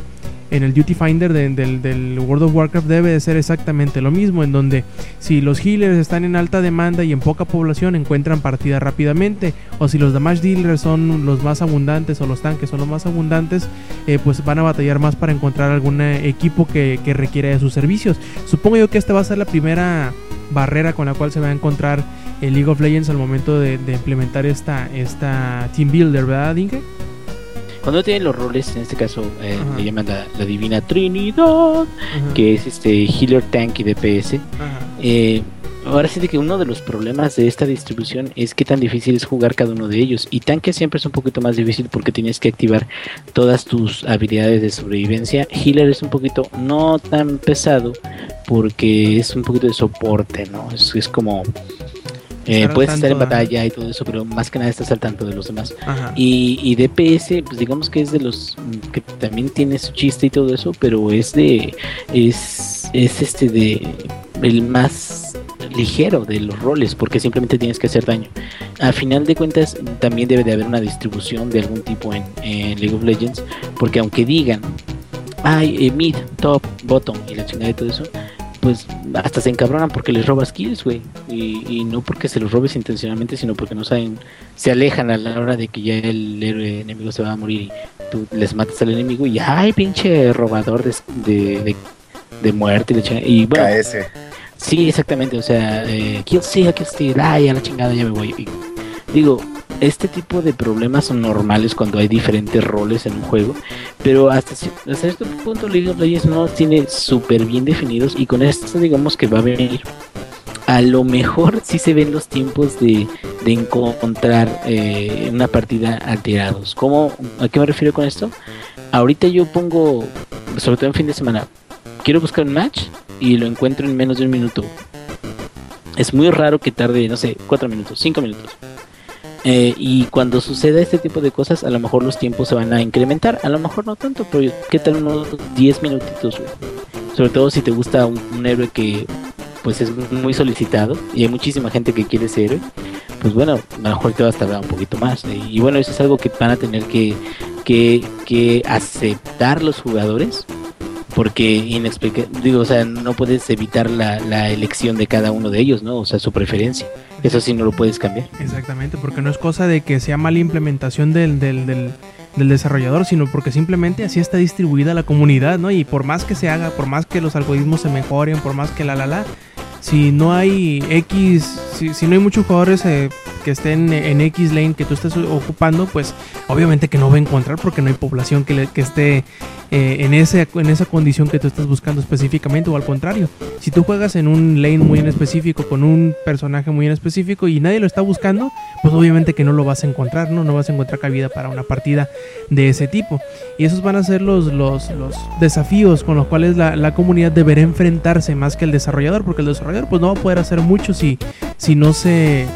en el Duty Finder de, del, World of Warcraft debe de ser exactamente lo mismo, en donde si los healers están en alta demanda y en poca población encuentran partida rápidamente, o si los damage dealers son los más abundantes o los tanques son los más abundantes, eh, pues van a batallar más para encontrar algún equipo que, que requiera de sus servicios. Supongo yo que esta va a ser la primera barrera con la cual se va a encontrar el League of Legends al momento de, de implementar esta, esta Team Builder, ¿verdad, Inge? Cuando tienen los roles, en este caso eh, le llaman la, la, Divina Trinidad, Ajá. que es este Healer, Tank y DPS. Eh, ahora sí que uno de los problemas de esta distribución es que tan difícil es jugar cada uno de ellos. Y tanque siempre es un poquito más difícil porque tienes que activar todas tus habilidades de sobrevivencia. Healer es un poquito no tan pesado porque es un poquito de soporte, ¿no? Es, es como eh, puedes estar en batalla y todo eso, pero más que nada estás al tanto de los demás. Y, y, DPS, pues digamos que es de los que también tiene su chiste y todo eso, pero es de. Es, es este de. El más ligero de los roles, porque simplemente tienes que hacer daño. A final de cuentas, también debe de haber una distribución de algún tipo en, en League of Legends, porque aunque digan, hay eh, mid, top, bottom y la chingada de todo eso pues hasta se encabronan porque les robas kills, güey. Y, y, no porque se los robes intencionalmente, sino porque no saben, se alejan a la hora de que ya el héroe enemigo se va a morir y tú les matas al enemigo y ay, pinche robador de, de, de, de muerte y, y bueno. KS. Sí, exactamente, o sea, eh, kill kill ay, a la chingada ya me voy. Y, digo, este tipo de problemas son normales cuando hay diferentes roles en un juego, pero hasta, hasta este punto League of Legends no tiene súper bien definidos y con esto digamos que va a venir. A lo mejor sí se ven los tiempos de, de encontrar eh, una partida alterados. ¿Cómo, ¿A qué me refiero con esto? Ahorita yo pongo, sobre todo en fin de semana, quiero buscar un match y lo encuentro en menos de un minuto. Es muy raro que tarde, no sé, cuatro minutos, cinco minutos. Eh, y cuando suceda este tipo de cosas, a lo mejor los tiempos se van a incrementar. A lo mejor no tanto, pero ¿qué tal unos 10 minutitos? Sobre todo si te gusta un, héroe que pues es muy solicitado y hay muchísima gente que quiere ese héroe. pues bueno, a lo mejor te vas a tardar un poquito más. Y, y bueno, eso es algo que van a tener que, que, que aceptar los jugadores porque inexplica digo, o sea, no puedes evitar la, la elección de cada uno de ellos, ¿no? O sea, su preferencia. Eso sí no lo puedes cambiar. Exactamente, porque no es cosa de que sea mala implementación del, del, del, del desarrollador, sino porque simplemente así está distribuida la comunidad, ¿no? Y por más que se haga, por más que los algoritmos se mejoren, por más que la la la, si no hay X, si, si no hay muchos jugadores eh, que estén en X lane que tú estés ocupando, pues obviamente que no va a encontrar porque no hay población que, esté eh, en, ese, en esa condición que tú estás buscando específicamente o al contrario. Si tú juegas en un lane muy en específico con un personaje muy en específico y nadie lo está buscando, pues obviamente que no lo vas a encontrar, ¿no? No vas a encontrar cabida para una partida de ese tipo. Y esos van a ser los, los, los desafíos con los cuales la, la comunidad deberá enfrentarse más que el desarrollador, porque el desarrollador pues no va a poder hacer mucho si, si no se...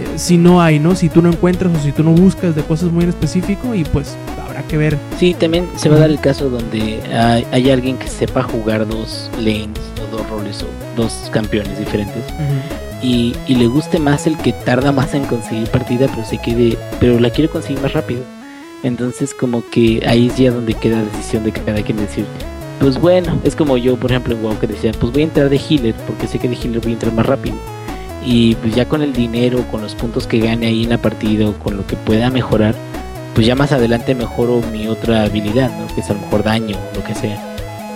eh, si no hay, ¿no? Si tú no encuentras o si tú no buscas de cosas muy en específico y pues habrá que ver. Sí, también se va a dar el caso donde hay, hay alguien que sepa jugar dos lanes o dos roles o dos campeones diferentes y, y le guste más el que tarda más en conseguir partida, pero se quede, pero la quiere conseguir más rápido. Entonces como que ahí es ya donde queda la decisión de cada quien decir, pues bueno, es como yo por ejemplo en WoW que decía, pues voy a entrar de healer porque sé que de healer voy a entrar más rápido. Y pues ya con el dinero, con los puntos que gane ahí en la partida con lo que pueda mejorar, pues ya más adelante mejoro mi otra habilidad, ¿no? Que es a lo mejor daño lo que sea.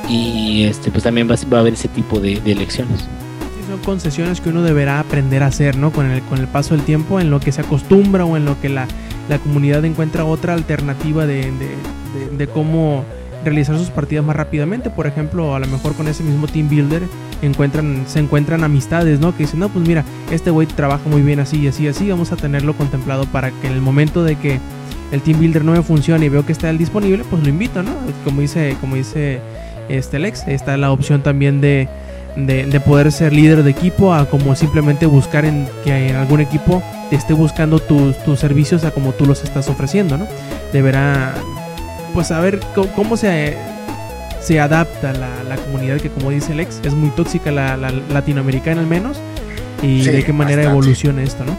Y este pues también va, va a haber ese tipo de, de elecciones. Sí, son concesiones que uno deberá aprender a hacer, ¿no? Con el, con el paso del tiempo, en lo que se acostumbra o en lo que la, la comunidad encuentra otra alternativa de- de- de cómo realizar sus partidas más rápidamente. Por ejemplo, a lo mejor con ese mismo team builder encuentran, se encuentran amistades, ¿no? Que dicen, no, pues mira, este güey trabaja muy bien así y así y así, vamos a tenerlo contemplado para que en el momento de que el team builder no me funcione y veo que está él disponible, pues lo invito, ¿no? Como dice, como dice este Lex, está la opción también de, de, de poder ser líder de equipo a como simplemente buscar en que en algún equipo esté buscando tus, tus servicios a como tú los estás ofreciendo, ¿no? Deberá pues saber cómo, cómo se, se adapta la, la comunidad que como dice Lex es muy tóxica la, la latinoamericana al menos y Sí, de qué manera bastante. evoluciona esto, ¿no?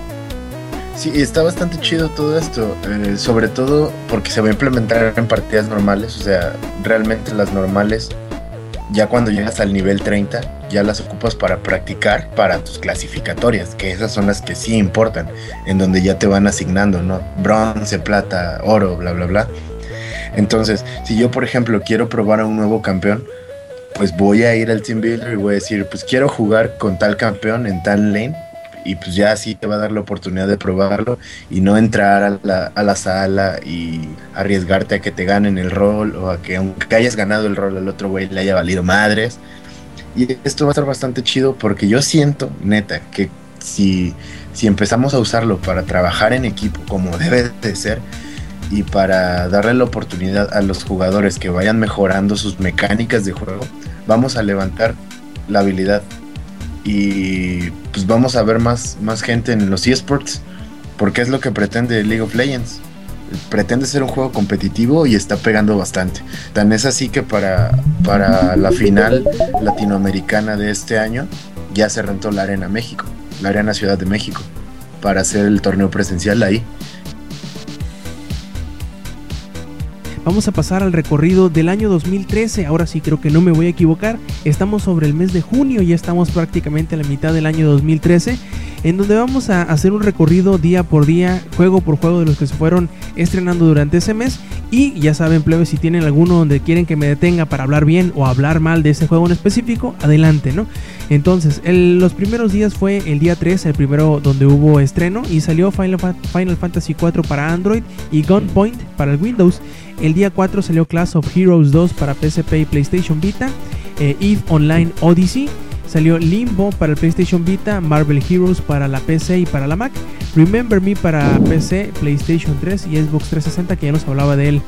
Sí, está bastante chido todo esto, eh, sobre todo porque se va a implementar en partidas normales, o sea, realmente las normales, ya cuando llegas al nivel 30, ya las ocupas para practicar para tus clasificatorias, que esas son las que sí importan, en donde ya te van asignando, ¿no? Bronce, plata, oro, bla, bla, bla. Entonces, si yo, por ejemplo, quiero probar a un nuevo campeón, pues voy a ir al Team Builder y voy a decir, pues quiero jugar con tal campeón en tal lane y pues ya así te va a dar la oportunidad de probarlo y no entrar a la, a la sala y arriesgarte a que te ganen el rol o a que aunque hayas ganado el rol al otro güey le haya valido madres. Y esto va a estar bastante chido porque yo siento, neta, que si, si empezamos a usarlo para trabajar en equipo como debe de ser y para darle la oportunidad a los jugadores que vayan mejorando sus mecánicas de juego, vamos a levantar la habilidad y pues vamos a ver más, más gente en los esports, porque es lo que pretende League of Legends. Pretende ser un juego competitivo y está pegando bastante. Tan es así que para, para la final latinoamericana de este año ya se rentó la Arena México, la Arena Ciudad de México, para hacer el torneo presencial ahí. Vamos a pasar al recorrido del año 2013. Ahora sí creo que no me voy a equivocar. Estamos sobre el mes de junio, ya estamos prácticamente a la mitad del año 2013, en donde vamos a hacer un recorrido día por día, juego por juego de los que se fueron estrenando durante ese mes. Y ya saben, plebes, si tienen alguno donde quieren que me detenga para hablar bien o hablar mal de ese juego en específico, adelante, ¿no? Entonces, los primeros días fue el día 3, el primero donde hubo estreno, y salió Final, Fa- Final Fantasy 4 para Android y Gunpoint para el Windows. El día 4 salió Class of Heroes 2 para PSP y PlayStation Vita, eh, EVE Online Odyssey, salió Limbo para el PlayStation Vita, Marvel Heroes para la PC y para la Mac, Remember Me para PC, PlayStation 3 y Xbox 360, que ya nos hablaba de él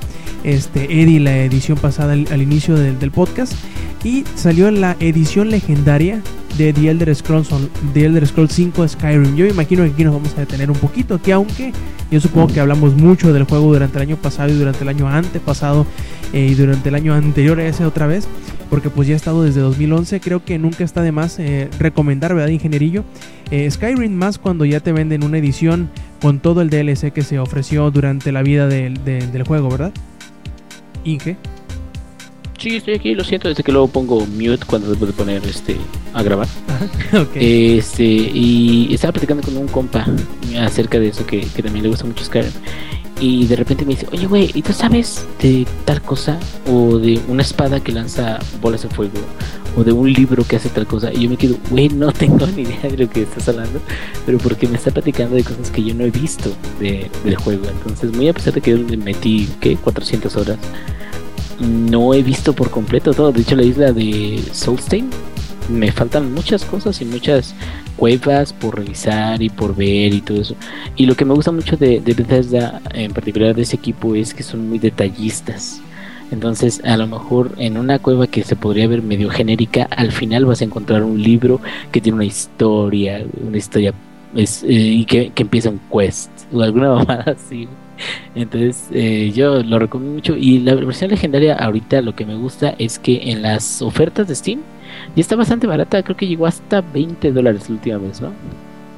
este, Eddie la edición pasada al, inicio del podcast. Y salió la edición legendaria de The Elder Scrolls, on- The Elder Scrolls 5 Skyrim. Yo me imagino que aquí nos vamos a detener un poquito, que aunque yo supongo que hablamos mucho del juego durante el año pasado y durante el año antepasado eh, y durante el año anterior a ese otra vez, porque pues ya ha estado desde 2011, creo que nunca está de más eh, recomendar, ¿verdad, ingenierillo? Eh, Skyrim más cuando ya te venden una edición con todo el DLC que se ofreció durante la vida del- del juego, ¿verdad? Inge. Sí, estoy aquí, lo siento, desde que luego pongo mute cuando debo de poner este a grabar. Este, y estaba platicando con un compa acerca de eso que, que también le gusta mucho Skyrim. Y de repente me dice, oye güey, ¿y tú sabes de tal cosa? O de una espada que lanza bolas de fuego. O de un libro que hace tal cosa. Y yo me quedo, güey, no tengo ni idea de lo que estás hablando. Pero porque me está platicando de cosas que yo no he visto de, del juego. Entonces, muy a pesar de que yo le metí, ¿qué? 400 horas. No he visto por completo todo. De hecho, la isla de Solstein me faltan muchas cosas y muchas cuevas por revisar y por ver y todo eso. Y lo que me gusta mucho de, de Bethesda, en particular de ese equipo, es que son muy detallistas. Entonces, a lo mejor en una cueva que se podría ver medio genérica, al final vas a encontrar un libro que tiene una historia, una historia eh, y que, que empieza un quest o alguna mamada así. Entonces, eh, yo lo recomiendo mucho. Y la versión legendaria, ahorita lo que me gusta es que en las ofertas de Steam ya está bastante barata. Creo que llegó hasta 20 dólares la última vez, ¿no?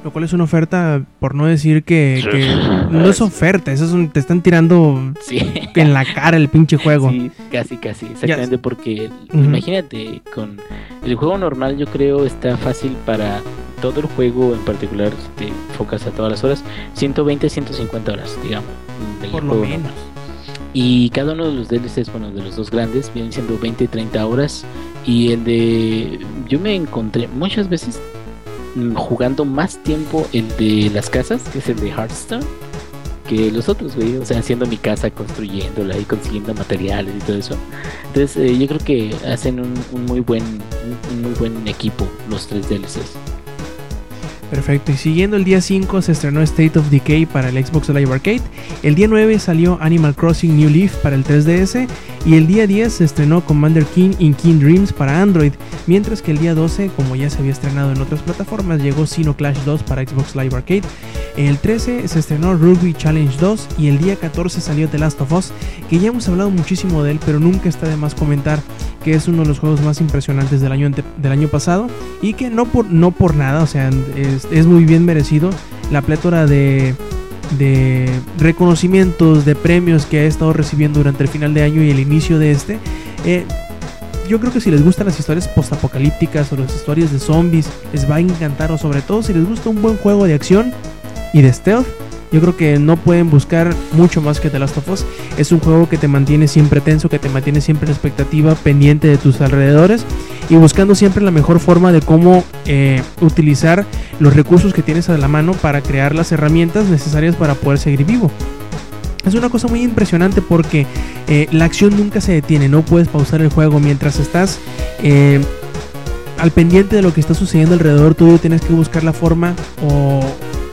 Lo cual es una oferta, por no decir que, que no es oferta, eso es un- te están tirando Sí. en la cara el pinche juego. Sí, casi, casi, exactamente, porque imagínate, con el juego normal yo creo está fácil para todo el juego, en particular si te enfocas a todas las horas, 120, 150 horas, digamos. Del Por lo menos. Y cada uno de los DLCs, bueno, de los dos grandes, vienen siendo 20, 30 horas. Y el de. Yo me encontré muchas veces jugando más tiempo el de las casas, que es el de Hearthstone, que los otros, güey. O sea, haciendo mi casa, construyéndola y consiguiendo materiales y todo eso. Entonces, eh, yo creo que hacen un, un muy buen un, un muy buen equipo los tres DLCs. Perfecto, y siguiendo el día 5 se estrenó State of Decay para el Xbox Live Arcade, el día 9 salió Animal Crossing New Leaf para el 3DS y el día 10 se estrenó Commander King in King Dreams para Android, mientras que el día 12, como ya se había estrenado en otras plataformas, llegó Sino Clash 2 para Xbox Live Arcade, el 13 se estrenó Rugby Challenge 2 y el día 14 salió The Last of Us, que ya hemos hablado muchísimo de él, pero nunca está de más comentar que es uno de los juegos más impresionantes del año, del año pasado y que no por, no por nada, o sea, es, es muy bien merecido la plétora de, de reconocimientos, de premios que ha estado recibiendo durante el final de año y el inicio de este. Eh, yo creo que si les gustan las historias postapocalípticas o las historias de zombies, les va a encantar, o sobre todo si les gusta un buen juego de acción y de stealth. Yo creo que no pueden buscar mucho más que The Last of Us. Es un juego que te mantiene siempre tenso, que te mantiene siempre en expectativa, pendiente de tus alrededores y buscando siempre la mejor forma de cómo eh, utilizar los recursos que tienes a la mano para crear las herramientas necesarias para poder seguir vivo. Es una cosa muy impresionante porque eh, la acción nunca se detiene, no puedes pausar el juego mientras estás eh, al pendiente de lo que está sucediendo alrededor tuyo, tienes que buscar la forma o,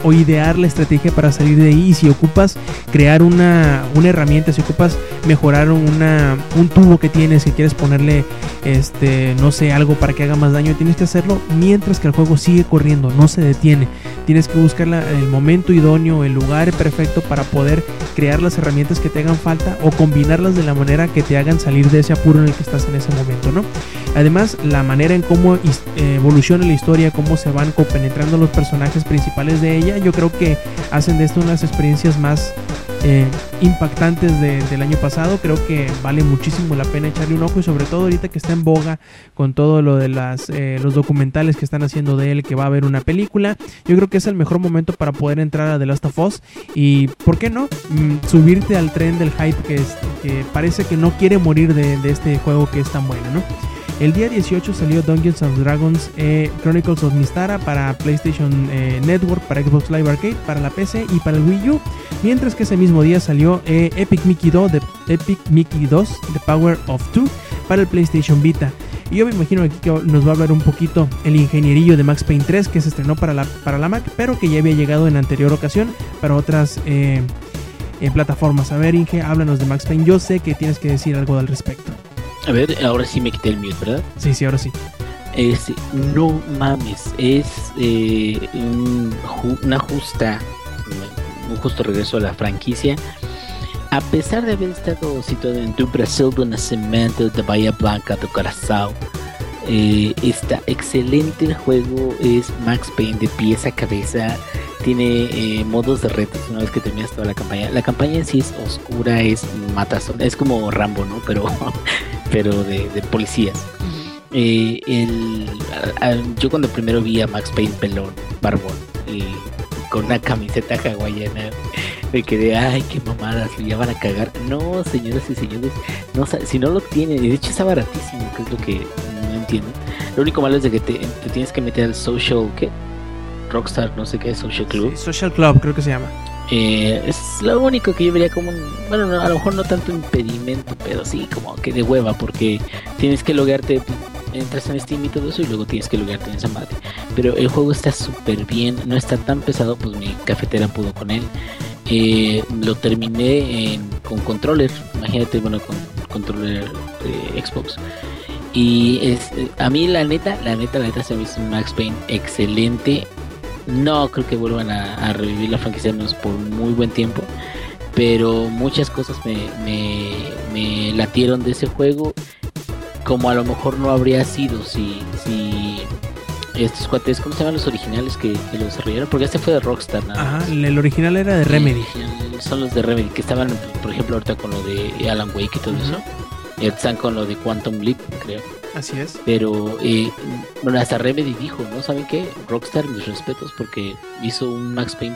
o idear la estrategia para salir de ahí. Si ocupas crear una, una herramienta, si ocupas mejorar un tubo que tienes, que quieres ponerle, este, no sé, algo para que haga más daño, tienes que hacerlo mientras que el juego sigue corriendo, no se detiene. Tienes que buscar el momento idóneo, el lugar perfecto para poder crear las herramientas que te hagan falta o combinarlas de la manera que te hagan salir de ese apuro en el que estás en ese momento, ¿no? Además, la manera en cómo eh, evoluciona la historia, cómo se van compenetrando los personajes principales de ella, yo creo que hacen de esto una de las experiencias más eh, impactantes de- del año pasado. Creo que vale muchísimo la pena echarle un ojo y sobre todo ahorita que está en boga con todo lo de las, eh, los documentales que están haciendo de él, que va a haber una película. Yo creo que es el mejor momento para poder entrar a The Last of Us y, ¿por qué no? Mm, subirte al tren del hype que, parece que no quiere morir de este juego que es tan bueno, ¿no? El día 18 salió Dungeons and Dragons eh, Chronicles of Mistara para PlayStation eh, Network, para Xbox Live Arcade, para la PC y para el Wii U. Mientras que ese mismo día salió eh, Epic Mickey 2 de Epic Mickey 2 The Power of Two para el PlayStation Vita. Y yo me imagino aquí que nos va a hablar un poquito el ingenierillo de Max Payne 3 que se estrenó para la, para la Mac, pero que ya había llegado en anterior ocasión para otras plataformas. A ver, Inge, háblanos de Max Payne. Yo sé que tienes que decir algo al respecto. A ver, ahora sí me quité el mute, ¿verdad? Sí, sí, ahora sí. Es, no mames, es eh, un una justa, un justo regreso a la franquicia. A pesar de haber estado situado en tu Brasil do Nascimento de Bahía Blanca do Coração, eh, está excelente el juego, es Max Payne de pies a cabeza, tiene eh, modos de retos una vez que terminas toda la campaña. La campaña en sí es oscura, es matazón, es como Rambo, ¿no? Pero, pero de, de policías. Eh, el, a- a- yo cuando primero vi a Max Payne pelón, barbón, y con una camiseta hawaiana, me quedé, ay, qué mamadas, lo ya van a cagar. No, señoras y señores, no, si no lo tienen, y de hecho está baratísimo, que es lo que Lo único malo es de que te, te tienes que meter al social, ¿qué? Rockstar, no sé qué, social club. Sí, Social Club, creo que se llama. Eh, es lo único que yo vería como un, bueno, no, a lo mejor no tanto impedimento, pero sí como que de hueva, porque tienes que loguearte, entras en Steam y todo eso, y luego tienes que loguearte en esa madre. Pero el juego está súper bien, no está tan pesado, pues mi cafetera pudo con él. Eh, lo terminé en- con controller, imagínate, bueno, con controller de Xbox. Y es, eh, a mí la neta, la neta, la neta se me hizo Max Payne excelente. No creo que vuelvan a, a revivir la franquicia menos por muy buen tiempo. Pero muchas cosas me, me, me latieron de ese juego. Como a lo mejor no habría sido si, si estos cuates, ¿cómo se llaman los originales que, que lo desarrollaron? Porque este fue de Rockstar, nada Ajá, el original era de Remedy. Son los de Remedy, que estaban, por ejemplo, ahorita con lo de Alan Wake y todo eso. Están con lo de Quantum Leap, creo. Así es. Pero, eh, bueno, hasta Remedy dijo, ¿no? ¿Saben qué? Rockstar, mis respetos, porque hizo un Max Payne,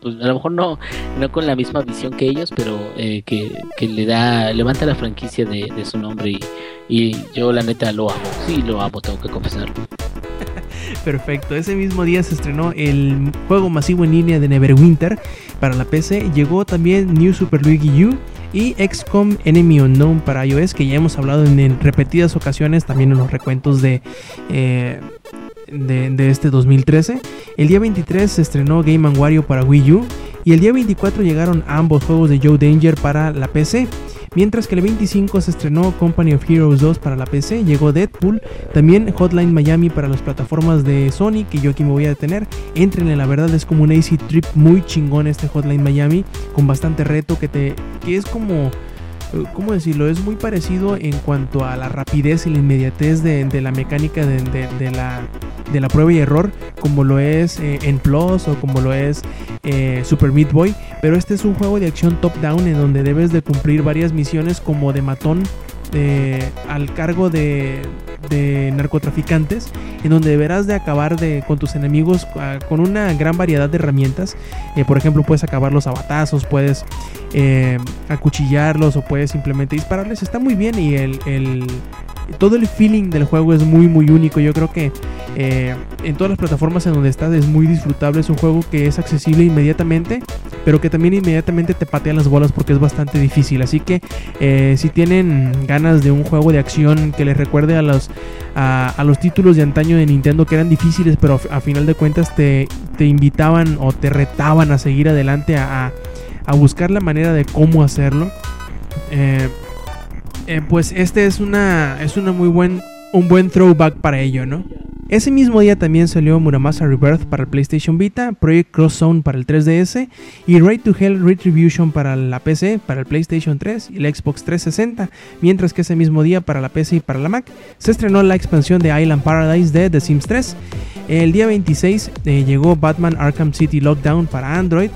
pues a lo mejor no, no con la misma visión que ellos, pero eh, que, que le da, levanta la franquicia de, de su nombre y, y yo la neta lo amo, sí lo amo, tengo que confesarlo. Perfecto. Ese mismo día se estrenó el juego masivo en línea de Neverwinter para la PC. Llegó también New Super Luigi U y XCOM Enemy Unknown para iOS, que ya hemos hablado en, repetidas ocasiones, también en los recuentos de, eh, de, de este 2013. El día 23 se estrenó Game Wario para Wii U. Y el día 24 llegaron ambos juegos de Joe Danger para la PC. Mientras que el 25 se estrenó Company of Heroes 2 para la PC, llegó Deadpool, también Hotline Miami para las plataformas de Sony, que yo aquí me voy a detener. Entren, la verdad es como un Easy Trip muy chingón este Hotline Miami, con bastante reto, que, te, que es como... ¿Cómo decirlo? Es muy parecido en cuanto a la rapidez y la inmediatez de, la mecánica de la prueba y error, como lo es eh, en Plus o como lo es eh, Super Meat Boy. Pero este es un juego de acción top-down en donde debes de cumplir varias misiones como de matón eh, al cargo de, de narcotraficantes, en donde deberás de acabar de, con tus enemigos ah, con una gran variedad de herramientas. Eh, por ejemplo, puedes acabarlos a batazos, puedes eh, acuchillarlos o puedes simplemente dispararles. Está muy bien y el- todo el feeling del juego es muy muy único. Yo creo que eh, en todas las plataformas en donde estás es muy disfrutable. Es un juego que es accesible inmediatamente, pero que también inmediatamente te patea las bolas porque es bastante difícil. Así que eh, si tienen ganas de un juego de acción que les recuerde a los, a, a los títulos de antaño de Nintendo que eran difíciles, pero a, final de cuentas te, te invitaban o te retaban a seguir adelante a, a- a buscar la manera de cómo hacerlo. Eh, eh, pues este es una es una muy buen un buen throwback para ello, ¿no? Ese mismo día también salió Muramasa Rebirth para el PlayStation Vita, Project Cross Zone para el 3DS y Raid to Hell Retribution para la PC, para el PlayStation 3 y el Xbox 360, mientras que ese mismo día para la PC y para la Mac se estrenó la expansión de Island Paradise de The Sims 3. El día 26 eh, llegó Batman Arkham City Lockdown para Android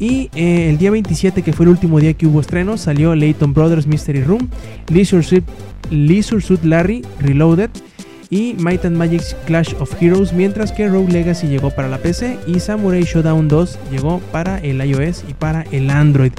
y eh, el día 27, que fue el último día que hubo estrenos, salió Layton Brothers Mystery Room, Leisure Suit, Leisure Suit Larry Reloaded y Might and Magic Clash of Heroes, mientras que Rogue Legacy llegó para la PC y Samurai Showdown 2 llegó para el iOS y para el Android.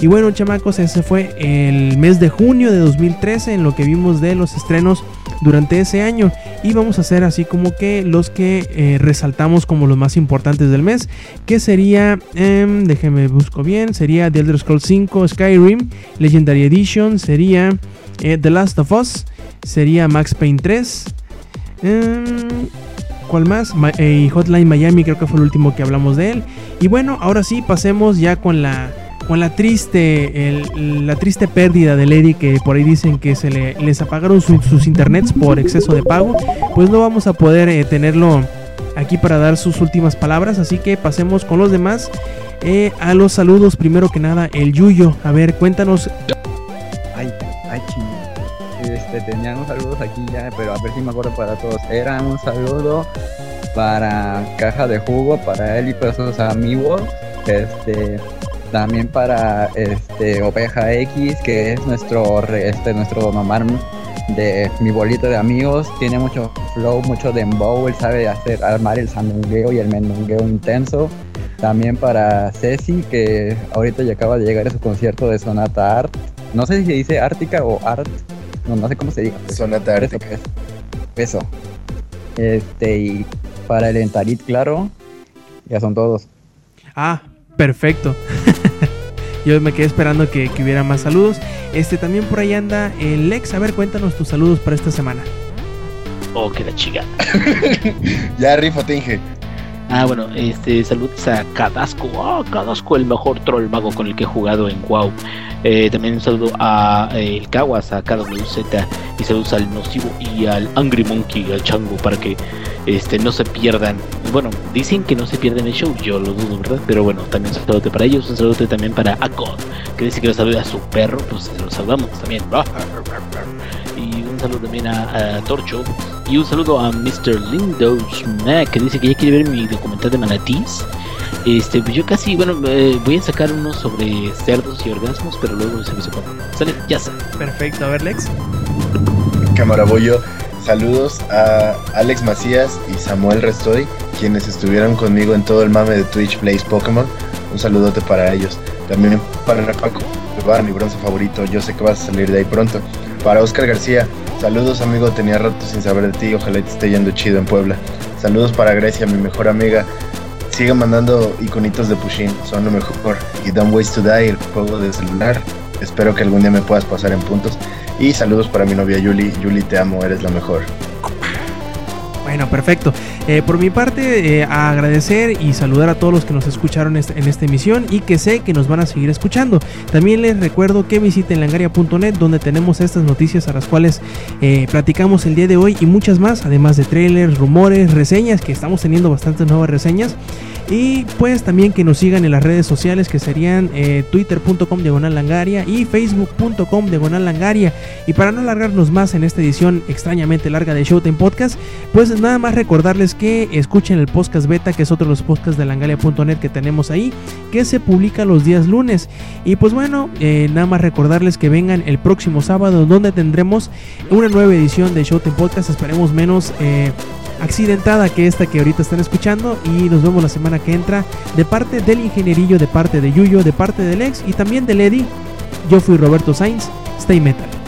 Y bueno, chamacos, ese fue el mes de junio de 2013 en lo que vimos de los estrenos durante ese año. Y vamos a hacer así como que los que eh, resaltamos como los más importantes del mes, que sería, em, déjenme busco bien, sería The Elder Scrolls 5 Skyrim, Legendary Edition, sería eh, The Last of Us, sería Max Payne 3. Em, ¿Cuál más? Ma- eh, Hotline Miami creo que fue el último que hablamos de él. Y bueno, ahora sí, pasemos ya con la con la triste, la triste pérdida de Lady que por ahí dicen que se le, les apagaron su- sus internets por exceso de pago, pues no vamos a poder eh, tenerlo aquí para dar sus últimas palabras, así que pasemos con los demás. eh, a los saludos, primero que nada, el Yuyo. A ver, cuéntanos. Este, teníamos saludos aquí ya, pero a ver si me acuerdo para todos. Era un saludo para Caja de Jugo, para él y para sus amigos. Este, también para este Oveja X, que es nuestro este nuestro mamar de mi bolito de amigos. Tiene mucho flow, mucho dembow, él sabe hacer armar el sandungueo y el mendungueo intenso. También para Ceci, que ahorita ya acaba de llegar a su concierto de Sonata Art. No sé si se dice Ártica o Art. No, no sé cómo se diga. pues. Sonata Eso, Ártica. pues. Eso. Este, y para el Entarit, claro. Ya son todos. Ah, perfecto. Yo me quedé esperando que, que hubiera más saludos. Este también por ahí anda el Lex. A ver, cuéntanos tus saludos para esta semana. Oh, que la chica. Ya, rifate, Inge. Ah, bueno, este, saludos a Cadasco. Ah, Cadasco, el mejor troll mago con el que he jugado en WoW. Eh, también un saludo a eh, el Kawas, a KWZ. Y saludos al Nocivo y al Angry Monkey, al Chango, para que este, no se pierdan. Bueno, dicen que no se pierden el show, yo lo dudo, ¿verdad? Pero bueno, también un saludo para ellos. Un saludo también para Akon, que dice que lo saluda a su perro, pues lo saludamos también. Saludo también a, a Torcho. Y un saludo a Mr. Lindos Mac, que dice que ya quiere ver mi documental de manatís. Este, pues yo casi, bueno, eh, voy a sacar uno sobre cerdos y orgasmos, pero luego les aviso cuando. Sale, ya está. Perfecto, a ver, Lex. Camarabollo. Saludos a Alex Macías y Samuel Restoy, quienes estuvieron conmigo en todo el mame de Twitch Plays Pokémon. Un saludote para ellos. También para Paco, mi bronce favorito. Yo sé que vas a salir de ahí pronto. Para Oscar García, saludos amigo, tenía rato sin saber de ti. Ojalá te esté yendo chido en Puebla. Saludos para Grecia, mi mejor amiga. Sigue mandando iconitos de Pushin, son lo mejor. Y Don't Waste to Die, el juego de celular. Espero que algún día me puedas pasar en puntos. Y saludos para mi novia Yuli. Yuli, te amo, eres la mejor. Bueno, perfecto. Eh, por mi parte, eh, agradecer y saludar a todos los que nos escucharon en esta emisión y que sé que nos van a seguir escuchando. También les recuerdo que visiten langaria.net donde tenemos estas noticias a las cuales eh, platicamos el día de hoy y muchas más, además de trailers, rumores, reseñas, que estamos teniendo bastantes nuevas reseñas. Y pues también que nos sigan en las redes sociales que serían eh, twitter.com diagonal langaria y facebook.com diagonal langaria. Y para no alargarnos más en esta edición extrañamente larga de Showtime Podcast, pues nada más recordarles que escuchen el podcast beta, que es otro de los podcasts de langaria.net que tenemos ahí, que se publica los días lunes. Y pues bueno, eh, nada más recordarles que vengan el próximo sábado, donde tendremos una nueva edición de Showtime Podcast, esperemos menos eh, accidentada que esta que ahorita están escuchando. Y nos vemos la semana que entra de parte del ingenierillo, de parte de Yuyo, de parte del ex y también de Lady. Yo fui Roberto Sainz, Stay Metal.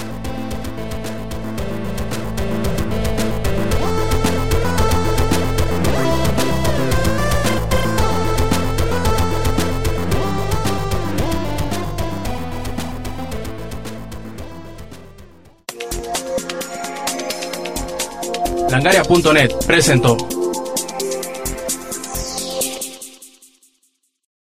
Langaria.net presentó